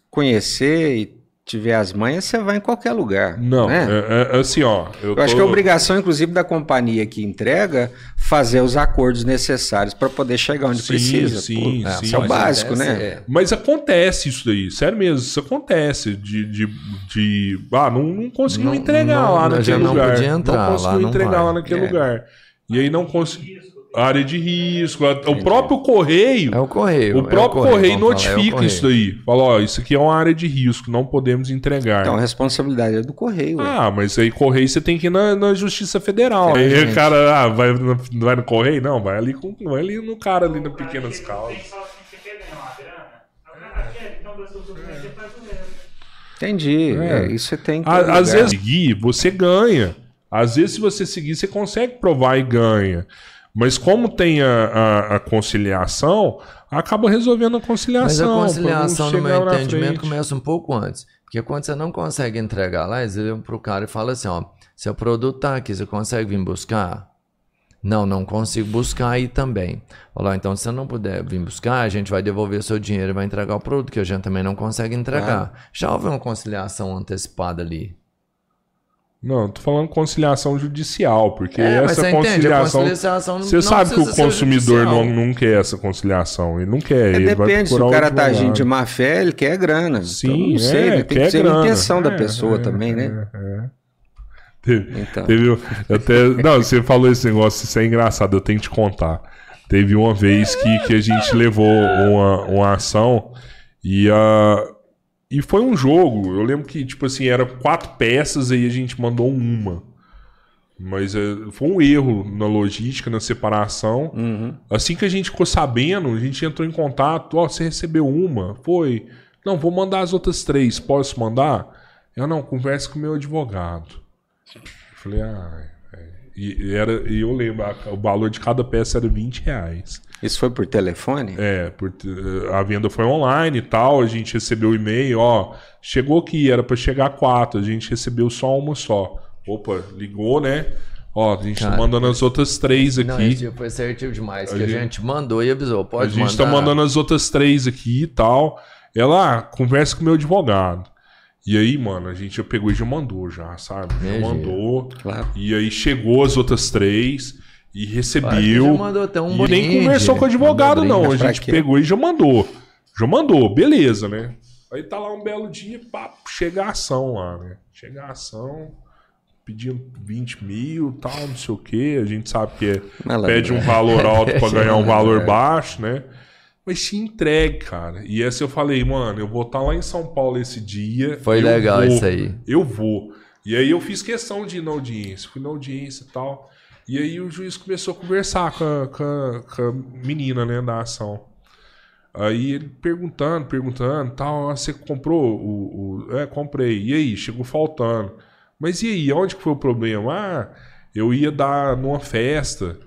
conhecer e tiver as manhas, você vai em qualquer lugar. Não, né? é, é assim, ó. Eu, Eu acho tô- que é obrigação, inclusive, da companhia que entrega fazer os acordos necessários para poder chegar onde Sim, precisa. sim, Pô, sim. Isso é o Mas básico, acontece, né? é. Mas acontece isso daí, sério mesmo, isso acontece. De. de, de ah, não, não conseguimos Não- entregar não- lá já naquele não lugar. podia entrar não não entregar vai. lá naquele É. lugar. E aí não conseguimos. Área de risco. a- O próprio correio. É o correio. O próprio é o correio, vamos falar, é notifica isso correio. daí. Fala, ó, isso aqui é uma área de risco, não podemos entregar. Então, a responsabilidade é do correio. ué. Ah, mas aí correio você tem que ir na, na Justiça Federal. Aí gente. o cara, ah, vai no, vai no correio? Não, vai ali, com, vai ali no cara ali na Pequenas Tem Causas. só você quer ganhar uma grana? Cara, quer? Dá seus documentos faz o resto. Entendi. É. É, isso você tem que. À- Às vezes seguir, você ganha. Às vezes, se você seguir, você consegue provar e ganha. Mas como tem a, a- a conciliação, acaba resolvendo a Mas conciliação. a conciliação, no meu entendimento, começa um pouco antes. Porque quando você não consegue entregar lá, eles olham pro cara e falam assim, ó, seu produto tá aqui, você consegue vir buscar? Não, não consigo buscar aí também. Falou, então se você não puder vir buscar, a gente vai devolver seu dinheiro e vai entregar o produto, que a gente também não consegue entregar. Já houve uma conciliação antecipada ali. Não, tô falando conciliação judicial, porque É, mas essa a conciliação. conciliação não- Você não sabe que o consumidor não, não quer essa conciliação. Ele não quer. É, ele vai depende, se o cara tá agindo de má fé, ele quer grana. Sim, então, não sei, é, ele tem quer que ser a grana. intenção da É, pessoa é, também, né? é, é. Teve, Então. teve até, não, você falou esse negócio, isso é engraçado, eu tenho que te contar. Teve uma vez que, que a gente levou uma, uma ação e, a e foi um jogo. Eu lembro que, tipo assim, era quatro peças e a gente mandou uma. Mas é, foi um erro na logística, na separação. Uhum. Assim que a gente ficou sabendo, a gente entrou em contato. Ó, você recebeu uma? Foi. Não, vou mandar as outras três. Posso mandar? Eu não, converse com o meu advogado. Eu falei, ah. é. E, era, e eu lembro, a- o valor de cada peça era 20 reais. Isso foi por telefone? É, por- a venda foi online e tal. A gente recebeu o e-mail, ó. Chegou aqui, era pra chegar quatro. A gente recebeu só uma só. Opa, ligou, né? Ó, a gente tá Cara, mandando as outras três aqui. Não, esse dia foi assertivo demais, A que a gente- gente mandou e avisou, A pode gente mandar. tá mandando as outras três aqui e tal. Ela, ah, conversa com o meu advogado. E aí, mano, a gente já pegou e já mandou, já, sabe? Já Imagina. mandou. Claro. E aí chegou as outras três e recebeu. já mandou até um e nem brinde, conversou com o advogado, não. A gente pegou e já mandou. Já mandou, beleza, né? Aí tá lá um belo dia, pá, chega a ação lá, né? Chega a ação, pedindo 20 mil tal, não sei o quê. A gente sabe que é, pede um valor alto pra ganhar um valor baixo, né? Mas se entregue, cara. E essa eu falei, mano, eu vou estar lá em São Paulo esse dia. Foi legal vou, isso aí. Eu vou. E aí eu fiz questão de ir na audiência. Fui na audiência e tal. E aí o juiz começou a conversar com a, com a- com a menina, né, da ação. Aí ele perguntando, perguntando, tal, ah, você comprou o, o- É, comprei. E aí, chegou faltando. Mas e aí, onde que foi o problema? Ah, eu ia dar numa festa.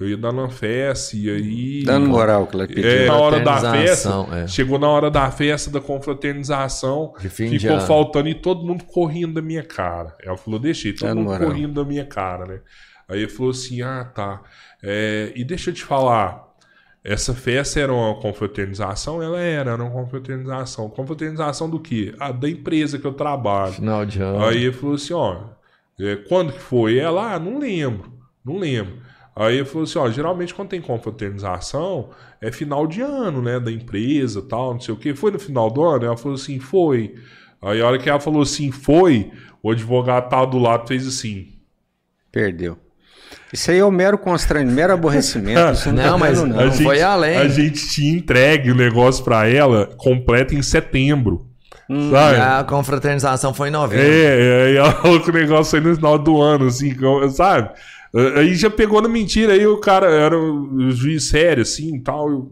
Eu ia dar numa festa e aí... Dando moral que ela pediu. É, na hora da festa, é. chegou na hora da festa, da confraternização, De fim de ficou faltando e todo mundo correndo da minha cara. Ela falou, deixei, todo Dando mundo moral. correndo da minha cara, né? Aí ele falou assim, ah, tá. É, e deixa eu te falar, essa festa era uma confraternização? Ela era, era uma confraternização. Confraternização do quê? Ah, da empresa que eu trabalho. Final de ano. Aí ele falou assim, ó, é, quando que foi? Ela, ah, não lembro, não lembro. Aí ele falou assim, ó, geralmente quando tem confraternização, é final de ano, né, da empresa tal, não sei o quê. Foi no final do ano? Ela falou assim, foi. Aí a hora que ela falou assim, foi, o advogado tava do lado fez assim. Perdeu. Isso aí é o mero constrangimento, mero aborrecimento. Isso não, Não, tá mas a não. gente- foi além. A gente tinha entregue o negócio pra ela completo em setembro. sabe? A confraternização foi em novembro. É, aí ela falou que o negócio aí no final do ano, assim, sabe? Aí já pegou na mentira, aí o cara era um juiz sério, assim, tal,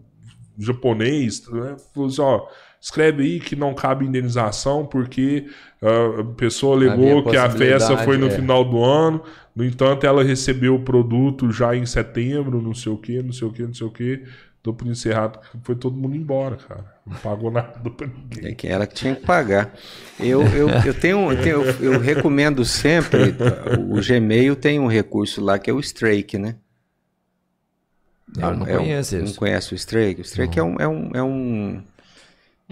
japonês, né? Falou assim, ó, escreve aí que não cabe indenização, porque ah, a pessoa alegou Havia que a festa foi no é. final do ano, no entanto, ela recebeu o produto já em setembro, não sei o que, não sei o que, não sei o que. Dou por encerrado, foi todo mundo embora, cara. Não pagou nada pra ninguém. É que ela que tinha que pagar. Eu, eu, eu, tenho, eu, tenho- eu- eu recomendo sempre, o Gmail tem um recurso lá que é o Strike, né? Eu não É um- conheço Não isso. conhece o Strike? O Strike é um, é, um, é, um,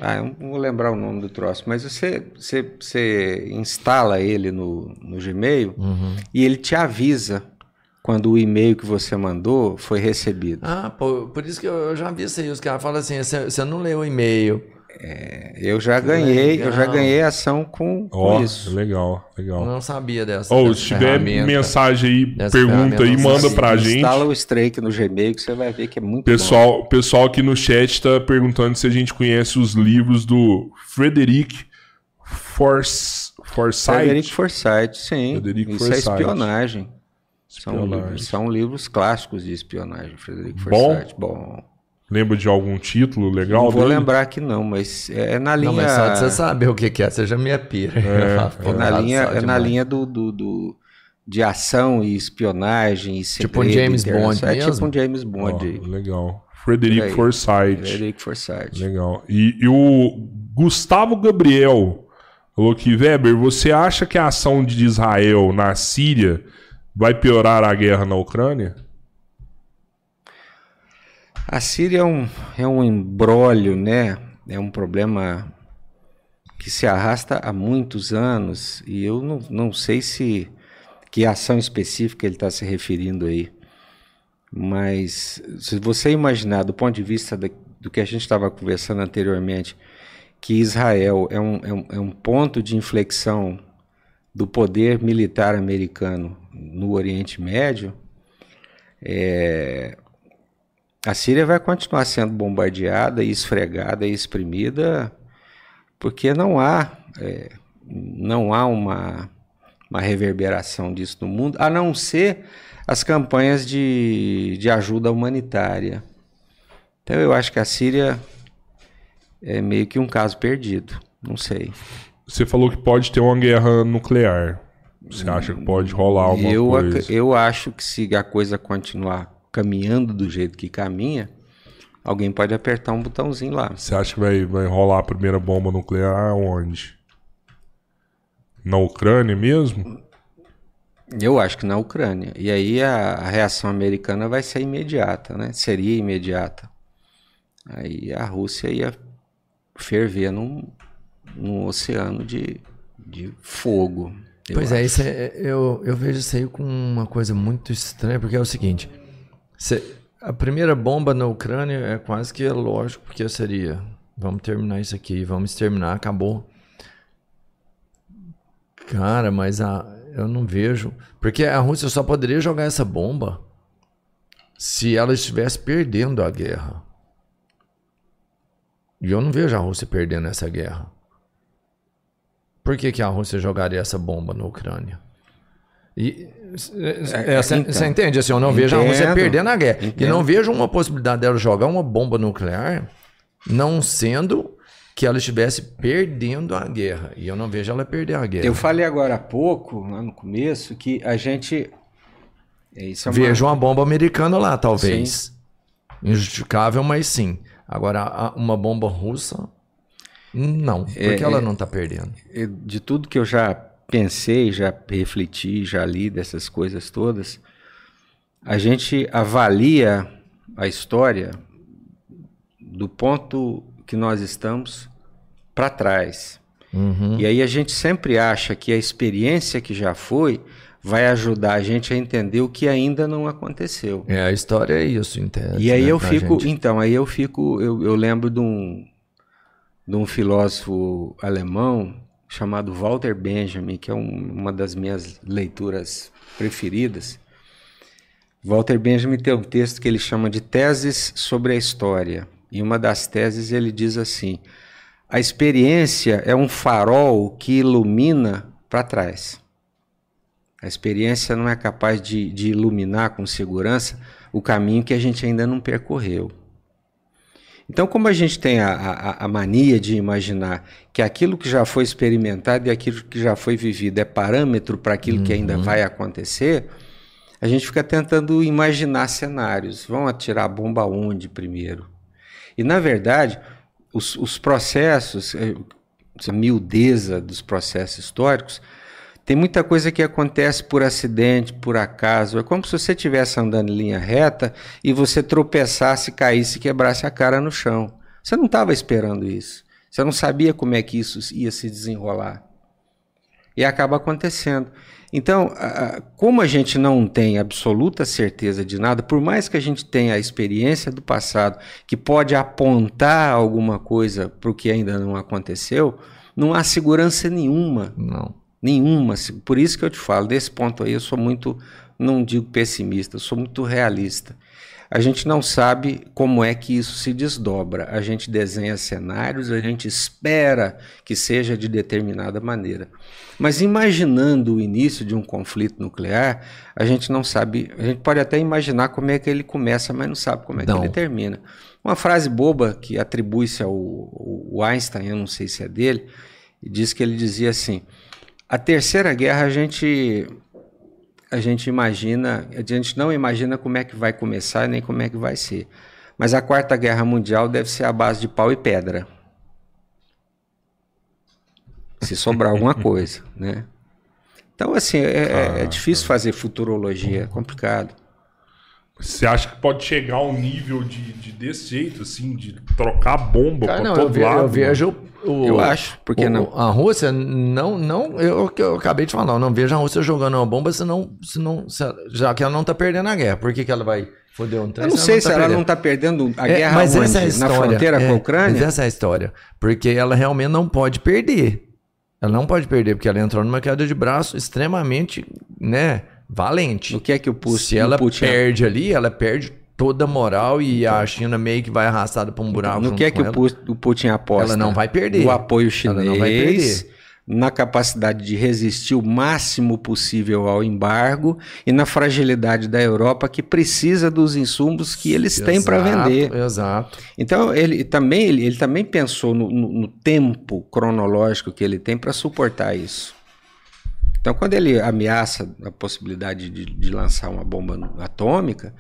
Ah, eu não vou lembrar o nome do troço, mas você, você, você instala ele no, no Gmail e ele te avisa quando o e-mail que você mandou foi recebido. Ah, pô, por isso que eu, já vi isso aí. Os caras falam assim: você, não leu o e-mail. Eu já ganhei, eu já legal. ganhei ação com, com Ó, isso. legal, legal. Eu não sabia dessa. Ou dessa se tiver mensagem aí, pergunta aí, manda sim. pra gente. Instala o Strake no Gmail que você vai ver que é muito bom. Pessoal, pessoal aqui no chat tá perguntando se a gente conhece os livros do Frederic Force, Forsyth. Frederico Forsyth, sim. Frederico Isso Forsyth. é espionagem. São, livros, são livros clássicos de espionagem, Frederico Bom? Forsyth. Bom. Lembra de algum título legal Não vou dele? lembrar aqui não, mas é na linha... Não, mas só de você saber o que, que é, você já me pira. É na linha, é na linha do, do, do- de ação e espionagem e Tipo um segredo James. Bond É tipo mesmo? um James Bond. aí. legal. Frederico. Forsyth. Frederico Forsyth. Legal. E, e o Gustavo Gabriel falou que, Weber, você acha que a ação de Israel na Síria vai piorar a guerra na Ucrânia? A Síria é um, é um embrólio, né? É um problema que se arrasta há muitos anos e eu não, não sei se que ação específica ele está se referindo aí. Mas se você imaginar do ponto de vista da- do que a gente estava conversando anteriormente, que Israel é um, é, um, é um ponto de inflexão do poder militar americano no Oriente Médio, é, a Síria vai continuar sendo bombardeada esfregada e exprimida porque não há é, não há uma, uma reverberação disso no mundo, a não ser as campanhas de, de ajuda humanitária. Então eu acho que a Síria é meio que um caso perdido. Não sei. Você falou que pode ter uma guerra nuclear. Você acha que pode rolar alguma eu, coisa? eu acho que se a coisa continuar caminhando do jeito que caminha, alguém pode apertar um botãozinho lá. Você acha que vai, vai rolar a primeira bomba nuclear onde? Na Ucrânia mesmo? Eu acho que na Ucrânia. E aí a, a reação americana vai ser imediata, né? Seria imediata. Aí a Rússia ia ferver num, num oceano de, de fogo. Pois acho. é, isso é- eu, eu vejo isso aí com uma coisa muito estranha, porque é o seguinte: cê- a primeira bomba na Ucrânia é quase que lógico, porque seria: vamos terminar isso aqui, vamos exterminar, acabou. Cara, mas a, eu não vejo. Porque a Rússia só poderia jogar essa bomba se ela estivesse perdendo a guerra. E eu não vejo a Rússia perdendo essa guerra. Por que, que a Rússia jogaria essa bomba na Ucrânia? E É, você então. entende assim? Eu não vejo a Rússia Entendo. perdendo a guerra. E Entendo. não vejo uma possibilidade dela jogar uma bomba nuclear, não sendo que ela estivesse perdendo a guerra. E eu não vejo ela perder a guerra. Eu falei agora há pouco, lá no começo, que a gente. é, Isso é uma- Vejo uma bomba americana lá, talvez. Injustificável, mas sim. Agora, uma bomba russa, não. Porque É, ela é- não está perdendo. eu- de tudo que eu já pensei, já refleti, já li dessas coisas todas, a gente avalia a história do ponto que nós estamos para trás. Uhum. E aí a gente sempre acha que a experiência que já foi vai ajudar a gente a entender o que ainda não aconteceu. É, a história é isso, em tese, E aí né, eu fico, gente. então, aí eu fico, eu, eu lembro de um, de um filósofo alemão chamado Walter Benjamin, que é um- uma das minhas leituras preferidas. Walter Benjamin tem um texto que ele chama de Teses sobre a História. E uma das teses ele diz assim: a experiência é um farol que ilumina para trás. A experiência não é capaz de, de iluminar com segurança o caminho que a gente ainda não percorreu. Então, como a gente tem a, a, a mania de imaginar que aquilo que já foi experimentado e aquilo que já foi vivido é parâmetro para aquilo que ainda vai acontecer, a gente fica tentando imaginar cenários. Vão atirar a bomba onde primeiro? E, na verdade, os, os processos, eh, a miudeza dos processos históricos, tem muita coisa que acontece por acidente, por acaso. É como se você estivesse andando em linha reta e você tropeçasse, caísse e quebrasse a cara no chão. Você não estava esperando isso. Você não sabia como é que isso ia se desenrolar. E acaba acontecendo. Então, como a gente não tem absoluta certeza de nada, por mais que a gente tenha a experiência do passado que pode apontar alguma coisa para o que ainda não aconteceu, não há segurança nenhuma Não. Nenhuma. Por isso que eu te falo, desse ponto aí eu sou muito, não digo pessimista, eu sou muito realista. A gente não sabe como é que isso se desdobra. A gente desenha cenários, a gente espera que seja de determinada maneira. Mas imaginando o início de um conflito nuclear, a gente não sabe. A gente pode até imaginar como é que ele começa, mas não sabe como é Não. que ele termina. Uma frase boba que atribui-se ao, ao Einstein, eu não sei se é dele, diz que ele dizia assim: a terceira guerra a gente a gente imagina, a gente não imagina como é que vai começar nem como é que vai ser. Mas a quarta guerra mundial deve ser a base de pau e pedra. Se sobrar alguma coisa, né? Então, assim, é, é- é difícil fazer futurologia, é complicado. Você acha que pode chegar a um nível de, de desse jeito, assim, de trocar bomba Cara, pra não, eu, todo ve- lado? eu mano? vejo o, Eu acho, por que o- não? A Rússia não, não, eu, eu acabei de falar, eu não vejo a Rússia jogando uma bomba, senão, senão, se já que ela não tá perdendo a guerra. Por que, que ela vai foder um trem? Eu não sei se tá ela perdendo? não está perdendo a É, guerra mas onde? essa é a na história. fronteira com é, a Mas Ucrânia. essa é a história. Porque ela realmente não pode perder. Ela não pode perder, porque ela entrou numa queda de braço extremamente, né, valente. O que é que o Putin, Se ela Putin perde ali, ela perde toda a moral e a China meio que vai arrastada pra um buraco. No que é que o ela. Pu- o Putin aposta? Ela não vai perder. O apoio Ela não vai chinês, perder. na capacidade de resistir o máximo possível ao embargo e na fragilidade da Europa que precisa dos insumos que eles têm para vender. Exato. Então ele também, ele, ele também pensou no, no- no tempo cronológico que ele tem para suportar isso. Então, quando ele ameaça a possibilidade de, de lançar uma bomba atômica,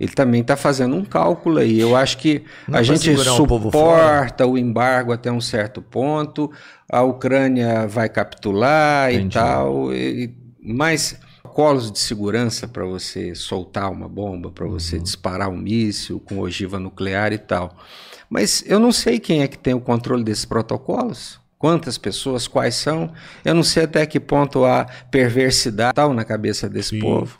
ele também está fazendo um cálculo aí. Eu acho que Não a gente segurar o suporta o embargo até um certo ponto, a Ucrânia vai capitular Entendi. e tal, e- mas colos de segurança para você soltar uma bomba, para você Uhum. disparar um míssil com ogiva nuclear e tal. Mas eu não sei quem é que tem o controle desses protocolos. Quantas pessoas, quais são? Eu não sei até que ponto há perversidade tal na cabeça desse Sim. povo.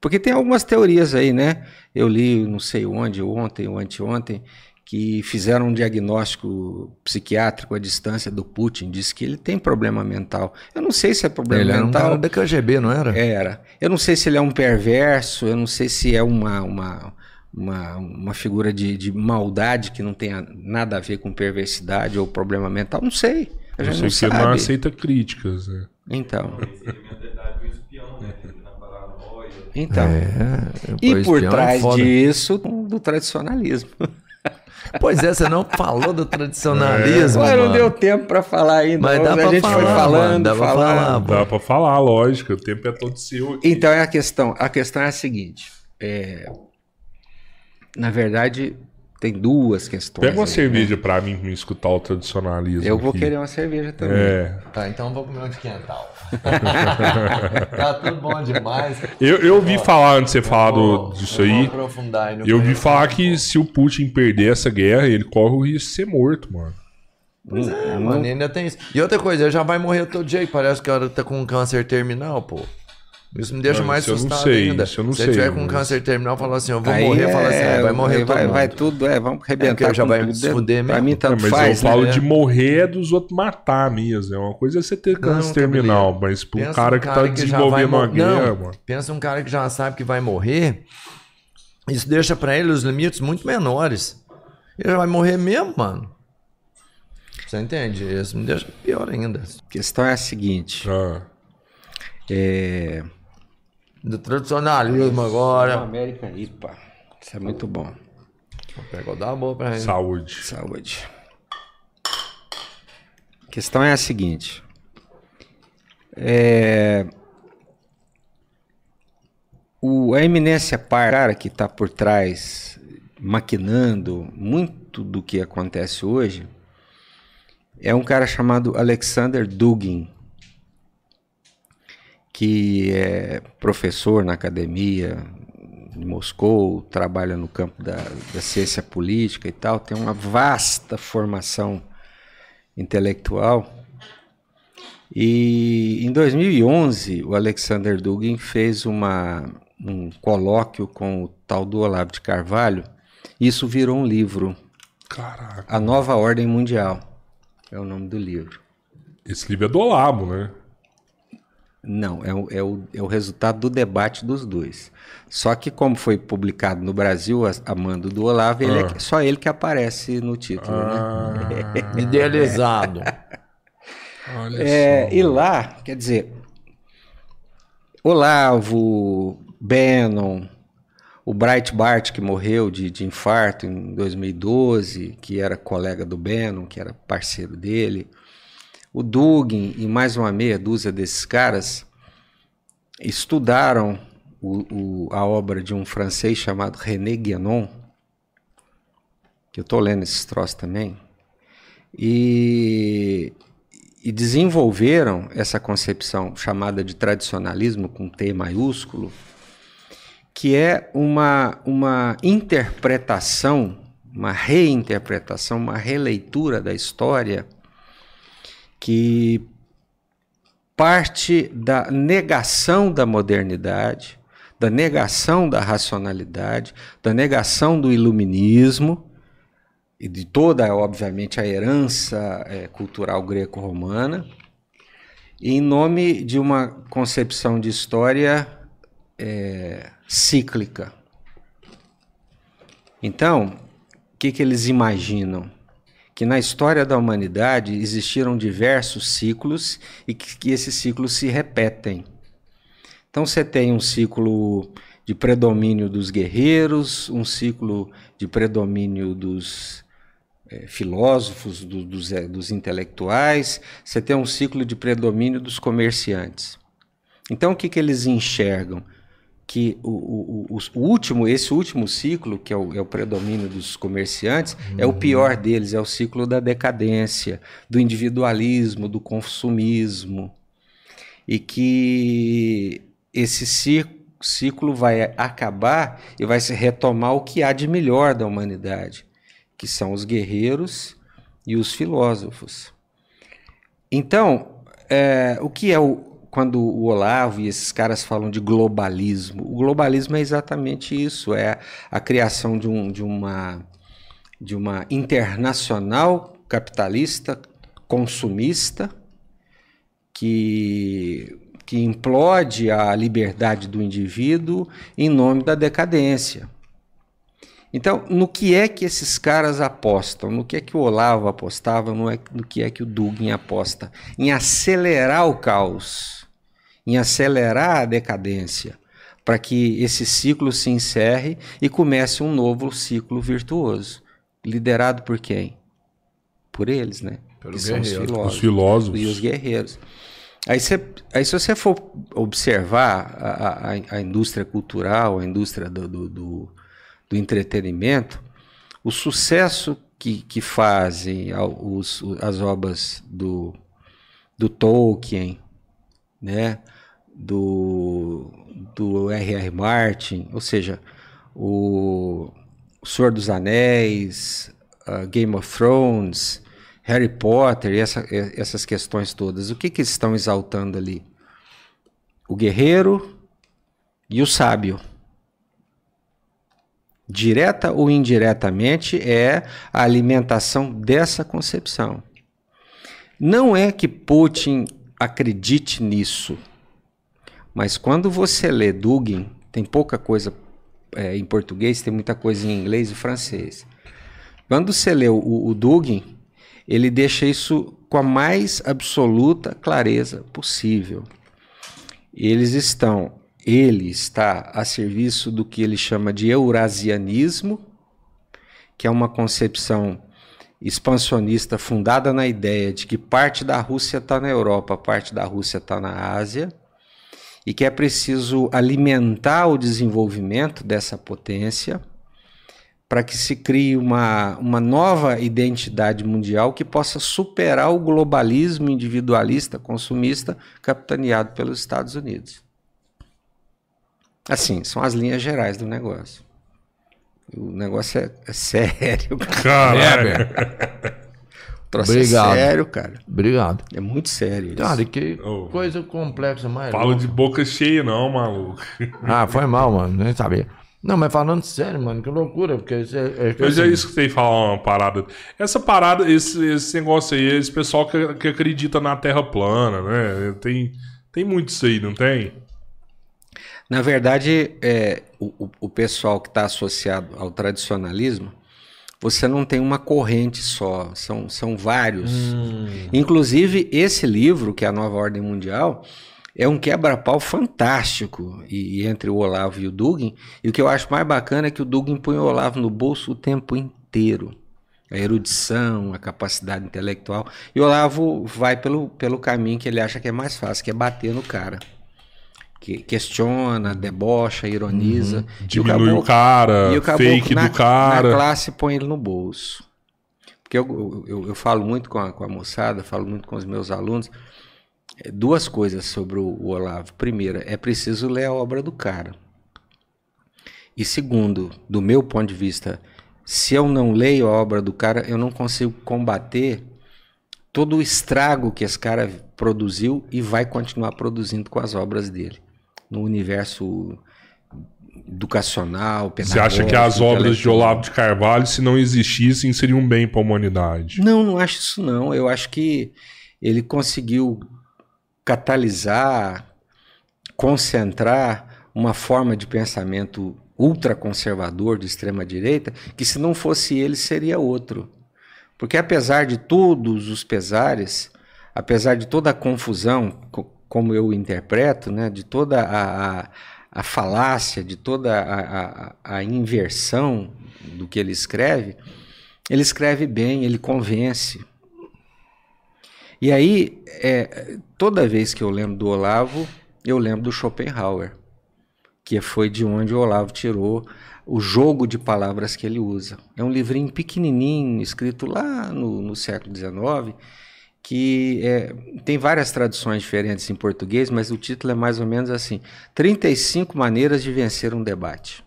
Porque tem algumas teorias aí, né? Eu li, não sei onde, ontem ou anteontem, que fizeram um diagnóstico psiquiátrico à distância do Putin. Diz que ele tem problema mental. Eu não sei se é problema Ele era um mental. cara da KGB, não era? Era. Eu não sei se ele é um perverso, eu não sei se é uma, uma, uma, uma figura de, de maldade que não tenha nada a ver com perversidade ou problema mental. Não sei. A gente sei não que não aceita críticas, né? Então. né? Então. É, E por é trás foda. disso, do tradicionalismo. Pois é, você não falou do tradicionalismo. Ué, não deu tempo pra falar ainda. Mas dá a pra gente falar, foi falando, mano, dá pra falando. falar. Dá pra falar, lógico. O tempo é todo seu aqui. Então é a questão. A questão é a seguinte. é, Na verdade, tem duas questões. Pega uma aí, cerveja pra mim, pra me escutar o tradicionalismo. né? Eu vou aqui. querer uma cerveja também. É. Tá, então eu vou comer um de quental. tá tudo bom demais. Eu, eu ouvi falar, antes de você falar Vou- do, disso eu aí, aprofundar aí no eu ouvi falar que se o Putin perder essa guerra, ele corre o risco de ser morto, mano. Pois é, mano, ainda tem isso. E outra coisa, ele já vai morrer todo dia. Parece que o cara tá com câncer terminal, pô. Isso me deixa Não, mais não assustado sei, ainda. isso eu não Se sei, tiver com mas- câncer terminal, fala assim, eu vou Aí morrer, fala assim, é, vai morrer todo vai, mundo. vai tudo, é, vamos porque arrebentar. já com vai tudo. se fuder Pra mesmo. mim, É, tanto mas faz. eu falo né? de morrer é dos outros matar mesmo. É uma coisa é você ter câncer Não, terminal, Gabriel. mas pro Pensa cara um que tá já vai desenvolvendo uma guerra, Não, mano. Pensa um cara que já sabe que vai morrer. Isso deixa pra ele os limites muito menores. Ele já vai morrer mesmo, mano. Você entende? Isso me deixa pior ainda. A questão é a seguinte. Ah, É... Do tradicionalismo agora. América IPA. Isso é muito bom. Pegou da boa pra gente. saúde. Saúde. A questão é a seguinte. É... O, a eminência par, cara que está por trás, maquinando muito do que acontece hoje, é um cara chamado Alexander Dugin, que é professor na academia de Moscou, trabalha no campo da, da ciência política e tal, tem uma vasta formação intelectual. E em 2011, o Alexander Dugin fez uma, um colóquio com o tal do Olavo de Carvalho. Isso virou um livro, Caraca. A Nova Ordem Mundial. É o nome do livro. Esse livro é do Olavo, né? Não, é o, é, o, é o resultado do debate dos dois. Só que, como foi publicado no Brasil, a, a mando do Olavo, ele é Ah. que- só ele que aparece no título. né? Ah, Idealizado. olha É, e lá, quer dizer, Olavo, Bannon, o Breitbart, que morreu de, de infarto em 2012, que era colega do Bannon, que era parceiro dele, o Dugin e mais uma meia dúzia desses caras estudaram o- o- a obra de um francês chamado René Guénon, que eu estou lendo esses troços também, e, e desenvolveram essa concepção chamada de tradicionalismo com T maiúsculo, que é uma, uma interpretação, uma reinterpretação, uma releitura da história que parte da negação da modernidade, da negação da racionalidade, da negação do iluminismo e de toda, obviamente, a herança eh, cultural greco-romana, em nome de uma concepção de história eh, cíclica. Então, o que, que eles imaginam? Que na história da humanidade existiram diversos ciclos e que, que esses ciclos se repetem. Então você tem um ciclo de predomínio dos guerreiros, um ciclo de predomínio dos eh, filósofos, do- dos, eh, dos intelectuais, você tem um ciclo de predomínio dos comerciantes. Então o que, que eles enxergam? Que o, o- o- último, esse último ciclo, que é o, é predomínio dos comerciantes, é o pior deles, é o ciclo da decadência, do individualismo, do consumismo. E que esse ci- ciclo vai acabar e vai se retomar o que há de melhor da humanidade, que são os guerreiros e os filósofos. Então, é, o que é o, quando o Olavo e esses caras falam de globalismo? O globalismo é exatamente isso, é a criação de, um, de uma de uma internacional capitalista consumista que que implode a liberdade do indivíduo em nome da decadência. Então, no que é que esses caras apostam? No que é que o Olavo apostava? No, é, no que é que o Dugin aposta? Em acelerar o caos, em acelerar a decadência, para que esse ciclo se encerre e comece um novo ciclo virtuoso. Liderado por quem? Por eles, né? Pelo que são os filósofos Os filósofos. e os guerreiros. Aí, você, aí se você for observar a, a, a indústria cultural, a indústria do, do, do, do entretenimento, o sucesso que, que fazem ao- os, as obras do, do Tolkien, né? do, do R.R. Martin, ou seja, o, Senhor dos Anéis, a Game of Thrones, Harry Potter e essa- essas questões todas. O que, que eles estão exaltando ali? O guerreiro e o sábio. Direta ou indiretamente é a alimentação dessa concepção. Não é que Putin acredite nisso, mas quando você lê Dugin, tem pouca coisa é, em português, tem muita coisa em inglês e francês. Quando você lê o, o Dugin, ele deixa isso com a mais absoluta clareza possível. Eles estão, ele está a serviço do que ele chama de eurasianismo, que é uma concepção expansionista fundada na ideia de que parte da Rússia está na Europa, parte da Rússia está na Ásia, e que é preciso alimentar o desenvolvimento dessa potência para que se crie uma, uma nova identidade mundial que possa superar o globalismo individualista, consumista, capitaneado pelos Estados Unidos. Assim, são as linhas gerais do negócio. O negócio é, é sério. Caralho. Troço Obrigado. é sério, cara. Obrigado. É muito sério isso. Cara, que coisa complexa mais. Louca. de boca cheia, não, maluco. Ah, foi mal, mano. Nem sabia. Não, mas falando sério, mano, que loucura, porque isso é, é que Eu já assim, escutei falar uma parada. Essa parada, esse, esse negócio aí, esse pessoal que, que acredita na Terra plana, né? Tem, tem muito isso aí, não tem? Na verdade, é, o, o- pessoal que está associado ao tradicionalismo, você não tem uma corrente só, são, são vários. Inclusive, esse livro, que é a Nova Ordem Mundial, é um quebra-pau fantástico e, e entre o Olavo e o Dugin. E o que eu acho mais bacana é que o Dugin põe o Olavo no bolso o tempo inteiro. A erudição, a capacidade intelectual. E o Olavo vai pelo, pelo caminho que ele acha que é mais fácil, que é bater no cara. Que questiona, debocha, ironiza. O Diminui o caboclo- cara, e o caboclo fake na, do cara. Na classe põe ele no bolso. Porque eu, eu, eu falo muito com a, com a moçada, falo muito com os meus alunos. é, Duas coisas sobre o, o Olavo. Primeira, é preciso ler a obra do cara. E segundo, do meu ponto de vista, se eu não leio a obra do cara, eu não consigo combater todo o estrago que esse cara produziu e vai continuar produzindo com as obras dele. No universo educacional, Você acha que as obras de. Olavo de Carvalho, se não existissem, seriam um bem para a humanidade? Não, não acho isso não. Eu acho que ele conseguiu catalisar, concentrar uma forma de pensamento ultraconservador de extrema direita, que se não fosse ele seria outro. Porque apesar de todos os pesares, apesar de toda a confusão, co- como eu interpreto, né, de toda a, a, a falácia, de toda a, a, inversão do que ele escreve, ele escreve bem, ele convence. E aí, é, toda vez que eu lembro do Olavo, eu lembro do Schopenhauer, que foi de onde o Olavo tirou o jogo de palavras que ele usa. É um livrinho pequenininho, escrito lá no, no século XIX, que é, tem várias traduções diferentes em português, mas o título é mais ou menos assim: 35 maneiras de vencer um debate.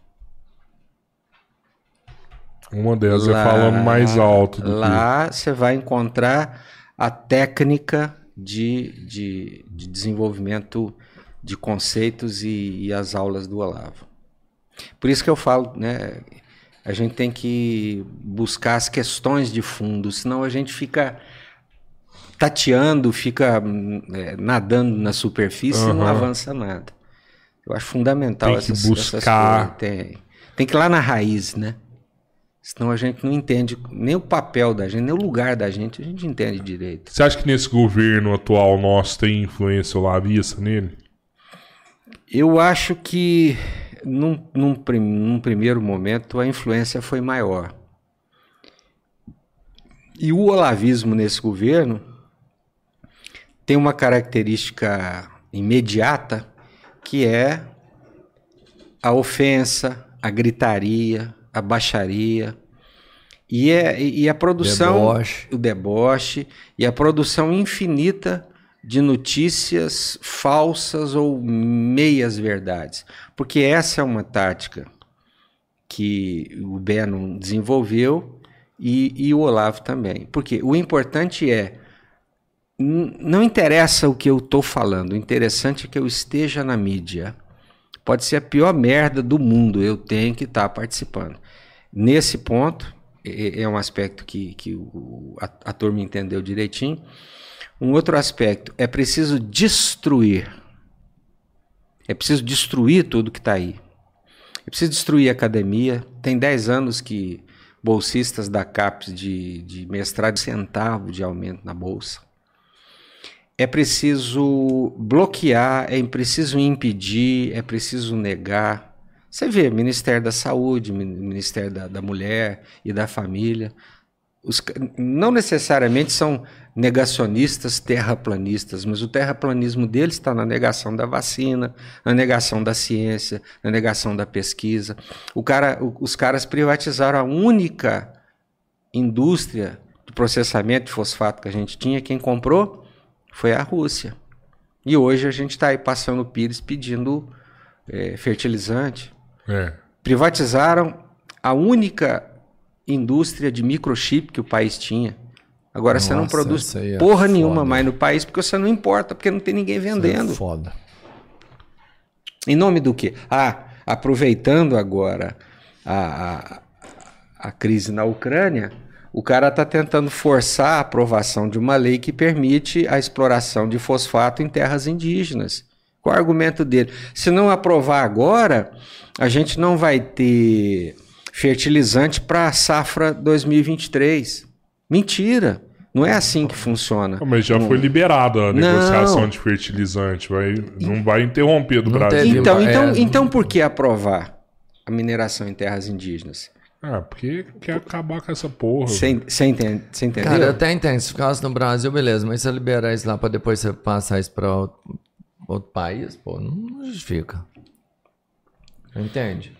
Uma delas é falando mais alto Lá você vai encontrar a técnica de, de, de desenvolvimento de conceitos e, e as aulas do Olavo. Por isso que eu falo, né? A gente tem que buscar as questões de fundo, senão a gente fica tateando, fica é, nadando na superfície e não avança nada. Eu acho fundamental Tem que essas, buscar. essas. Tem, tem que ir lá na raiz, né? Senão a gente não entende nem o papel da gente, nem o lugar da gente, a gente entende direito. Você acha que nesse governo atual nosso tem influência olavista nele? Eu acho que num, num, prim- num primeiro momento a influência foi maior. E o olavismo nesse governo tem uma característica imediata que é a ofensa, a gritaria, a baixaria e, é, e a produção Deboche. o deboche e a produção infinita de notícias falsas ou meias verdades. Porque essa é uma tática que o Bannon desenvolveu e, e o Olavo também. Porque o importante é não interessa o que eu estou falando, o interessante é que eu esteja na mídia. Pode ser a pior merda do mundo, eu tenho que estar participando. Nesse ponto, é um aspecto que, que o- a, a turma entendeu direitinho. Um outro aspecto, é preciso destruir. É preciso destruir tudo que está aí. É preciso destruir a academia. Tem 10 anos que bolsistas da CAPES de, de mestrado centavo de aumento na bolsa. É preciso bloquear, é preciso impedir, é preciso negar. Você vê, Ministério da Saúde, Min- Ministério da, da Mulher e da Família, os não necessariamente são negacionistas terraplanistas, mas o terraplanismo deles está na negação da vacina, na negação da ciência, na negação da pesquisa. O cara, o- os caras privatizaram a única indústria de processamento de fosfato que a gente tinha. Quem comprou foi a Rússia. E hoje a gente está aí passando o pires pedindo eh, fertilizante. É. Privatizaram a única indústria de microchip que o país tinha, Agora você não Nossa, produz é porra foda. nenhuma mais no país porque você não importa, porque não tem ninguém Isso é vendendo. Foda. Em nome do quê? Ah, aproveitando agora a, a, a crise na Ucrânia, o cara está tentando forçar a aprovação de uma lei que permite a exploração de fosfato em terras indígenas. Qual é o argumento dele? Se não aprovar agora, a gente não vai ter fertilizante para a safra 2023. Mentira! Não é assim que funciona. Mas já foi liberada a Não. negociação de fertilizante. Vai, não vai interromper do Não Brasil. Então, então, é- então por que aprovar a mineração em terras indígenas? Ah, porque quer acabar com essa porra. Você entende, entendeu? Cara, eu até entendo. Se ficasse no Brasil, beleza. Mas se você liberar isso lá pra depois você passar isso pra outro, outro país, pô, não justifica. Entende?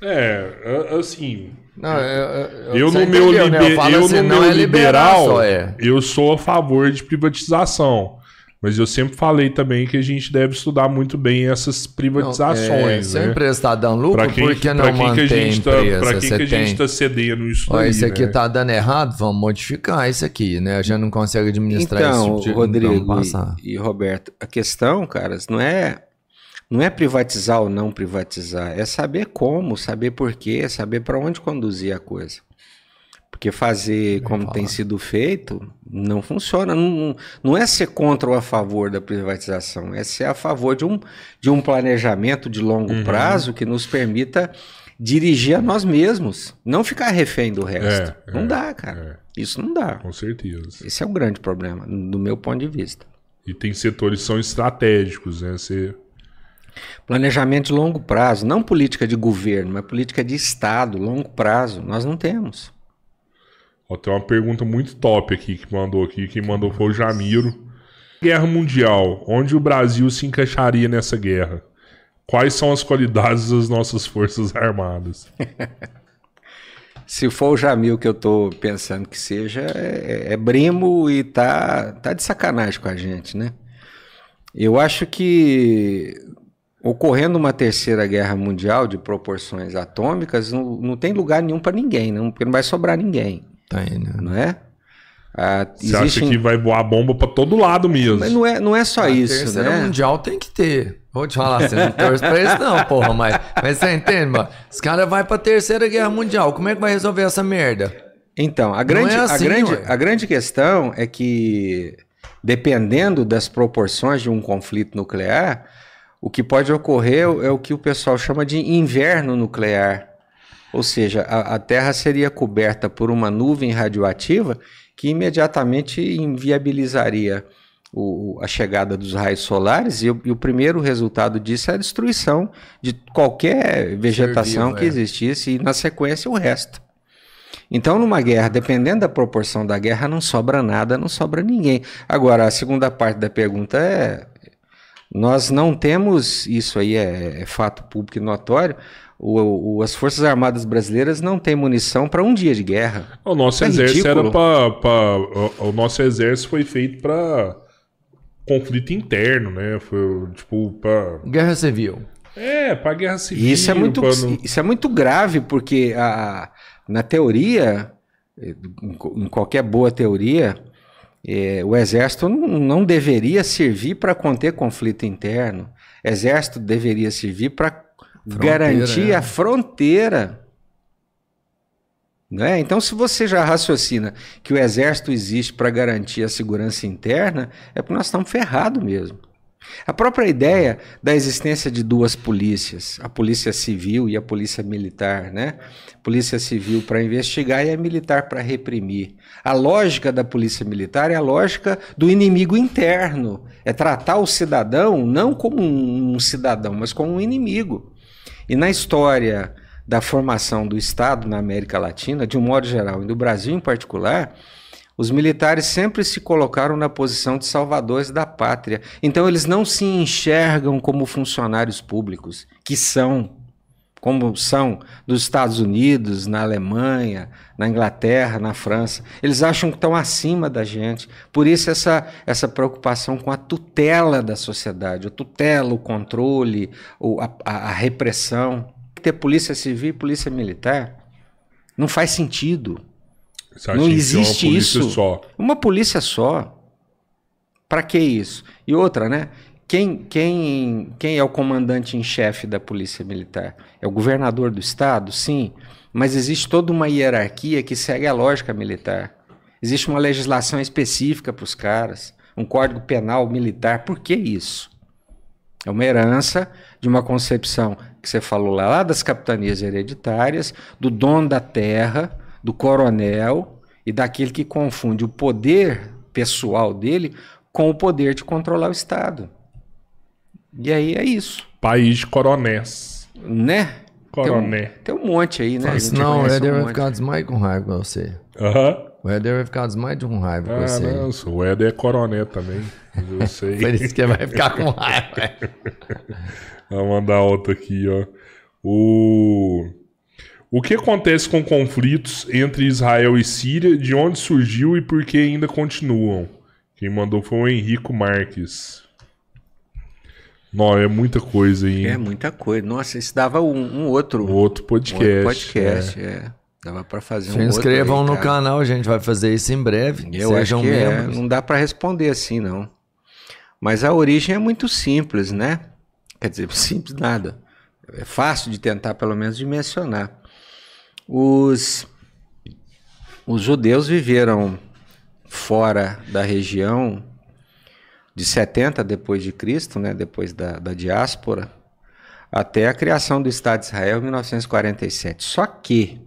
É, assim. Não, eu, Eu, você no meu, entendeu, né? liber- eu assim, no não meu é liberal, só, é. eu sou a favor de privatização. Mas eu sempre falei também que a gente deve estudar muito bem essas Não, é, privatizações, se a né? empresa está dando lucro, Pra quem, por que não pra quem que a mantém gente tá, empresa? pra quem Você que a gente tem... tá cedendo isso Ó, daí, esse aqui né? tá dando errado, vamos modificar isso aqui, né? A gente não consegue administrar Então, esse tipo de... Rodrigo Vamos passar. e, e Roberto, a questão, caras, não é não é privatizar ou não privatizar, é saber como, saber por quê, saber para onde conduzir a coisa. Porque fazer como tem sido feito não funciona. Não, não é ser contra ou a favor da privatização, é ser a favor de um, de um planejamento de longo Uhum. prazo que nos permita dirigir a nós mesmos, não ficar refém do resto. É, não é, dá, cara. Isso não dá. Com certeza. Esse é um grande problema, do meu ponto de vista. E tem setores que são estratégicos, né? Você... Planejamento de longo prazo, não política de governo, mas política de Estado, longo prazo, nós não temos. Ó, tem uma pergunta muito top aqui que mandou aqui. Quem mandou foi o Jamiro. Guerra Mundial. Onde o Brasil se encaixaria nessa guerra? Quais são as qualidades das nossas forças armadas? Se for o Jamil que eu tô pensando que seja, é, é brimo e tá, tá de sacanagem com a gente, né? Eu acho que ocorrendo uma terceira guerra mundial de proporções atômicas, não, não tem lugar nenhum para ninguém, não, porque não vai sobrar ninguém, Tem, né? não é? Ah, Você acha existem- que vai voar bomba pra todo lado mesmo? Mas não é, não é só A isso, terceira né? mundial tem que ter. Vou te falar, você não torce pra isso não, porra, mas, mas você entende, mano? Os caras vão pra terceira guerra mundial, como é que vai resolver essa merda? Então, a grande, é assim, a, grande, ué. a grande questão é que, dependendo das proporções de um conflito nuclear, o que pode ocorrer é o que o pessoal chama de inverno nuclear. Ou seja, a, a Terra seria coberta por uma nuvem radioativa que imediatamente inviabilizaria o- a chegada dos raios solares, e o, e o primeiro resultado disso é a destruição de qualquer vegetação que é. existisse, e na sequência o resto. Então, numa guerra, dependendo da proporção da guerra, não sobra nada, não sobra ninguém. Agora, a segunda parte da pergunta é: nós não temos, isso aí é, é fato público e notório, o- o- as Forças Armadas Brasileiras não têm munição para um dia de guerra. O nosso É exército ridículo. era pra- o, o nosso exército foi feito pra conflito interno, né? Foi tipo pra. Guerra civil. É, pra guerra civil. Isso é muito, não- isso é muito grave, porque a, na teoria, eh, em qualquer boa teoria, eh, o exército não, não deveria servir para conter conflito interno. Exército deveria servir para garantir é. a fronteira. Né? Então, se você já raciocina que o exército existe para garantir a segurança interna, é porque nós estamos ferrados mesmo. A própria ideia da existência de duas polícias, a polícia civil e a polícia militar, né? Polícia civil para investigar e a militar para reprimir. A lógica da polícia militar é a lógica do inimigo interno, é tratar o cidadão não como um cidadão, mas como um inimigo. E na história da formação do Estado na América Latina, de um modo geral, e do Brasil em particular, os militares sempre se colocaram na posição de salvadores da pátria. Então eles não se enxergam como funcionários públicos, que são, como são nos Estados Unidos, na Alemanha, na Inglaterra, na França. Eles acham que estão acima da gente. Por isso essa, essa preocupação com a tutela da sociedade, a tutela, o controle, o- a, a- a repressão. Ter polícia civil e polícia militar não faz sentido. Não tem existe uma polícia isso. Só. Uma polícia só. Pra que isso? E outra, né? Quem, quem, quem é o comandante em chefe da Polícia Militar? É o governador do estado? Sim. Mas existe toda uma hierarquia que segue a lógica militar. Existe uma legislação específica para os caras, um código penal militar. Por que isso? É uma herança de uma concepção que você falou lá, lá das capitanias hereditárias, do dono da terra, do coronel e daquele que confunde o poder pessoal dele com o poder de controlar o Estado. E aí é isso, País de coronéis. né? Coroné. Tem um, tem um monte aí, né? A gente Não, o Éder um vai monte. ficar desmaio com raiva com você. Aham. O Éder vai ficar desmaio de um raiva com Ah, você. não, o Éder é coroné também. Eu sei. Por isso que ele vai ficar com raiva. Vou mandar outra aqui, ó. O... o que acontece com conflitos entre Israel e Síria? De onde surgiu e por que ainda continuam? Quem mandou foi o Henrico Marques. Não, é muita coisa aí. É hein? muita coisa. Nossa, isso dava um, um outro, Um outro um podcast. outro podcast. É. Dava para fazer Se um outro inscrevam aí, no cara. canal, a gente vai fazer isso em breve. Eu Sejam acho que é, membros. não dá para responder assim, não. Mas a origem é muito simples, né? Quer dizer, simples nada. É fácil de tentar, pelo menos, dimensionar. Os, os judeus viveram fora da região de 70 depois de Cristo, né? Depois da, da diáspora, até a criação do Estado de Israel em 1947. Só que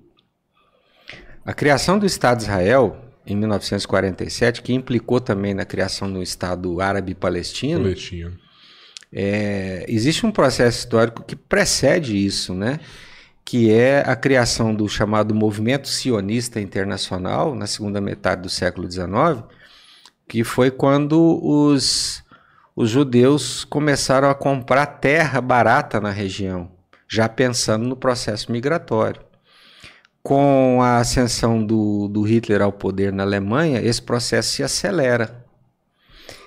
a criação do Estado de Israel em 1947, que implicou também na criação do Estado árabe-palestino, Palestina. é, existe um processo histórico que precede isso, né? Que é a criação do chamado Movimento Sionista Internacional na segunda metade do século XIX, que foi quando os, os judeus começaram a comprar terra barata na região, já pensando no processo migratório. Com a ascensão do, do Hitler ao poder na Alemanha, esse processo se acelera.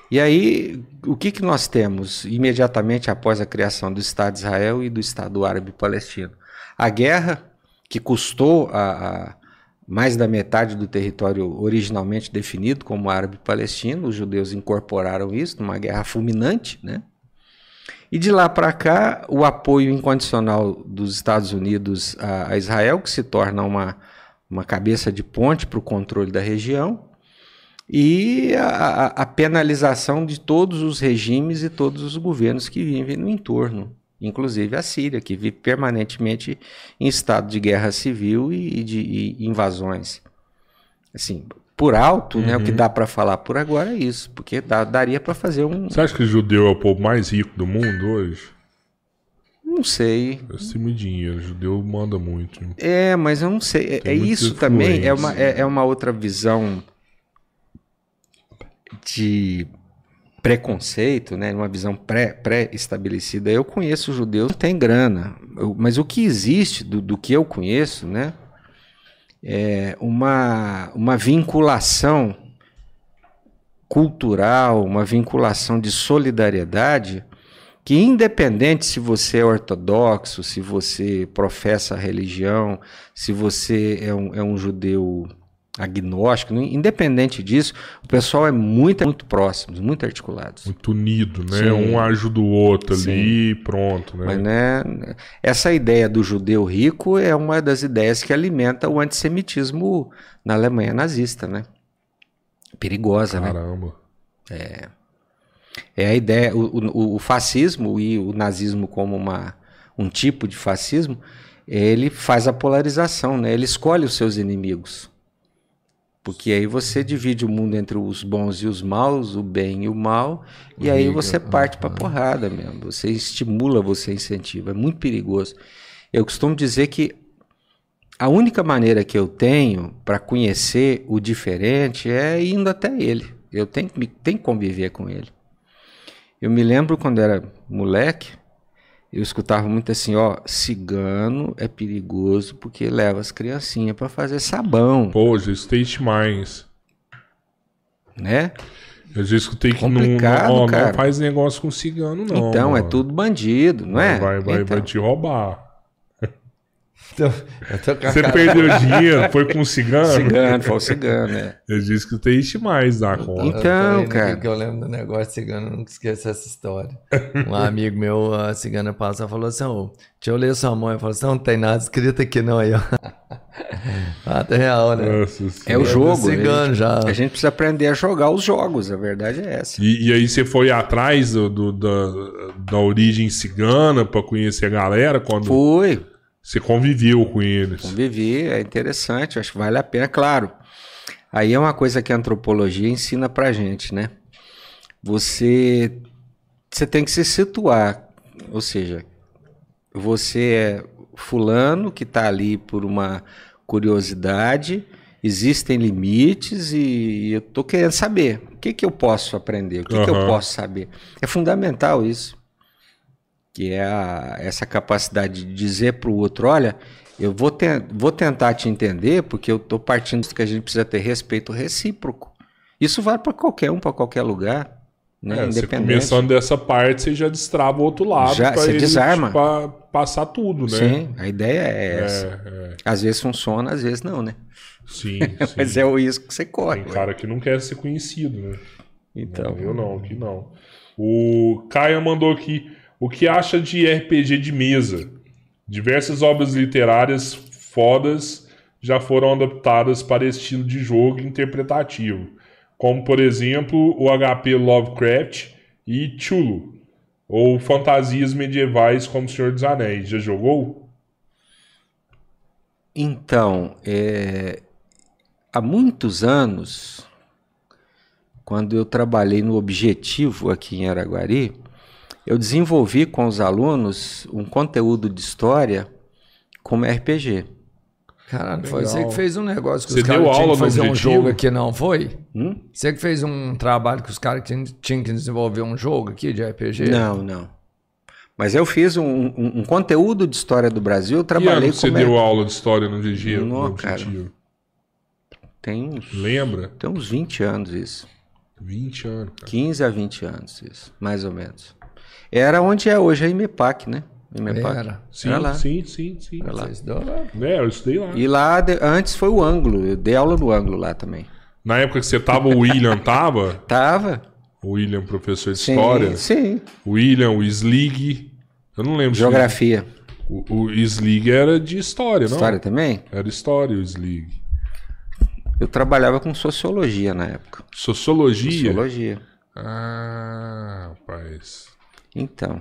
E aí, o que, que nós temos imediatamente após a criação do Estado de Israel e do Estado Árabe Palestino? A guerra, que custou a, a mais da metade do território originalmente definido como árabe palestino, os judeus incorporaram isso numa guerra fulminante, né? E de lá para cá, o apoio incondicional dos Estados Unidos a, a Israel, que se torna uma, uma cabeça de ponte para o controle da região, e a, a- a penalização de todos os regimes e todos os governos que vivem no entorno, inclusive a Síria, que vive permanentemente em estado de guerra civil e, de e invasões. Assim, por alto, né, o que dá para falar por agora é isso, porque dá- daria para fazer um, Você acha que o judeu é o povo mais rico do mundo hoje? não sei, Acima de dinheiro. O judeu manda muito. É, mas eu não sei. É, Tem é isso também, é uma, é, é uma outra visão de preconceito, né? Uma visão pré- pré-estabelecida. eu conheço judeus que têm grana, eu- mas o que existe do, do que eu conheço, né? É uma, uma vinculação cultural, uma vinculação de solidariedade que independente se você é ortodoxo, se você professa a religião, se você é um, é um judeu agnóstico, não- independente disso, o pessoal é muito, muito próximos, muito articulados. Muito unido, né? Sim. Um ajuda o outro Sim. ali e pronto, né? Mas né, essa ideia do judeu rico é uma das ideias que alimenta o antissemitismo na Alemanha nazista, né? Perigosa, né? Caramba. É a ideia, o, o- o fascismo e o nazismo como uma, um tipo de fascismo, ele faz a polarização, né? Ele escolhe os seus inimigos. Porque aí você divide o mundo entre os bons e os maus, o bem e o mal, e aí você parte pra porrada mesmo. Você estimula, você incentiva. É muito perigoso. Eu costumo dizer que a única maneira que eu tenho para conhecer o diferente é indo até ele. Eu tenho, tenho que conviver com ele. Eu me lembro quando era moleque, eu escutava muito assim, ó, cigano é perigoso porque leva as criancinhas para fazer sabão, Pô, já escutei demais. né? Eu já escutei que não, não, ó, não faz negócio com cigano, não. então, é mano. tudo bandido, não é? Vai, vai, Então, vai te roubar. Então, a Você perdeu dinheiro, foi com um cigano? Cigano, foi o cigano, né? Eu disse que tem ixi mais na conta. Então, cara. Que eu lembro do negócio de cigano, eu nunca esqueço essa história. Um amigo meu, a cigana passou, falou assim: ô, deixa eu ler sua mão. Eu falei assim: não tem nada escrito aqui não aí, ó. Ah, tá real, né? Nossa É o Senhora. jogo. né? cigano já. A gente precisa aprender a jogar os jogos, a verdade é essa. E, e aí você foi atrás do, do- da, da origem cigana pra conhecer a galera quando Fui, você conviveu com eles. convivi, é interessante, acho que vale a pena, claro. Aí é uma coisa que a antropologia ensina pra gente, né? Você, você tem que se situar, ou seja, você é fulano que está ali por uma curiosidade, existem limites e eu tô querendo saber o que, que eu posso aprender, o que, que eu posso saber. É fundamental isso, que é a- essa capacidade de dizer para o outro, olha, eu vou, ten- vou tentar te entender porque eu estou partindo do que a gente precisa ter respeito recíproco. Isso vale para qualquer um, para qualquer lugar, né? É, independente. começando dessa parte, você já destrava o outro lado. Já, você ele, desarma. tipo, pa- passar tudo, né? Sim, a ideia é essa. É, é. Às vezes funciona, às vezes não, né? Sim, sim. Mas é o risco que você corre. Tem cara que não quer ser conhecido, né? Então, Eu não, que não. O Caia mandou aqui. O que acha de RPG de mesa? Diversas obras literárias fodas já foram adaptadas para estilo de jogo interpretativo. Como, por exemplo, o HP Lovecraft e Chulo. Ou fantasias medievais como Senhor dos Anéis. Já jogou? Então, é, há muitos anos, quando eu trabalhei no Objetivo aqui em Araguari, eu desenvolvi com os alunos um conteúdo de história como RPG. Caralho, foi Legal. você que fez um negócio que Você os caras tinham que no fazer um jogo aqui, não foi? Hum? Você que fez um trabalho que os caras tinham, tinham que desenvolver um jogo aqui de RPG? Não, não. Mas eu fiz um, um- um conteúdo de história do Brasil, eu Que ano trabalhei que você como deu aula de história no no Não, cara. Objetivo? tem uns, Lembra? tem uns 20 anos isso. 20 anos, cara. 15 a 20 anos isso, mais ou menos. Era onde é hoje a IMEPAC, né? IMEPAC. Era. Sim, Era lá. sim, sim, sim. Era lá. É, eu estudei lá. E lá, de- antes foi o ângulo, eu dei aula no ângulo lá também. Na época que você tava, o William tava? Tava? O William, professor de Sim, história. sim. O William, o Slig. Eu não lembro. se- Geografia. O, o Slig era de história, não? História também? Era história, o Slig. Eu trabalhava com sociologia na época. Sociologia? Sociologia. Ah, rapaz. Então.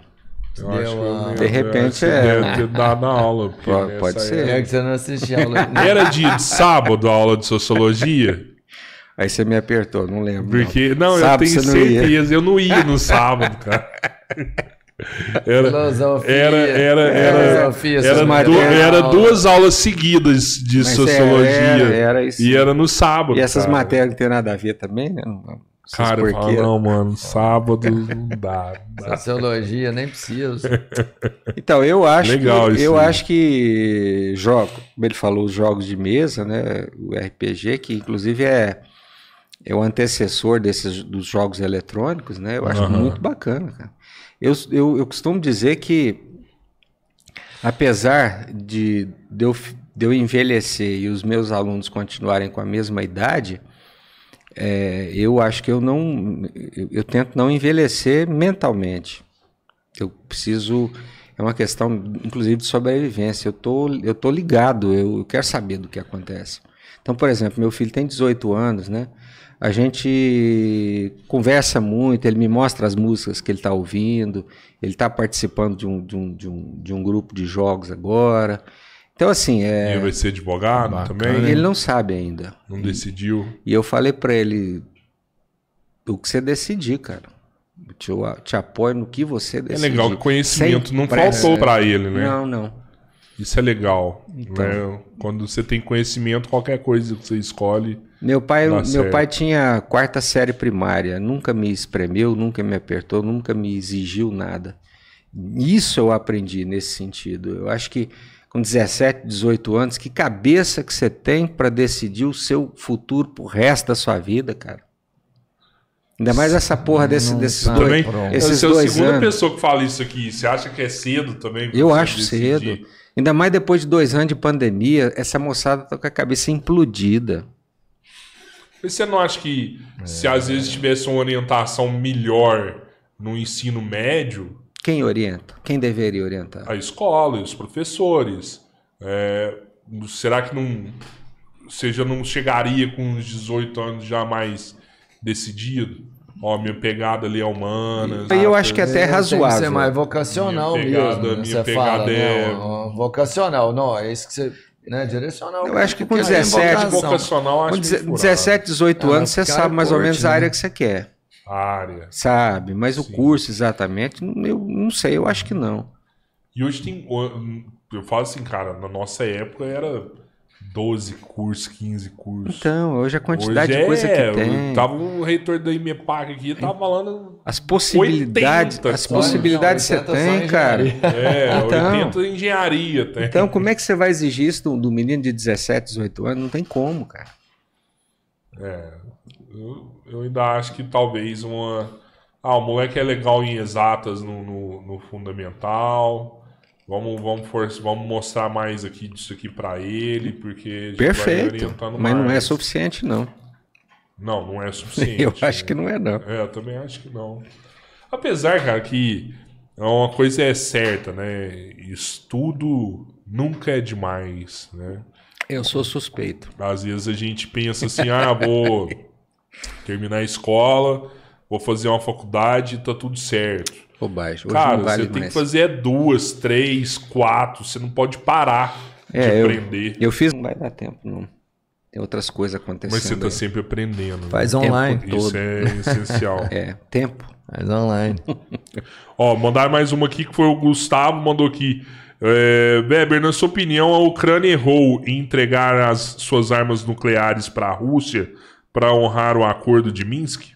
Eu Deu acho que eu a- De repente, é. Deve ter dado a aula. Pode- pode ser. É que você não a aula. Era de sábado a aula de sociologia? Aí você me apertou, não lembro. Porque, não, Sábado eu tenho não certeza, eu não ia no sábado, cara. Era, Filosofia. era, era, era, Filosofia, era, essas du- matérias. era duas aulas seguidas de Mas sociologia. era- era isso. E era no sábado. E essas cara. matérias não tem nada a ver também, né? Não- essas Cara, eu falo, não, mano, sábado não dá. dá. Sociologia, nem preciso. Então, eu acho Legal que isso eu aí. acho que jogo, como ele falou, os jogos de mesa, né, o RPG, que inclusive é é o antecessor desses dos jogos eletrônicos, né? Eu acho Aham. muito bacana, cara. Eu, eu, eu costumo dizer que apesar de, de, eu, de eu envelhecer e os meus alunos continuarem com a mesma idade, é, eu acho que eu não. Eu, eu tento não envelhecer mentalmente. Eu preciso. É uma questão, inclusive, de sobrevivência. Eu tô, eu tô ligado, eu, eu quero saber do que acontece. Então, por exemplo, meu filho tem 18 anos, né? A gente conversa muito, ele me mostra as músicas que ele está ouvindo, ele está participando de um, de, um, de, um, de um grupo de jogos agora. Então, assim, E é, vai ser advogado Bacana, também? ele não sabe ainda. Não decidiu. E eu falei pra ele: o que você decidir, cara. Eu te, eu te apoio no que você É decidir. legal que conhecimento Sem não pressa. faltou pra ele, né? Não, não. Isso é legal. Então. né? Quando você tem conhecimento, qualquer coisa que você escolhe. Meu pai, meu certo. pai tinha quarta série primária, nunca me espremeu, nunca me apertou, nunca me exigiu nada. Isso eu aprendi nesse sentido. Eu acho que com 17, 18 anos, que cabeça que você tem para decidir o seu futuro pro resto da sua vida, cara. Ainda mais essa porra desse, desses tá. dois, também, esses você é a segunda anos. pessoa que fala isso aqui. Você acha que é cedo também? Eu acho decidir? cedo. Ainda mais depois de dois anos de pandemia, essa moçada tá com a cabeça implodida. Mas você não acha que se às vezes tivesse uma orientação melhor no ensino médio, Quem orienta? Quem deveria orientar? a escola e os professores, é, será que não. Você já não chegaria com uns 18 anos já mais decidido? Ó, minha pegada ali é humanas. E eu acho que até é Tem que razoável. ser mais vocacional Minha pegada- mesmo. né? minha Você pegada fala, é-? Ó, Vocacional, não, é isso que você. Né, direcional. Eu acho que com Porque tem 17, vocação. vocacional acho Com que 17, 18 Ah, anos, você sabe mais ou menos a né? área que você quer. Área. Sabe? Mas o Sim. curso exatamente, eu não sei, eu acho que não. E hoje tem. Eu falo assim, cara, na nossa época era 12 cursos, 15 cursos. Então, hoje a quantidade Hoje de coisa é, que tem. Tava um reitor da IMEPAC aqui, tava falando. As possibilidades, 80 as possibilidades que você 80 só tem, cara. É, Então. 80 em engenharia. Tem. Então, como é que você vai exigir isso do, do menino de 17, 18 anos? Não tem como, cara. É, eu, eu ainda acho que talvez uma. Ah, o moleque é legal em exatas no, no, no fundamental. Vamos, vamos, forçar, vamos mostrar mais aqui disso aqui pra ele, porque a gente vai Perfeito. Mas não é suficiente, não. Não, não é suficiente. Eu acho que não é, não. É, eu também acho que não. Apesar, cara, que uma coisa é certa, né? Estudo nunca é demais, né? Eu sou suspeito. Às vezes a gente pensa assim, ah, vou terminar a escola, vou fazer uma faculdade, tá tudo certo. Bobagem. Hoje Cara, não vale você tem que mais. fazer é duas, três, quatro, você não pode parar de É, eu- aprender. Eu fiz, não vai dar tempo, não. Tem outras coisas acontecendo. Mas você tá aí. sempre aprendendo. né? Faz online. Tempo Isso todo. é essencial. É, tempo. Faz online. Ó, mandaram mais uma aqui que foi o Gustavo, mandou aqui. É, Weber, na sua opinião, a Ucrânia errou em entregar as suas armas nucleares para a Rússia para honrar o acordo de Minsk?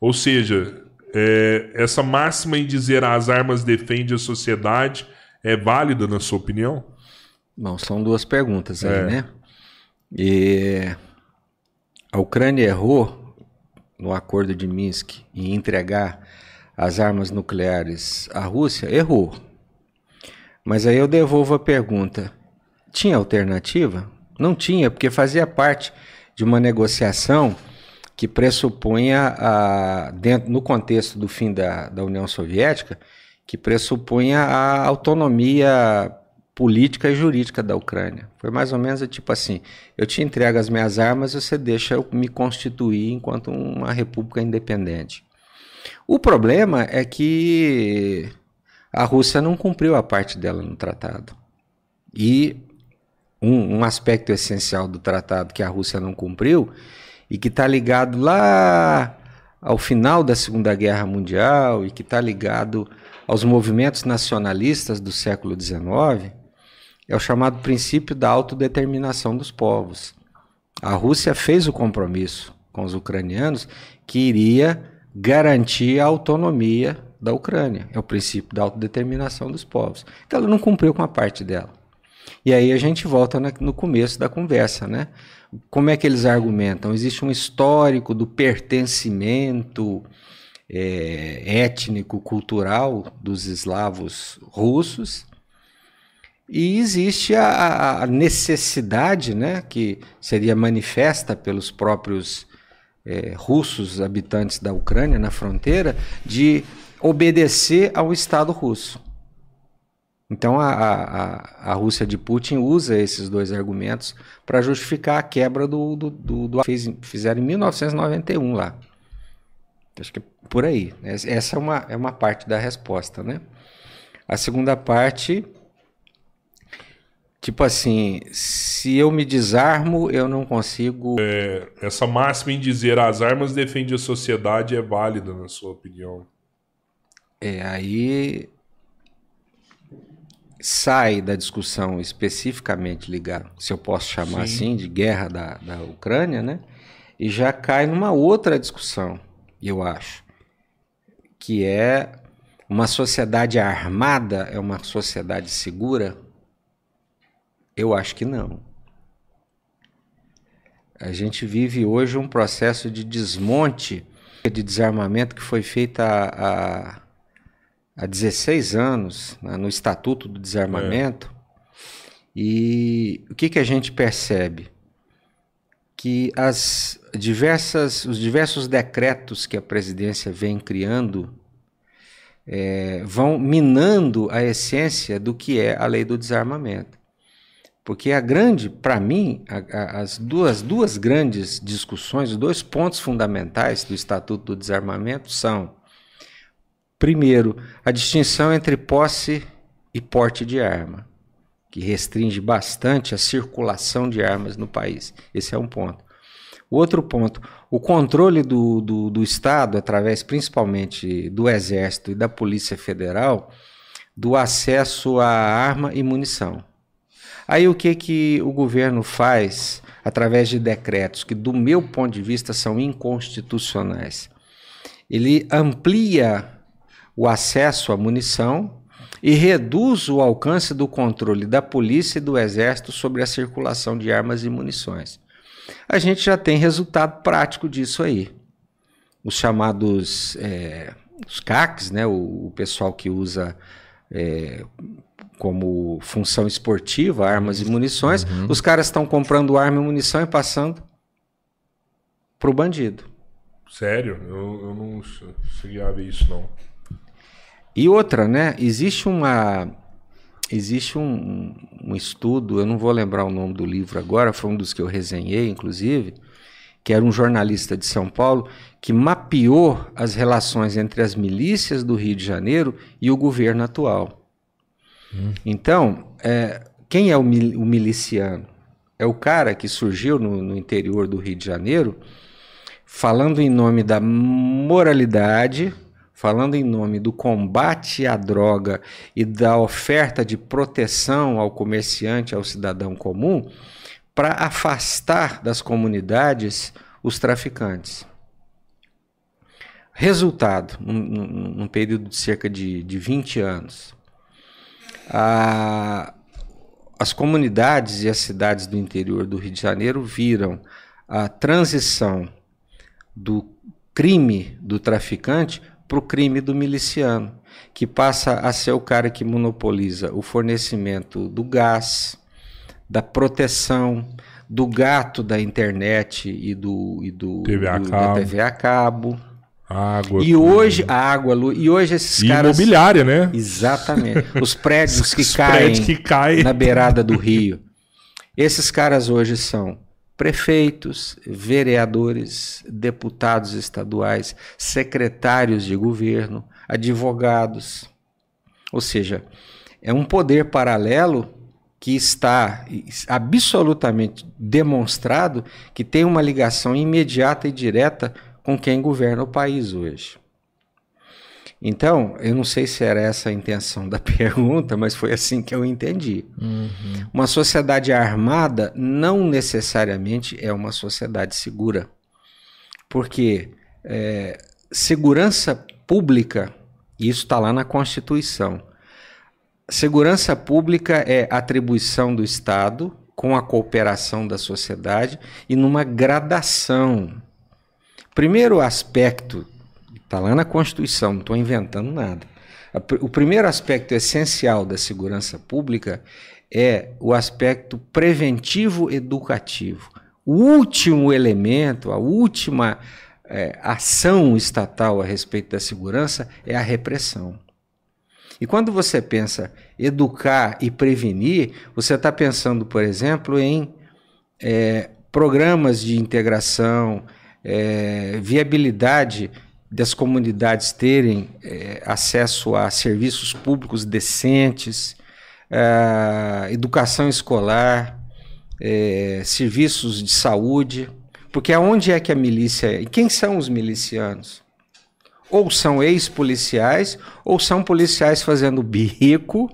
Ou seja, é, essa máxima em dizer as armas defendem a sociedade é válida na sua opinião? Bom, são duas perguntas aí, É. né? E a Ucrânia errou no acordo de Minsk em entregar as armas nucleares à Rússia? Errou. Mas aí eu devolvo a pergunta: tinha alternativa? Não tinha, porque fazia parte de uma negociação que pressupunha, a, dentro, no contexto do fim da, da União Soviética, que pressupunha a autonomia política e jurídica da Ucrânia. Foi mais ou menos tipo assim: eu te entrego as minhas armas, você deixa eu me constituir enquanto uma república independente. O problema é que a Rússia não cumpriu a parte dela no tratado. E um, um aspecto essencial do tratado que a Rússia não cumpriu e que está ligado lá ao final da Segunda Guerra Mundial e que está ligado aos movimentos nacionalistas do século XIX é o chamado princípio da autodeterminação dos povos. A Rússia fez o compromisso com os ucranianos que iria garantir a autonomia da Ucrânia. É o princípio da autodeterminação dos povos. Então ela não cumpriu com a parte dela. E aí a gente volta na- no começo da conversa, né? Como é que eles argumentam? Existe um histórico do pertencimento é, étnico, cultural dos eslavos russos, e existe a- a, necessidade, né, que seria manifesta pelos próprios eh, russos habitantes da Ucrânia na fronteira, de obedecer ao Estado russo. Então a, a, a- Rússia de Putin usa esses dois argumentos para justificar a quebra do, do, do, do fez, fizeram em 1991 lá. Acho que é por aí. Essa é uma, é uma parte da resposta, né? A segunda parte, tipo assim, se eu me desarmo, eu não consigo. Essa máxima em dizer as armas defendem a sociedade é válida na sua opinião? É, aí sai da discussão especificamente ligada, se eu posso chamar Sim. assim, de guerra da, da Ucrânia, né? E já cai numa outra discussão, eu acho, que é uma sociedade armada é uma sociedade segura? Eu acho que não. A gente vive hoje um processo de desmonte, de desarmamento que foi feito há, há, há 16 anos, né, no Estatuto do Desarmamento, E o que, que a gente percebe? Que as diversas, os diversos decretos que a presidência vem criando é, vão minando a essência do que é a lei do desarmamento. Porque a grande, para mim, a, a, as duas, duas grandes discussões, os dois pontos fundamentais do Estatuto do Desarmamento são, primeiro, a distinção entre posse e porte de arma, que restringe bastante a circulação de armas no país. Esse é um ponto. Outro ponto, o controle do, do, do Estado, através principalmente do Exército e da Polícia Federal, do acesso à arma e munição. Aí o que, que o governo faz através de decretos que, do meu ponto de vista, são inconstitucionais? Ele amplia o acesso à munição e reduz o alcance do controle da polícia e do exército sobre a circulação de armas e munições. A gente já tem resultado prático disso aí. Os chamados é, os CACs, né, o, o pessoal que usa é, como função esportiva, armas e munições, uhum. os caras estão comprando arma e munição e passando para o bandido. Sério? Eu, eu não cheguei a ver isso, não. E outra, né? Existe uma. Existe um, um estudo, eu não vou lembrar o nome do livro agora, foi um dos que eu resenhei, inclusive, que era um jornalista de São Paulo, que mapeou as relações entre as milícias do Rio de Janeiro e o governo atual. Então, é, quem é o, mil, o, miliciano? É o cara que surgiu no, no interior do Rio de Janeiro falando em nome da moralidade, falando em nome do combate à droga e da oferta de proteção ao comerciante, ao cidadão comum, para afastar das comunidades os traficantes. Resultado, num, num período de cerca de, de 20 anos, a, as comunidades e as cidades do interior do Rio de Janeiro viram a transição do crime do traficante para o crime do miliciano, que passa a ser o cara que monopoliza o fornecimento do gás, da proteção, do gato da internet e do, e do, TV do da TV a cabo Água. E hoje, a água, e hoje esses e caras. Imobiliária, né? Exatamente. Os prédios que, Os caem prédios que caem na beirada do rio. Esses caras hoje são prefeitos, vereadores, deputados estaduais, secretários de governo, advogados. Ou seja, é um poder paralelo que está absolutamente demonstrado que tem uma ligação imediata e direta com quem governa o país hoje. Então, eu não sei se era essa a intenção da pergunta, mas foi assim que eu entendi. Uhum. Uma sociedade armada não necessariamente é uma sociedade segura. Porque é, segurança pública, isso está lá na Constituição. Segurança pública é atribuição do Estado com a cooperação da sociedade e numa gradação Primeiro aspecto, está lá na Constituição, não estou inventando nada. O primeiro aspecto essencial da segurança pública é o aspecto preventivo educativo. O último elemento, a última é, ação estatal a respeito da segurança é a repressão. E quando você pensa educar e prevenir, você está pensando, por exemplo, em é, programas de integração, é, viabilidade das comunidades terem é, acesso a serviços públicos decentes, é, educação escolar, é, serviços de saúde, porque aonde é que a milícia é? E quem são os milicianos? Ou são ex-policiais, ou são policiais fazendo bico,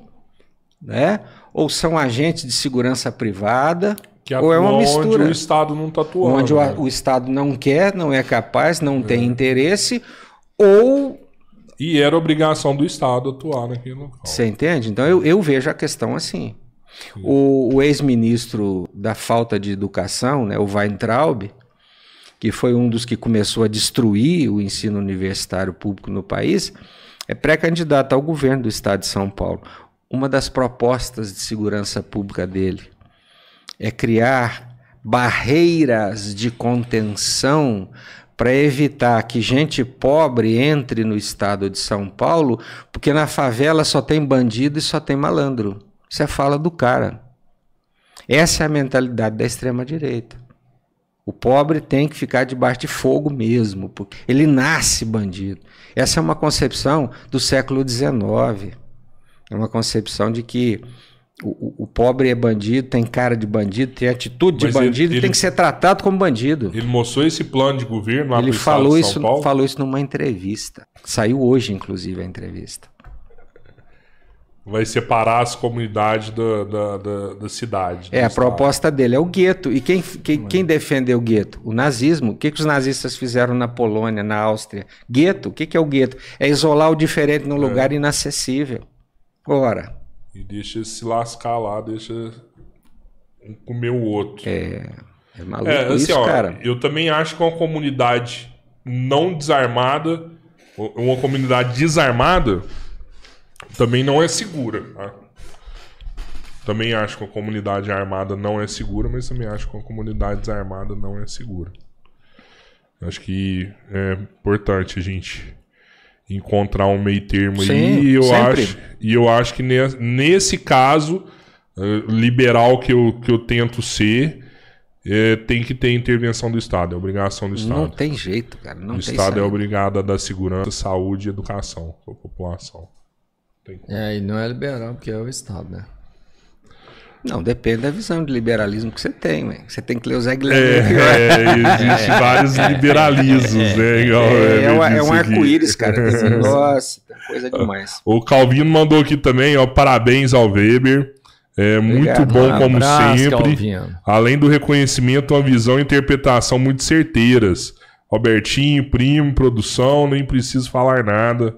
né? ou são agentes de segurança privada, que Ou é uma mistura. Onde o Estado não está atuando. Onde né? o, o, Estado não quer, não é capaz, não é. tem interesse, ou. E era obrigação do Estado atuar naquele local. Você entende? Então eu, eu vejo a questão assim. O, o ex-ministro da falta de educação, né, o Weintraub, que foi um dos que começou a destruir o ensino universitário público no país, é pré-candidato ao governo do estado de São Paulo. uma das propostas de segurança pública dele é criar barreiras de contenção para evitar que gente pobre entre no estado de São Paulo, porque na favela só tem bandido e só tem malandro. Isso é fala do cara. Essa é a mentalidade da extrema direita. O pobre tem que ficar debaixo de fogo mesmo, porque ele nasce bandido. Essa é uma concepção do século XIX. É uma concepção de que o, o- pobre é bandido, tem cara de bandido, tem atitude de Mas ele- bandido e ele- tem que ser tratado como bandido. Ele mostrou esse plano de governo lá Ele falou de São isso, Paulo. falou isso numa entrevista. Saiu hoje, inclusive, a entrevista. Vai separar as comunidades da, da, da, da cidade. É, a estado. proposta dele é o gueto. E quem, quem, quem defendeu o gueto? O nazismo. O que, que os nazistas fizeram na Polônia, na Áustria? Gueto. O que, que é o gueto? É isolar o diferente num lugar inacessível. Ora, E deixa se lascar lá, deixa um comer o outro. é, é maluco É, assim, isso, ó, cara. eu também acho que uma comunidade não desarmada, uma comunidade desarmada, também não é segura. tá? Também acho que uma comunidade armada não é segura, mas também acho que uma comunidade desarmada não é segura. Acho que é importante a gente encontrar um meio termo Sim, aí. E eu sempre. acho, e eu acho que ne- nesse caso, eh, liberal que eu, que eu tento ser, eh, tem que ter intervenção do Estado, é obrigação do Estado. Não tem jeito, cara. Não o tem Estado é saída. obrigado a dar segurança, saúde e educação para a população. É, e não é liberal, porque é o Estado, né? Não, depende da visão de liberalismo que você tem, ué. Você tem que ler o Zé Guilherme. É, existe vários liberalismos, né? Igual É, é, um- é um arco-íris, cara. Nossa, coisa demais. O Calvino mandou aqui também, ó, parabéns ao Weber. É muito Obrigado. bom como Abraço, sempre. Calvino. Além do reconhecimento, uma visão e interpretação muito certeiras. Robertinho, primo, produção, nem preciso falar nada.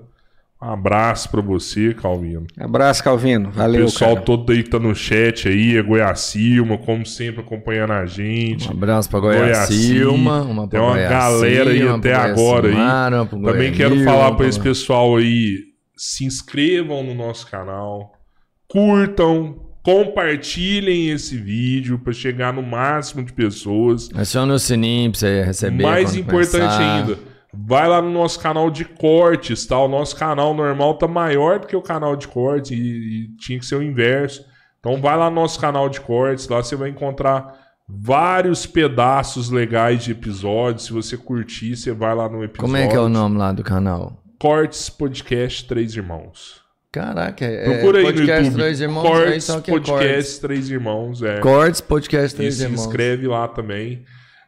Um abraço pra você, Calvino. Abraço, Calvino. O Valeu, pessoal cara. todo aí que tá no chat aí, é Goiacilma, como sempre, acompanhando a gente. Um abraço pra Goiacilma, Goiacilma, uma pra Tem uma galera aí Goiacilma, até agora aí. Uma Também quero falar pra esse pessoal aí, se inscrevam no nosso canal, curtam, compartilhem esse vídeo pra chegar no máximo de pessoas. Aciona o sininho pra você receber. Mais importante ainda, vai lá no nosso canal de cortes, tá? O nosso canal normal tá maior do que o canal de cortes e, e tinha que ser o inverso. Então vai lá no nosso canal de cortes, lá você vai encontrar vários pedaços legais de episódios. Se você curtir, você vai lá no episódio. Como é que é o nome lá do canal? Cortes Podcast Três Irmãos. Caraca, é Procura aí no podcast YouTube. Três Irmãos, Cortes que é Podcast Cortes. Três Irmãos, é. Cortes Podcast E Três se Irmãos. inscreve lá também.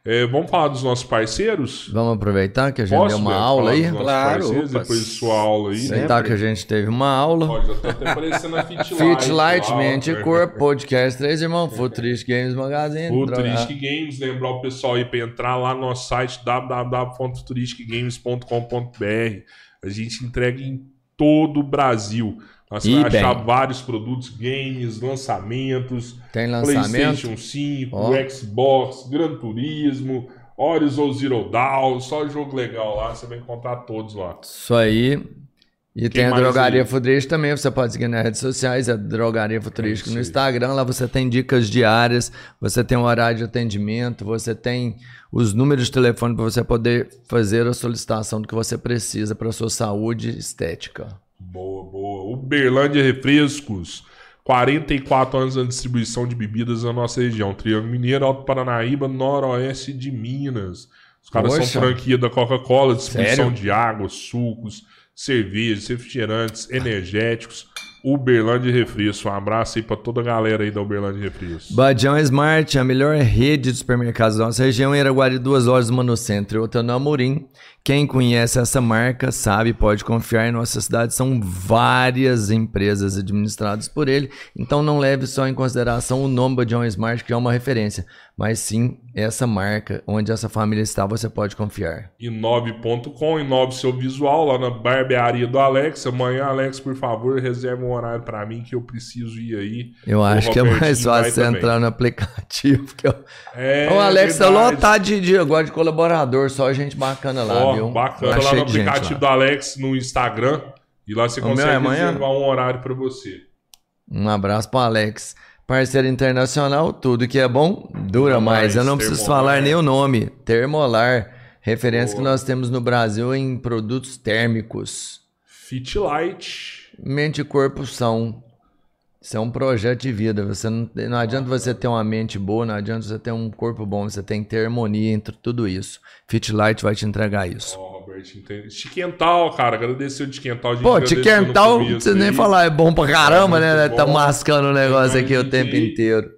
É, vamos falar dos nossos parceiros? Vamos aproveitar que a gente Posso, deu uma Beto, aula aí? Claro, depois de sua aula aí. né? Aproveitar que a gente teve uma aula. Ó, já tá até aparecendo a Fit Light. Fit Light, lá, Mente e Corpo, Podcast Três Irmãos, Futrist Games Magazine. Futuristic Games, lembrar o pessoal aí para entrar lá no nosso site www.futuristicgames.com.br. A gente entrega em todo o Brasil. Lá Você vai achar vários produtos, games, lançamentos, Tem lançamento. PlayStation 5, Ó. Xbox, Gran Turismo, Horizon Zero Dawn, só jogo legal lá, você vai encontrar todos lá. Isso aí. E tem a Drogaria aí? Futurística também, você pode seguir nas redes sociais, é Drogaria Futurística isso no. Instagram, lá você tem dicas diárias, você tem um horário de atendimento, você tem os números de telefone para você poder fazer a solicitação do que você precisa para sua saúde estética. Boa, boa. Uberlândia Refrescos. 44 anos na distribuição de bebidas na nossa região. Triângulo Mineiro, Alto Paranaíba, Noroeste de Minas. Os caras Poxa. são franquia da Coca-Cola, distribuição Sério? de água, sucos, cervejas, refrigerantes, energéticos. Uberlândia Refresco. Um abraço aí pra toda a galera aí da Uberlândia Refresco. Badião Smart, a melhor rede de supermercados da nossa região, em Araguari, duas lojas do Manocentro e outra no Amorim. Quem conhece essa marca sabe, pode confiar em nossa cidade. São várias empresas administradas por ele. Então não leve só em consideração o nome Badião Smart, que é uma referência, mas sim essa marca, onde essa família está, você pode confiar. Inove.com, inove seu visual lá na barbearia do Alex. Amanhã, Alex, por favor, reserva um horário pra mim que eu preciso ir aí. Eu acho que é mais fácil você também. entrar no aplicativo. Eu... É, o Alex tá lotado de, de, agora de colaborador, só gente bacana lá, Ó, viu? bacana Tá lá no gente aplicativo do Alex no Instagram. E lá você O consegue é amanhã? reservar um horário pra você. Um abraço pro Alex. Parceiro internacional, tudo que é bom dura mais. mais, Eu não preciso Termolar. falar nem o nome. Termolar, referência que nós temos no Brasil em produtos térmicos. Fit Light. Mente e corpo são. Isso é um projeto de vida. Você não, não adianta você ter uma mente boa, não adianta você ter um corpo bom. Você tem que ter harmonia entre tudo isso. Fit Light vai te entregar isso. Ó, Robert, entende? Tiquental, cara. Agradeceu o Tiquental. Pô, Tiquental, começo você nem falar, é bom pra caramba, É né? Tá bom. mascando o negócio aqui o tempo inteiro.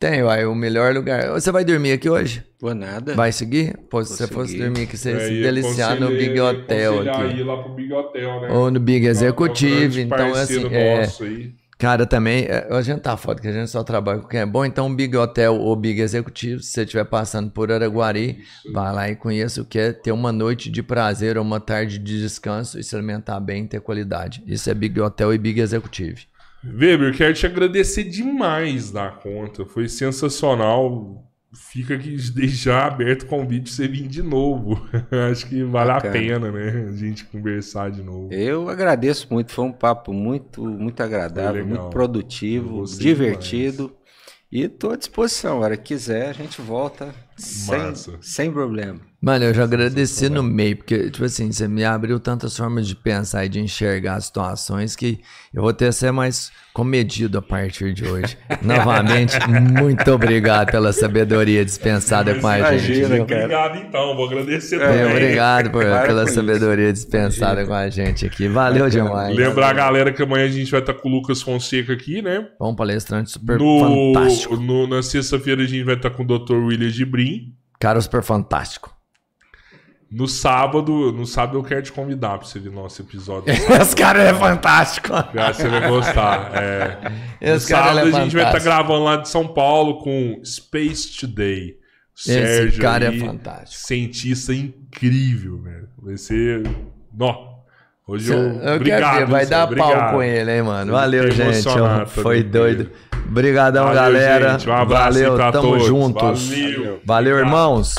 Tem, uai, o melhor lugar. Você vai dormir aqui hoje? Vou nada. Vai seguir? Pô, se você fosse dormir aqui, você ia É, se ia deliciar no Big Hotel aqui. ir lá pro Big Hotel, né? Ou no Big É Executive. Então, assim, é, nosso aí. Cara, também, é, a gente tá foda, que a gente só trabalha com quem é bom. Então, Big Hotel ou Big Executivo, se você estiver passando por Araguari, vai lá e conheça o que é ter uma noite de prazer ou uma tarde de descanso e se alimentar bem e ter qualidade. Isso é Big Hotel e Big Executive. Weber, quero te agradecer demais da conta. Foi sensacional. Fica aqui desde já aberto o convite pra você vir de novo. Acho que vale Bacana. a pena, né? A gente conversar de novo. Eu agradeço muito, foi um papo muito, muito agradável, muito produtivo, divertido. E estou à disposição, a hora que quiser, a gente volta sem, Massa. sem problema. Mano, eu já agradeci no meio, porque, tipo assim, você me abriu tantas formas de pensar e de enxergar as situações que eu vou ter que ser mais comedido a partir de hoje. Novamente, muito obrigado pela sabedoria dispensada com a gente. Imagina, cara. Obrigado, então. Vou agradecer É, É, também. obrigado por- pela com isso. sabedoria dispensada com a gente aqui. Valeu demais. Lembrar a galera que amanhã a gente vai estar com o Lucas Fonseca aqui, né? Bom palestrante super No, fantástico. no- na sexta-feira a gente vai estar com o Dr. William Gibrim. Cara super fantástico. No sábado, no sábado eu quero te convidar pra você ver nosso episódio. Esse cara é fantástico. Já você vai gostar. É. No Esse cara sábado ele é a gente vai estar fantástico. gravando lá de São Paulo com Space Today. Esse Sérgio cara aí, é fantástico. Cientista incrível, velho. Vai ser. Nó. Hoje eu. Eu obrigado, quero ver, vai dar obrigado. pau com ele, hein, mano. Eu Valeu, gente. emocionado Foi doido. Obrigadão, galera. gente. Um abraço Valeu, tamo todos. juntos. Valeu. Valeu, irmãos.